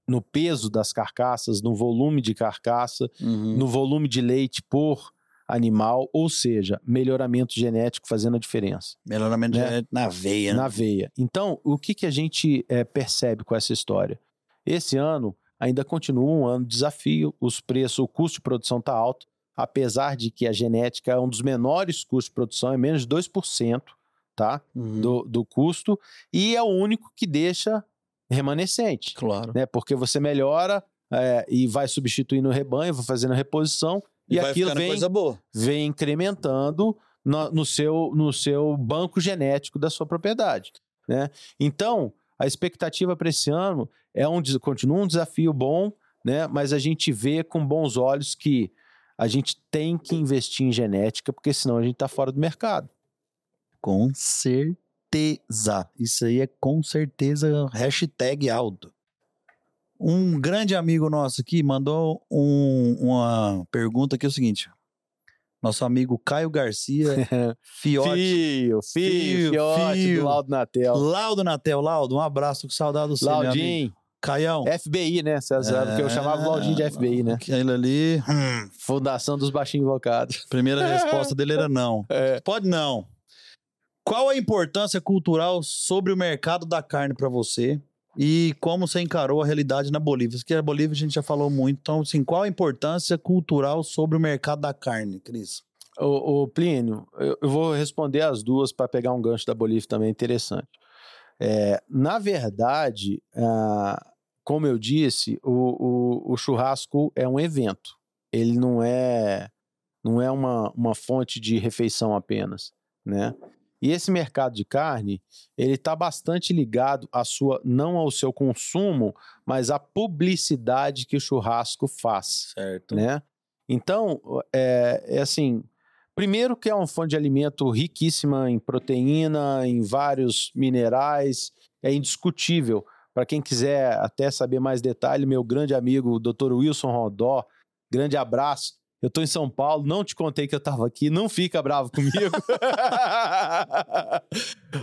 no peso das carcaças, no volume de carcaça, Uhum. no volume de leite por animal, ou seja, melhoramento genético fazendo a diferença Melhoramento né? genético na veia, né? na veia. Então, o que, que a gente eh, percebe com essa história? Esse ano ainda continua um ano de desafio, os preços, o custo de produção está alto, apesar de que a genética é um dos menores custos de produção, é menos de 2%, tá? Uhum. do, do custo e é o único que deixa remanescente, Claro. né? Porque você melhora é, e vai substituindo o rebanho, vai fazendo a reposição e, vai aquilo vem, vem incrementando no, no seu, no seu banco genético da sua propriedade, né? Então, a expectativa para esse ano é um, continua um desafio bom, né? Mas a gente vê com bons olhos que a gente tem que investir em genética, porque senão a gente está fora do mercado. Com certeza. Isso aí é com certeza hashtag alto. Um grande amigo nosso aqui mandou um- uma pergunta que é o seguinte. Nosso amigo Caio Garcia, [LAUGHS] Fiote. Fio, fio, Fio, fiote fio. do Laudo Natel. Laudo Natel, Laudo, um abraço com saudade do seu. Laudinho, Caião. FBI, né? César? Porque eu chamava o Laudinho de FBI, né? Aquele ali, hum, Fundação dos Baixinhos Invocados. primeira resposta dele era não. [LAUGHS] É. Pode não. Qual a importância cultural sobre o mercado da carne para você e como você encarou a realidade na Bolívia? Porque a Bolívia a gente já falou muito, então assim, qual a importância cultural sobre o mercado da carne, Cris? Ô, Plínio, eu, eu vou responder as duas para pegar um gancho da Bolívia também interessante. É, na verdade, ah, como eu disse, o, o, o churrasco é um evento. Ele não é, não é uma, uma fonte de refeição apenas, né? E esse mercado de carne, ele está bastante ligado à sua, não ao seu consumo, mas à publicidade que o churrasco faz Certo. né? Então, é, é assim, primeiro que é uma fonte de alimento riquíssima em proteína, em vários minerais, é indiscutível. Para quem quiser até saber mais detalhe, meu grande amigo, o Dr. Wilson Rodó, grande abraço. Eu estou em São Paulo, não te contei que eu estava aqui, não fica bravo comigo. [LAUGHS]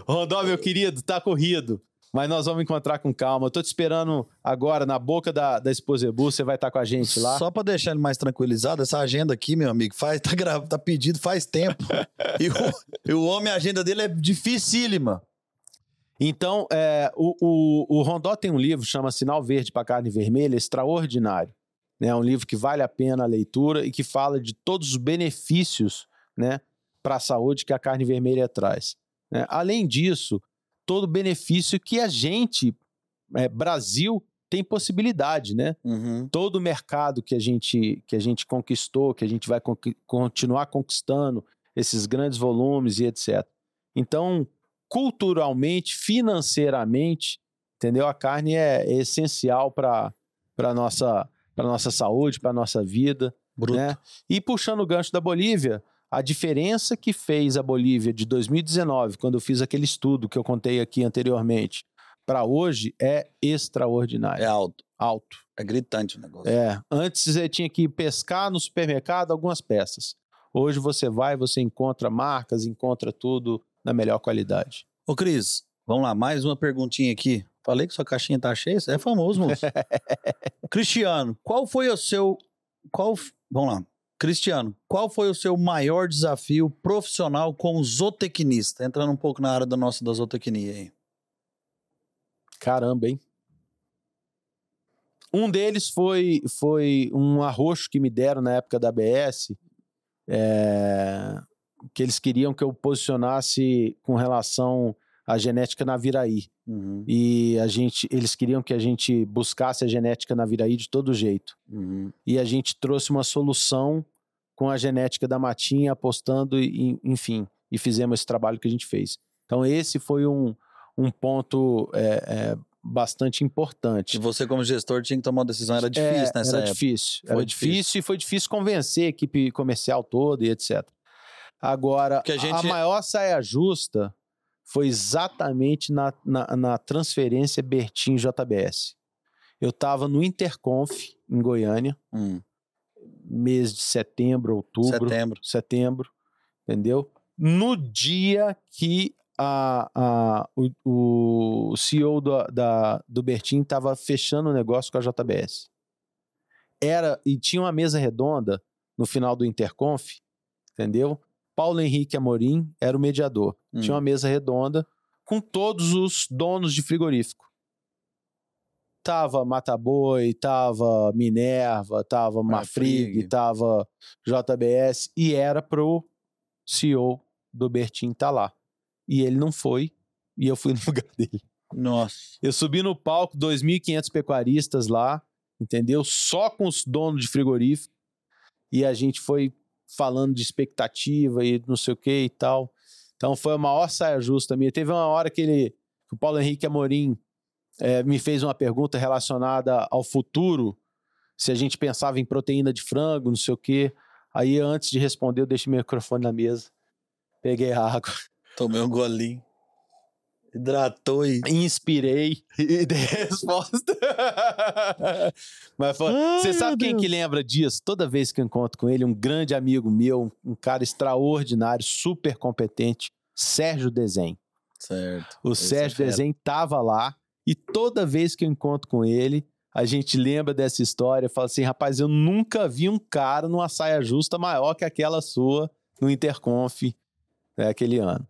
Rodó, meu querido, tá corrido. Mas nós vamos encontrar com calma. Eu tô te esperando agora na boca da, da Exposebu. Você vai estar com a gente lá. Só para deixar ele mais tranquilizado, essa agenda aqui, meu amigo, faz, tá, gra- tá pedido faz tempo. [LAUGHS] e, o, e o homem, a agenda dele é dificílima. Então, é, o, o, o Rondó tem um livro chama Sinal Verde para Carne Vermelha, extraordinário. Né? É um livro que vale a pena a leitura e que fala de todos os benefícios né, para a saúde que a carne vermelha traz. né? Além disso, todo o benefício que a gente, é, Brasil, tem possibilidade, né? todo o mercado que a gente que a gente conquistou, que a gente vai conqui- continuar conquistando esses grandes volumes e etc. Então, culturalmente, financeiramente, entendeu? A carne é, é essencial para para nossa para nossa saúde, para nossa vida, Bruto. né? E puxando o gancho da Bolívia, a diferença que fez a Bolívia de 2019, quando eu fiz aquele estudo que eu contei aqui anteriormente, para hoje é extraordinária, É alto. alto. É gritante o negócio. É, antes você tinha que pescar no supermercado algumas peças. Hoje você vai, você encontra marcas, encontra tudo na melhor qualidade. Ô, Cris, vamos lá, mais uma perguntinha aqui. Falei que sua caixinha tá cheia, você é famoso, moço. [LAUGHS] Cristiano, qual foi o seu. Qual, vamos lá. Cristiano, qual foi o seu maior desafio profissional como zootecnista? Entrando um pouco na área da nossa da zootecnia aí. Caramba, hein? Um deles foi, foi um arroxo que me deram na época da ABS, é, que eles queriam que eu posicionasse com relação a genética na Viraí. Uhum, E a gente, eles queriam que a gente buscasse a genética na Viraí de todo jeito. uhum. E a gente trouxe uma solução com a genética da Matinha, apostando, em, enfim, e fizemos esse trabalho que a gente fez. Então, esse foi um, um ponto é, é, bastante importante. E você, como gestor, tinha que tomar uma decisão. Era difícil É, nessa era época. difícil. Foi Era difícil. difícil. e foi difícil convencer a equipe comercial toda e etc. Agora, a a, gente- maior saia justa foi exatamente na, na, na transferência Bertin JBS. Eu estava no Interconf, em Goiânia, Hum, mês de setembro, outubro, setembro. setembro, entendeu? No dia que a, a, o, o CEO do, da, do Bertin estava fechando o negócio com a JBS. Era, e tinha uma mesa redonda no final do Interconf, entendeu? Paulo Henrique Amorim era o mediador. Hum. Tinha uma mesa redonda com todos os donos de frigorífico. Tava Mataboi, tava Minerva, tava Mafrig, Mafrig. tava JBS e era pro CEO do Bertin tá lá. E ele não foi e eu fui [LAUGHS] no lugar dele. Nossa. Eu subi no palco, 2.500 pecuaristas lá, entendeu? Só com os donos de frigorífico. E a gente foi falando de expectativa e não sei o que e tal. Então foi a maior saia justa minha. Teve uma hora que ele, que o Paulo Henrique Amorim eh, me fez uma pergunta relacionada ao futuro, se a gente pensava em proteína de frango, não sei o quê. Aí antes de responder, eu deixei meu microfone na mesa, peguei a água, Tomei um golinho. Hidratou e. inspirei [LAUGHS] e dei resposta. [LAUGHS] Mas foi- Ai, você sabe quem Deus. que lembra disso? Toda vez que eu encontro com ele, um grande amigo meu, um, cara extraordinário, super competente, Sérgio Desen. Certo. O Esse é Sérgio fera. Desen tava lá e toda vez que eu encontro com ele, a gente lembra dessa história e fala assim: rapaz, eu nunca vi um cara numa saia justa maior que aquela sua no Interconf né, aquele ano.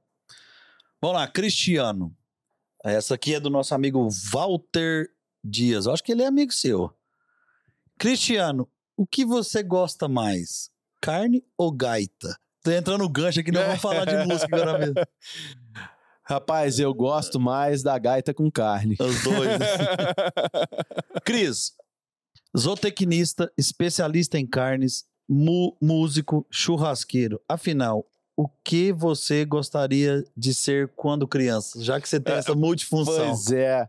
Vamos lá, Cristiano. Essa aqui é do nosso amigo Walter Dias. Eu acho que ele é amigo seu. Cristiano, o que você gosta mais? Carne ou gaita? Tô entrando no gancho aqui, não vamos falar de música agora mesmo. [LAUGHS] Rapaz, eu gosto mais da gaita com carne. Os dois. né? [LAUGHS] Cris, zootecnista, especialista em carnes, músico, churrasqueiro. Afinal, o que você gostaria de ser quando criança? Já que você tem essa multifunção. Pois é.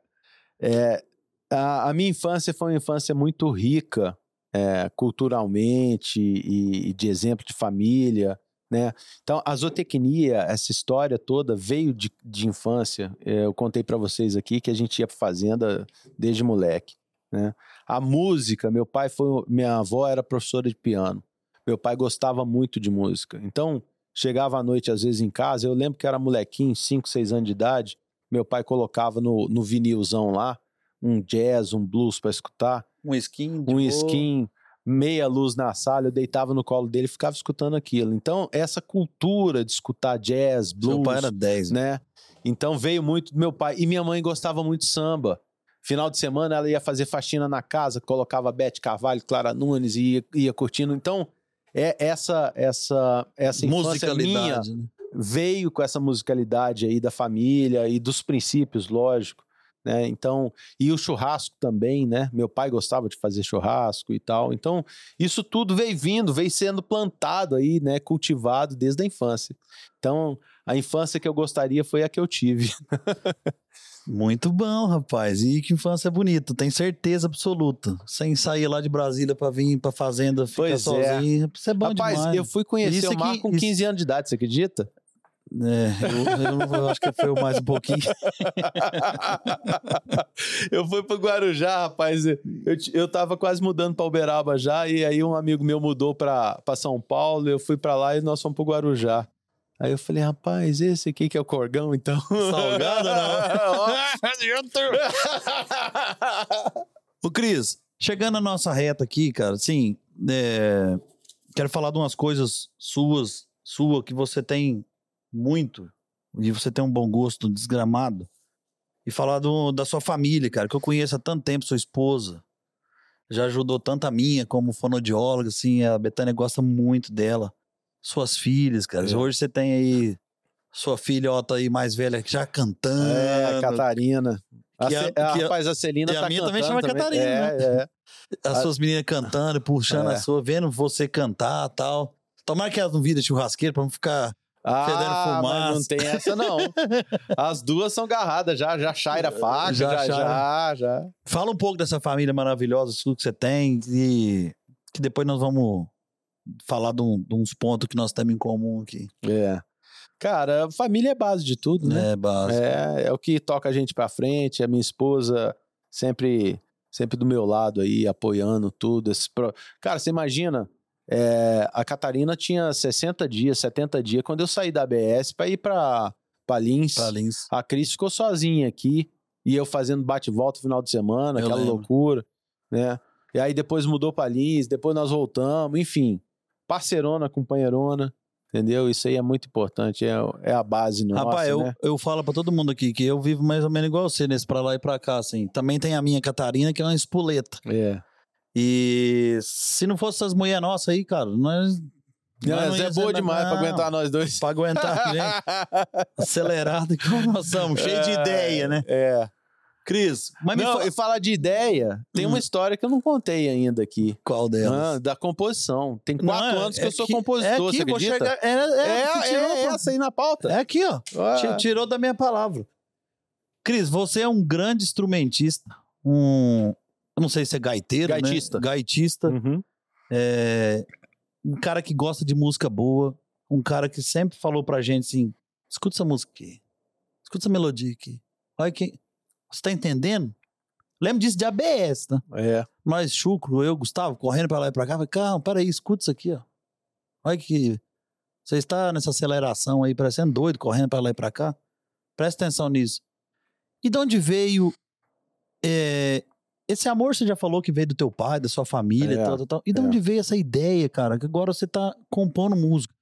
É, a, a minha infância foi uma infância muito rica é, culturalmente e, e de exemplo de família. Né? Então, a zootecnia, essa história toda veio de, de infância. É, eu contei para vocês aqui que a gente ia para fazenda desde moleque. Né? A música, meu pai foi, minha avó era professora de piano. Meu pai gostava muito de música. Então, chegava à noite às vezes em casa. Eu lembro que era molequinho, 5, 6 anos de idade. Meu pai colocava no, no vinilzão lá um jazz, um blues para escutar, Um skin. um skin, meia luz na sala. Eu deitava no colo dele e ficava escutando aquilo. Então, essa cultura de escutar jazz, blues, Seu pai era 10, né? né? Então veio muito do meu pai. E minha mãe gostava muito de samba. Final de semana ela ia fazer faxina na casa, colocava Bete Carvalho, Clara Nunes e ia, ia curtindo. Então, é essa essa essa infância minha Musicalidade, né? veio com essa musicalidade aí da família e dos princípios, lógico. Né? Então, e o churrasco também, né? Meu pai gostava de fazer churrasco e tal. Então, isso tudo veio vindo, veio sendo plantado aí, né? Cultivado desde a infância. Então, a infância que eu gostaria foi a que eu tive. [LAUGHS] Muito bom, rapaz. E que infância bonita, tem certeza absoluta. Sem sair lá de Brasília pra vir pra fazenda, ficar Pois é. sozinho. Isso é bom Rapaz, demais. eu fui conhecer Isso o Mar com isso- 15 anos de idade, você acredita? É, eu, eu eu acho que foi mais um pouquinho. [LAUGHS] eu fui pro Guarujá, rapaz. Eu, eu tava quase mudando pra Uberaba já, e aí um amigo meu mudou pra, pra São Paulo, eu fui pra lá e nós fomos pro Guarujá. Aí eu falei, rapaz, esse aqui que é o Corgão, então. [LAUGHS] Salgado, Ó. [LAUGHS] Ô, Cris, chegando à nossa reta aqui, cara, assim, é, quero falar de umas coisas suas, sua, que você tem muito, e você tem um bom gosto desgramado, e falar do- da sua família, cara, que eu conheço há tanto tempo, sua esposa, já ajudou tanto a minha como fonoaudióloga, assim, a Betânia gosta muito dela, suas filhas, cara, É. hoje você tem aí Sua filhota aí mais velha já cantando. É, a Catarina. A, Que a- a- que a- rapaz, a Celina e a tá minha também chama Catarina, É, né? é. As a- suas meninas cantando, puxando É. a sua, vendo você cantar e tal. Tomara que elas não virem churrasqueiro pra não ficar. Fedendo Ah, mas fumaça. não tem essa não. [LAUGHS] As duas são garradas já, já chaira faca, Já já, já, já. Fala um pouco dessa família maravilhosa, tudo que você tem, e que depois nós vamos falar de, um- de uns pontos que nós temos em comum aqui. É. Cara, família é base de tudo, né? É, base. É, é o que toca a gente pra frente. A minha esposa sempre, sempre do meu lado aí, apoiando tudo. Esse pro... Cara, você imagina, é, a Catarina tinha 60 dias, 70 dias, quando eu saí da ABS pra ir pra, pra Lins. Pra Lins. A Cris ficou sozinha aqui, e eu fazendo bate-volta no final de semana, Eu aquela lembro. loucura, né? E aí depois mudou pra Lins, depois nós voltamos, enfim. Parceirona, companheirona, entendeu? Isso aí é muito importante, é, é a base nossa, Rapaz, eu, né? eu falo pra todo mundo aqui que eu vivo mais ou menos igual você, nesse pra lá e pra cá, assim. Também tem a minha Catarina, que é uma espoleta. É. E se não fosse essas mulheres nossas aí, cara, nós. Não, ia é boa demais pra não, aguentar nós dois. Pra aguentar, gente. [LAUGHS] Acelerado como nós somos, cheio de ideia, né? É. Cris, mas me Não, fala. e falar de ideia, tem Hum. uma história que eu não contei ainda aqui. Qual delas? Ah, da composição. Tem Não, quatro é- anos que eu é sou que- compositor, é aqui, você vou acredita? chegar- É, é, É, você tirou, é essa aí na pauta. É aqui, ó. Ah, Ti- Tirou da minha palavra. Cris, você é um grande instrumentista. Um. Eu não sei se é gaiteiro, né? Gaitista. Gaitista. uhum. É, um cara que gosta de música boa. Um cara que sempre falou pra gente assim: escuta essa música aqui. Escuta essa melodia aqui. Olha que. Você tá entendendo? Lembro disso de ABS, tá? É. Nós, Chucro, eu, Gustavo, correndo pra lá e pra cá. Falei, calma, peraí, escuta isso aqui, ó. Olha que. Você está nessa aceleração aí, parecendo doido, correndo pra lá e pra cá. Presta atenção nisso. E de onde veio. é, esse amor você já falou que veio do teu pai, da sua família, É, tal, tal, tal. E de é. onde veio essa ideia, cara? Que agora você tá compondo música.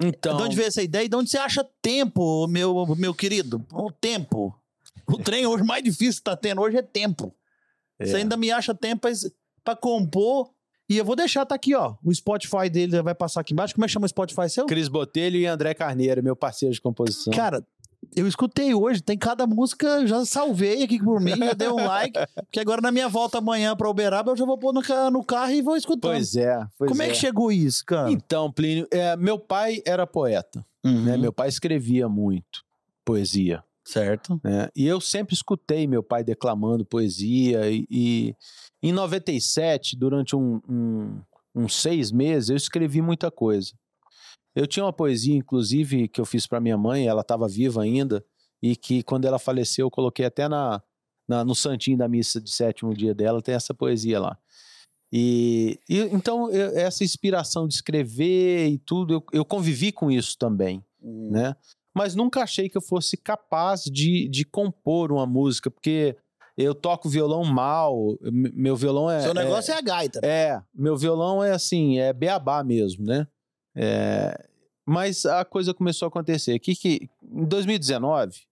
Então. De onde veio essa ideia e de onde você acha tempo, meu, meu querido? O tempo. O trem hoje mais difícil que tá tendo hoje é tempo. É. Você ainda me acha tempo pra, pra compor. E eu vou deixar, tá aqui, ó. O Spotify dele vai passar aqui embaixo. Como é que chama o Spotify seu? Cris Botelho e André Carneiro, meu parceiro de composição. Cara, eu escutei hoje, tem cada música, já salvei aqui por mim, já dei um [LAUGHS] like. que agora na minha volta amanhã pra Uberaba eu já vou pôr no, no carro e vou escutando. pois é. Pois Como é. é que chegou isso, cara? Então, Plínio, é, meu pai era poeta, Uhum, né? Meu pai escrevia muito poesia, Certo. né? E eu sempre escutei meu pai declamando poesia e, e em 97, durante um, um- uns seis meses, eu escrevi muita coisa. Eu tinha uma poesia, inclusive, que eu fiz para minha mãe, ela estava viva ainda, e que quando ela faleceu, eu coloquei até na, na- no santinho da missa de sétimo dia dela, tem essa poesia lá. E, e então, eu- essa inspiração de escrever e tudo, eu, eu convivi com isso também, né? Mas nunca achei que eu fosse capaz de, de compor uma música, porque eu toco violão mal, meu violão é... Seu é- negócio é, a gaita. é, meu violão é assim, é beabá mesmo, né? É, mas a coisa começou a acontecer. Que, que em 2019,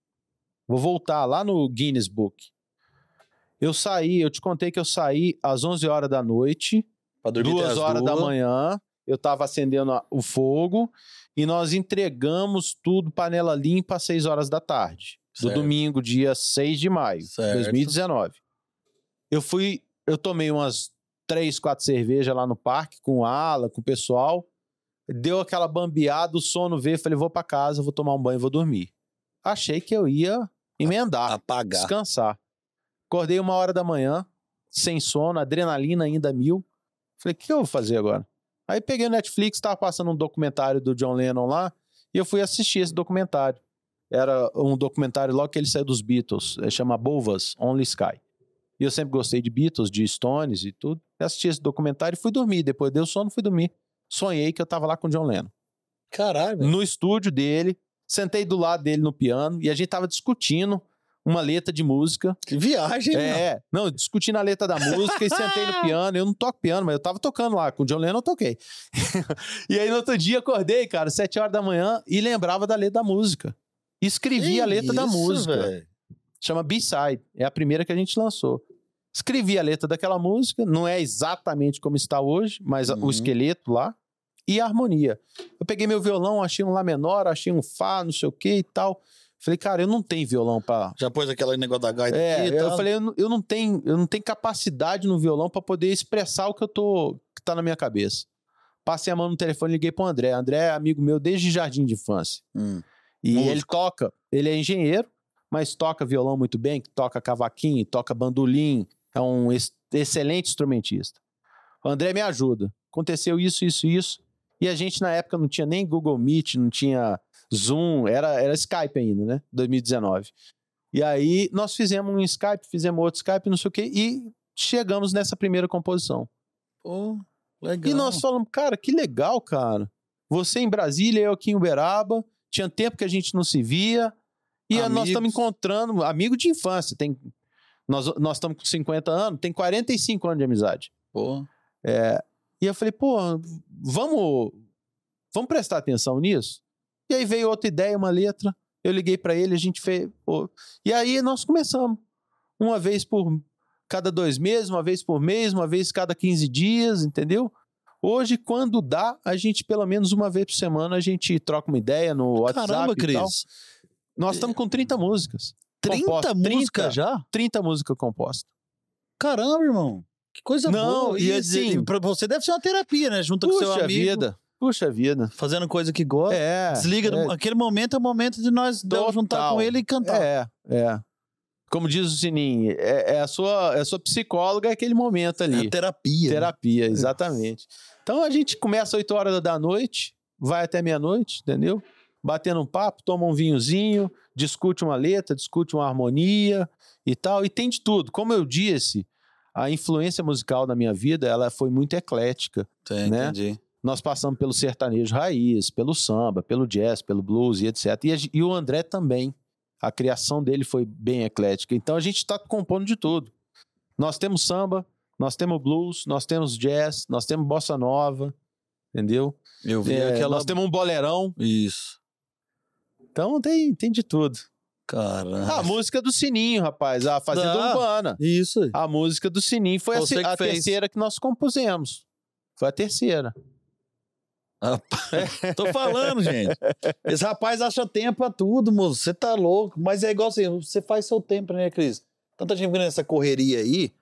vou voltar lá no Guinness Book. Eu saí, eu te contei que eu saí às 11 horas da noite, duas as horas da duas. manhã, eu tava acendendo o fogo e nós entregamos tudo, panela limpa, às 6 horas da tarde. Do Certo. domingo, dia 6 de maio de Certo. 2019. Eu fui, eu tomei umas três, quatro cervejas lá no parque com o Ala, com o pessoal. Deu aquela bambeada, o sono veio, falei, vou pra casa, vou tomar um banho, vou dormir. Achei que eu ia emendar, Apagar. descansar. Acordei uma hora da manhã, sem sono, adrenalina ainda mil. Falei, o que eu vou fazer agora? Aí peguei o Netflix, tava passando um documentário do John Lennon lá, e eu fui assistir esse documentário. Era um documentário logo que ele saiu dos Beatles, eh, chama Bovas, Only Sky. E eu sempre gostei de Beatles, de Stones e tudo. Eu assisti esse documentário e fui dormir. Depois deu sono, fui dormir. Sonhei que eu tava lá com o John Lennon. Caralho, velho. No estúdio dele, sentei do lado dele no piano e a gente tava discutindo uma letra de música. Que viagem, né? É, não, discutindo a letra da música e sentei no [LAUGHS] piano. Eu não toco piano, mas eu tava tocando lá. Com o John Lennon eu toquei. [LAUGHS] e aí no outro dia acordei, cara, sete horas da manhã e lembrava da letra da música. Escrevi a letra da isso, música. velho? Chama B-Side. É a primeira que a gente lançou. Escrevi a letra daquela música. Não é exatamente como está hoje, mas a- Uhum. o esqueleto lá. e harmonia. Eu peguei meu violão, achei um Lá menor, achei um Fá, não sei o que e tal. Falei, cara, eu não tenho violão pra. Já pôs aquele negócio da gaita É, aqui eu falei, eu não, eu não tenho, eu não tenho capacidade no violão pra poder expressar o que eu tô, que tá na minha cabeça. Passei a mão no telefone, liguei pro André. André é amigo meu desde jardim de infância. Hum. E Músico. ele toca, ele é engenheiro, mas toca violão muito bem, toca cavaquinho, toca bandolim, é um ex- excelente instrumentista. O André me ajuda. Aconteceu isso, isso, isso. E a gente, na época, não tinha nem Google Meet, não tinha Zoom, era, era Skype ainda, né? 2019. E aí nós fizemos um Skype, fizemos outro Skype, não sei o quê, e chegamos nessa primeira composição. Pô, legal. E nós falamos, cara, que legal, cara. Você em Brasília, eu aqui em Uberaba. Tinha tempo que a gente não se via. E nós Amigos. estamos encontrando, amigo de infância. Tem, nós nós estamos com 50 anos, tem 45 anos de amizade. Pô, E eu falei, pô, vamos, vamos prestar atenção nisso? E aí veio outra ideia, uma letra. Eu liguei pra ele, a gente fez. pô. E aí nós começamos. Uma vez por cada dois meses, uma vez por mês, uma vez cada 15 dias, entendeu? Hoje, quando dá, a gente, pelo menos uma vez por semana, a gente troca uma ideia no WhatsApp. caramba, tal. Cris. Nós estamos com 30 músicas. 30 compostas. músicas já? 30 músicas compostas. Caramba, irmão. Que coisa Não, boa. e E assim- assim, pra você deve ser uma terapia, né? Junto com seu amigo. vida. Puxa vida. Fazendo coisa que gosta. É. Desliga. é. Aquele momento é o momento de nós Total. juntar com ele e cantar. É, é. Como diz o Sininho, é, é a, sua, é a sua psicóloga aquele momento É ali. terapia. né? Terapia, exatamente. Então a gente começa às 8 horas da noite, vai até meia-noite, entendeu? Batendo um papo, toma um vinhozinho, discute uma letra, discute uma harmonia e tal. E tem de tudo. Como eu disse, a influência musical na minha vida ela foi muito eclética. Tem, né? entendi. Nós passamos pelo sertanejo raiz, pelo samba, pelo jazz, pelo blues e etc. E, a e o André também. A criação dele foi bem eclética. Então a gente está compondo de tudo. Nós temos samba, nós temos blues, nós temos jazz, nós temos bossa nova, entendeu? Eu vi É, aquela. Nós temos um boleirão. Isso. Então tem, tem de tudo. Caramba. A música do Sininho, rapaz, a Fazenda Ah. Urbana. Isso. aí. A música do Sininho foi a, a terceira que nós compusemos. Foi a terceira. [LAUGHS] Tô falando, gente. Esse rapaz acha tempo pra tudo, moço. Você tá louco. Mas é igual assim, você faz seu tempo, né, Cris? Tanta gente vendo essa correria aí.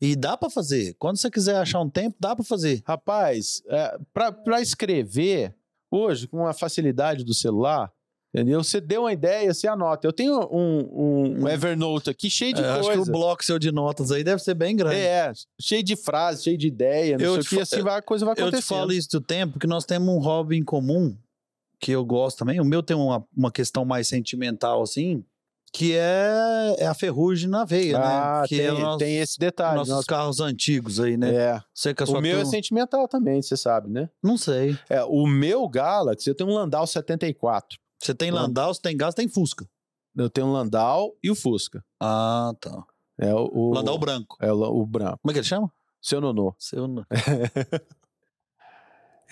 E dá pra fazer. Quando você quiser achar um tempo, dá pra fazer. Rapaz, é, para escrever, hoje, com a facilidade do celular, entendeu? Você deu uma ideia, você anota. Eu tenho um, um- um Evernote aqui cheio de É, acho que coisa. o bloco seu de notas aí deve ser bem grande. É, cheio de frases, cheio de ideia, não Eu sei o que, assim vai, a coisa vai Eu acontecendo. te falo isso do tempo, que nós temos um hobby em comum, que eu gosto também. O meu tem uma, uma questão mais sentimental, assim, que é, é a ferrugem na veia, ah, né? Que tem, é nosso- tem esse detalhe. nossos nosso- carros antigos aí, né? é. Você a O meu é sentimental também, você sabe, né? Não sei. É, o meu Galaxy, eu tenho um Landau 74. Você tem Lan- Landau, você tem gás, tem Fusca. Eu tenho Landau e o Fusca. Ah, tá. É o, o Landau branco. É o, o branco. Como é que ele chama? Seu nonô. Seu... não. [LAUGHS]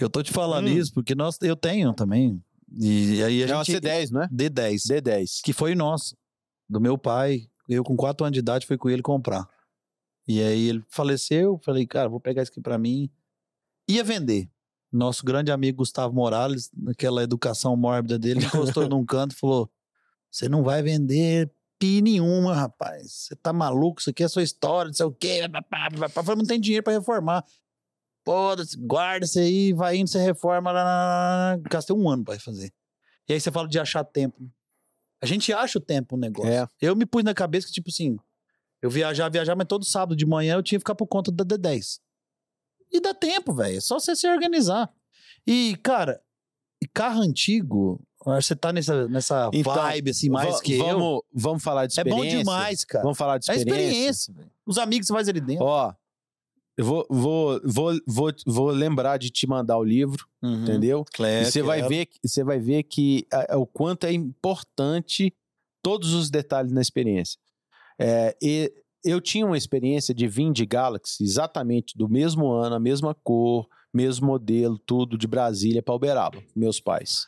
eu tô te falando Hum. isso porque nós, eu tenho também. E aí a É uma gente... C10, não é? D10. D10. que foi nosso, do meu pai. Eu, com quatro anos de idade, fui com ele comprar. E aí ele faleceu, falei, cara, vou pegar isso aqui pra mim. Ia vender. Nosso grande amigo Gustavo Morales, naquela educação mórbida dele, [LAUGHS] encostou num canto e falou: Você não vai vender pi nenhuma, rapaz. Você tá maluco? Isso aqui é sua história, não sei o quê. falei, não tem dinheiro pra reformar. Foda-se, guarda isso aí, vai indo, você reforma. lá, lá, lá. Gastei um ano pra fazer. E aí você fala de achar tempo. né? A gente acha o tempo um negócio. É. Eu me pus na cabeça que, tipo assim, eu viajar, viajar, mas todo sábado de manhã eu tinha que ficar por conta da D10. E dá tempo, velho. É só você se organizar. E, cara, e carro antigo, você tá nessa, nessa Então, vibe, assim, mais que eu. vamos, Vamos falar de É bom experiência. demais, cara. Vamos falar de É experiência. experiência, velho. Os amigos você faz ali dentro. Ó, eu vou, vou, vou, vou, vou lembrar de te mandar o livro, Uhum. entendeu? É, e você vai, quero. ver, você vai ver que é o quanto é importante todos os detalhes na experiência. É, e eu tinha uma experiência de vir de Galaxy exatamente do mesmo ano, a mesma cor, mesmo modelo, tudo de Brasília para Uberaba, meus pais.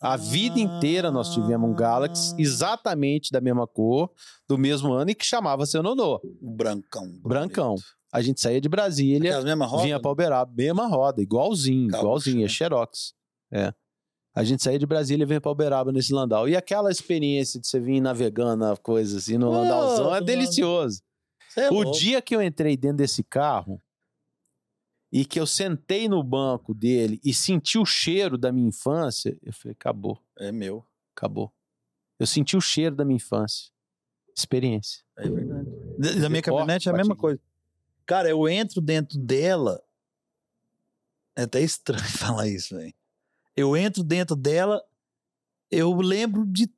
A vida inteira nós tivemos um Galaxy Ah. exatamente da mesma cor, do mesmo ano e que chamava seu nonô, O brancão. brancão. A gente saía de Brasília, rodas? vinha pra Uberaba, mesma roda, igualzinho, Gaúcho, igualzinho, é né? Xerox. É. A gente saía de Brasília e vinha pra Uberaba nesse landau. E aquela experiência de você vir navegando a coisa assim no landauzão é delicioso. É o dia que eu entrei dentro desse carro e que eu sentei no banco dele e senti o cheiro da minha infância, eu falei, acabou, É meu. acabou. Eu senti o cheiro da minha infância. Experiência. É verdade. Da, da minha caminhonete é a mesma coisa. Cara, eu entro dentro dela. É até estranho [LAUGHS] falar isso, velho. Eu entro dentro dela, eu lembro de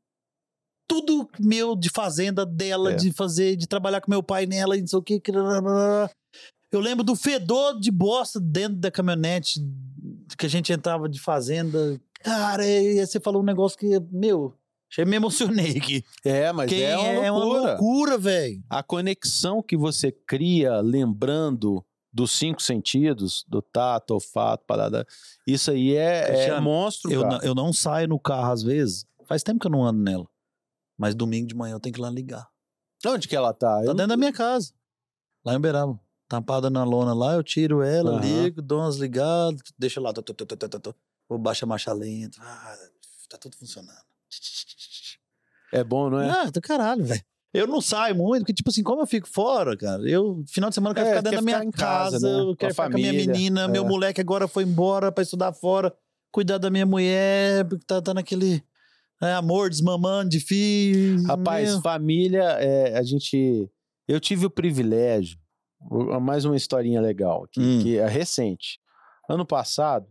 tudo meu de fazenda dela, É. de fazer, de trabalhar com meu pai nela e não sei o que. Eu lembro do fedor de bosta dentro da caminhonete que a gente entrava de fazenda. Cara, e você falou um negócio que, meu, achei me emocionei aqui. É, mas é uma é uma loucura. loucura, velho. A conexão que você cria lembrando dos cinco sentidos, do tato, olfato, paladar, isso aí é, é Cristiano, monstro, Eu não, eu não saio no carro às vezes. Faz tempo que eu não ando nela. Mas domingo de manhã eu tenho que ir lá ligar. Onde que ela tá? Tá Eu dentro da minha casa. Lá em Uberaba. Tampada na lona lá, eu tiro ela, Aham. ligo, dou umas ligadas, deixa lá. tu, tu. Vou baixar a marcha lenta. Ah, tá tudo funcionando. É bom, não é? Ah, do caralho, velho. Eu não saio muito, porque, tipo assim, como eu fico fora, cara, eu, final de semana, eu quero É, ficar dentro da minha casa, casa, né? eu quero ficar com a minha família, menina, meu é. moleque agora foi embora pra estudar fora, cuidar da minha mulher, porque tá, tá naquele é, amor desmamando de filho. Rapaz, meu. família, é, a gente. Eu tive o privilégio, mais uma historinha legal aqui, Hum. que é recente. Ano passado,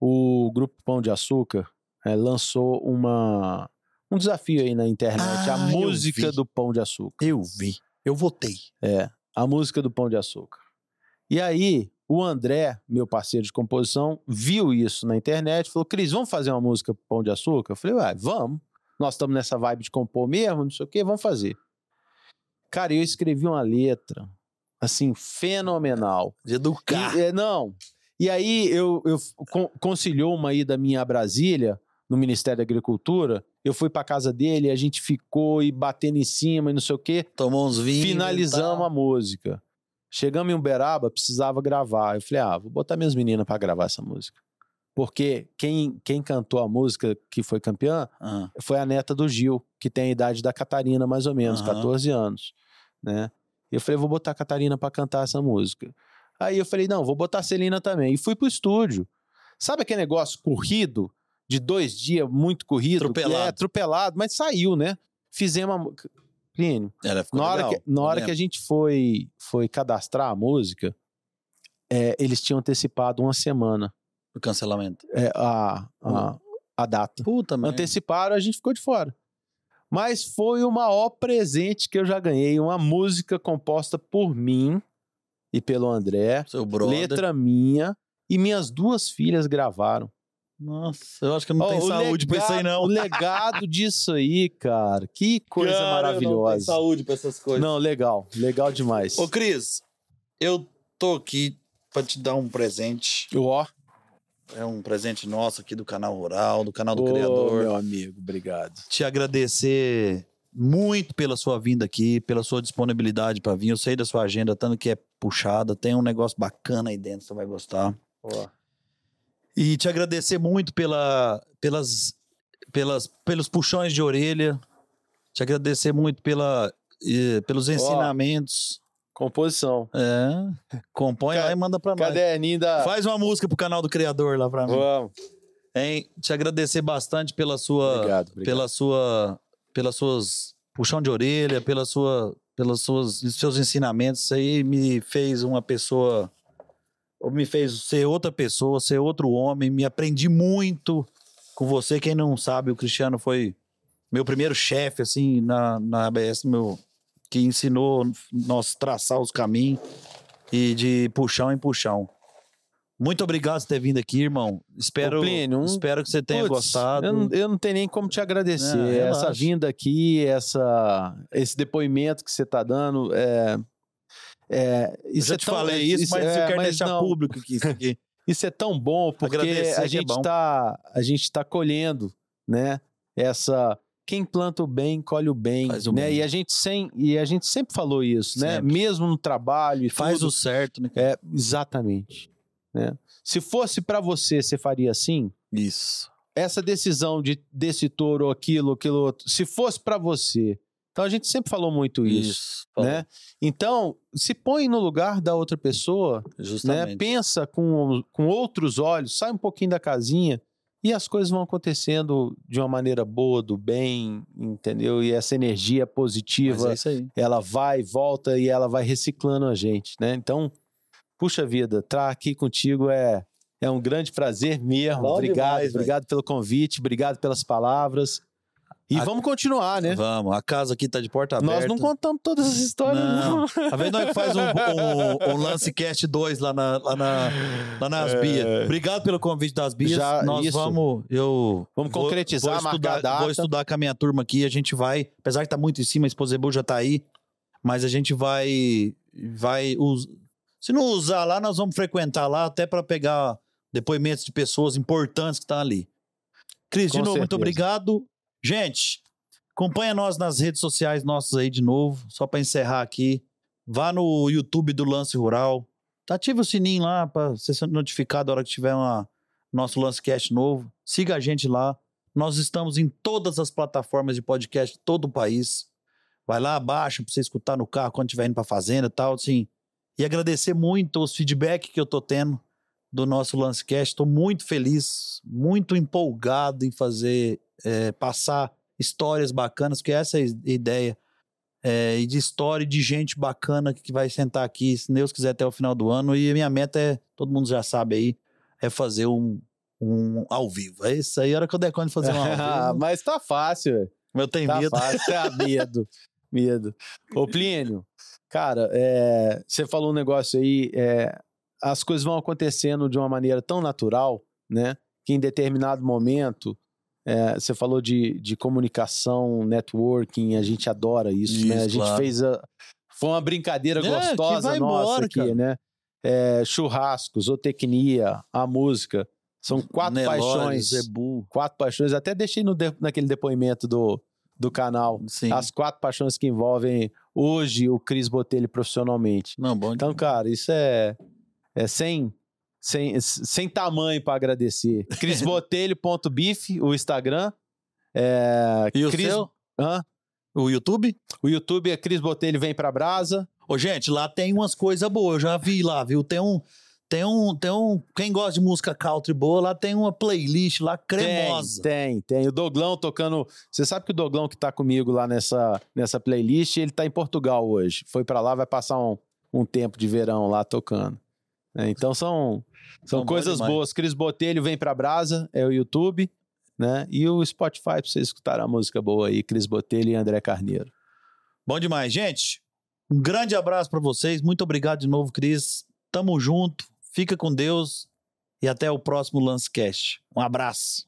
o Grupo Pão de Açúcar é, lançou uma, um desafio aí na internet, a Ah, eu música do Pão de Açúcar. Eu vi, eu votei. É, a música do Pão de Açúcar. E aí, o André, meu parceiro de composição, viu isso na internet e falou: Cris, vamos fazer uma música pro Pão de Açúcar? Eu falei: ué, vamos. Nós estamos nessa vibe de compor mesmo, não sei o quê, vamos fazer. Cara, eu escrevi uma letra, assim, fenomenal. De educar. E, é, não. E aí eu, eu con- conciliou uma ida minha a Brasília, no Ministério da Agricultura. Eu fui pra casa dele, a gente ficou e batendo em cima e não sei o quê. Tomou uns vinhos. Finalizamos a música. Chegamos em Uberaba, precisava gravar. Eu falei, ah, vou botar minhas meninas pra gravar essa música. Porque quem, quem cantou a música que foi campeã Ah, foi a neta do Gil, que tem a idade da Catarina, mais ou menos, Aham. 14 anos, né? E eu falei, vou botar a Catarina pra cantar essa música. Aí eu falei, não, vou botar a Celina também. E fui pro estúdio. Sabe aquele negócio corrido, de dois dias, muito corrido? Atropelado. É, atropelado, mas saiu, né? Fizemos ela ficou na hora, legal, que, na hora que a gente foi, foi cadastrar a música, é, eles tinham antecipado uma semana O cancelamento. é, a, a, a data. Puta, merda. Anteciparam, a gente ficou de fora. Mas foi o maior presente que eu já ganhei. Uma música composta por mim e pelo André. Seu brother. Letra minha. E minhas duas filhas gravaram. Nossa, eu acho que não Ó, tem saúde pra isso aí, legado- não. O legado disso aí, cara. Que coisa Cara, Não tem maravilhosa. saúde pra essas coisas. Não, legal. Legal demais. Ô, Cris, eu tô aqui pra te dar um presente. Ó, É um presente nosso aqui do canal Rural, do canal do Ô, Criador. meu amigo, obrigado. Te agradecer muito pela sua vinda aqui, pela sua disponibilidade pra vir. Eu sei da sua agenda, tanto que é puxada, tem um negócio bacana aí dentro, você vai gostar. Ó. E te agradecer muito pela, pelas, pelas, pelos puxões de orelha. Te agradecer muito pela, eh, pelos ensinamentos. Composição. É. [LAUGHS] Compõe Ca- lá e manda pra nós. Caderninho da. Faz uma música pro canal do Criador lá pra mim. Vamos. Hein? Te agradecer bastante pela sua. Obrigado, obrigado. Pela sua. Pelas suas. Puxão de orelha, pela sua. Pelos suas, seus ensinamentos. Isso aí me fez uma pessoa. Me fez ser outra pessoa, ser outro homem. Me aprendi muito com você. Quem não sabe, o Cristiano foi meu primeiro chefe, assim, na, na ABS, meu, que ensinou nós traçar os caminhos e de puxão em puxão. Muito obrigado por ter vindo aqui, irmão. Espero, Plínio, um- espero que você tenha Putz, gostado. Eu não, eu não tenho nem como te agradecer. Relaxa. essa vinda aqui, essa, esse depoimento que você está dando. É, é, Eu isso já é te tão- falei isso, mas é, eu quero deixar não, público aqui isso aqui. Isso é tão bom porque Agradecer a que é gente está a gente tá colhendo, né? Essa quem planta o bem, colhe o bem, o né? bem. E a gente sem, e a gente sempre falou isso, né? Sempre. Mesmo no trabalho e Faz tudo. o certo, né? É, exatamente. Né? Se fosse pra você, você faria assim? Isso. Essa decisão de desse touro ou aquilo, aquilo outro, se fosse pra você. Então a gente sempre falou muito isso, Falou. né? Então, se põe no lugar da outra pessoa, né? Justamente. Pensa com, com outros olhos, sai um pouquinho da casinha e as coisas vão acontecendo de uma maneira boa, do bem, entendeu? E essa energia positiva, é isso ela vai, volta e ela vai reciclando a gente, né? Então, puxa vida, estar aqui contigo é, é um grande prazer mesmo. Bom obrigado, demais, obrigado pelo convite, obrigado pelas palavras. E A- vamos continuar, né? Vamos, a casa aqui tá de porta aberta. Nós não contamos todas as histórias, não. Não. A vez nós faz um, um, um Lance Cast 2 lá, na, lá, na, lá nas É. Bias. Obrigado pelo convite das Bias. Já, nós isso. vamos. Eu Vamos vou- concretizar, vou estudar. Vou estudar com a minha turma aqui. A gente vai. Apesar que tá muito em cima, a esposa Ebu já tá aí. Mas a gente vai. vai us- se não usar lá, nós vamos frequentar lá até para pegar depoimentos de pessoas importantes que estão ali. Cris, de novo, muito obrigado. Gente, acompanha nós nas redes sociais nossas aí de novo, só para encerrar aqui. Vá no YouTube do Lance Rural. Ative o sininho lá para você ser notificado a hora que tiver uma, nosso Lancecast novo. Siga a gente lá. Nós estamos em todas as plataformas de podcast de todo o país. Vai lá, baixa para você escutar no carro quando estiver indo para fazenda e tal, assim. E agradecer muito os feedback que eu tô tendo do nosso Lancecast. Estou muito feliz, muito empolgado em fazer, é, passar histórias bacanas, porque essa é a ideia. É, e de história de gente bacana que vai sentar aqui, se Deus quiser, até o final do ano. E a minha meta é, todo mundo já sabe aí, é fazer um, um ao vivo. É isso aí, a hora que eu der conta de fazer um ao [LAUGHS] vivo. Mas tá fácil, velho. eu tenho Tá medo. fácil, tá [LAUGHS] medo. Medo. Ô, Plínio, cara, é, você falou um negócio aí, é, as coisas vão acontecendo de uma maneira tão natural, né? Que em determinado momento, é, você falou de, de comunicação, networking, a gente adora isso, né? A Isso, gente claro. fez a. Foi uma brincadeira É, gostosa nossa embora, aqui, cara. né? É, churrasco, zootecnia, a música. São quatro Nelore, paixões Zebu. quatro paixões. Até deixei no de- naquele depoimento do, do canal. Sim. As quatro paixões que envolvem hoje o Cris Botelho profissionalmente. Não, bom. Então, cara, isso é, é sem, sem, sem tamanho para agradecer. [LAUGHS] crisbotelho.bif, o Instagram. É, e o Cris- seu? Hã? O YouTube? O YouTube é Cris Botelho Vem Pra Brasa. Ô, gente, lá tem umas coisas boas. Eu já vi lá, viu? Tem um. Tem um, tem um. Quem gosta de música country boa, lá tem uma playlist lá cremosa. Tem, tem, tem. O Doglão tocando. Você sabe que o Doglão que tá comigo lá nessa, nessa playlist, ele tá em Portugal hoje. Foi pra lá, vai passar um, um tempo de verão lá tocando. É, então são, são coisas demais. boas. Cris Botelho vem pra Brasa, é o YouTube, né? E o Spotify pra vocês escutarem a música boa aí, Cris Botelho e André Carneiro. Bom demais, gente. Um grande abraço pra vocês. Muito obrigado de novo, Cris. Tamo junto. Fica com Deus e até o próximo Lancecast. Um abraço.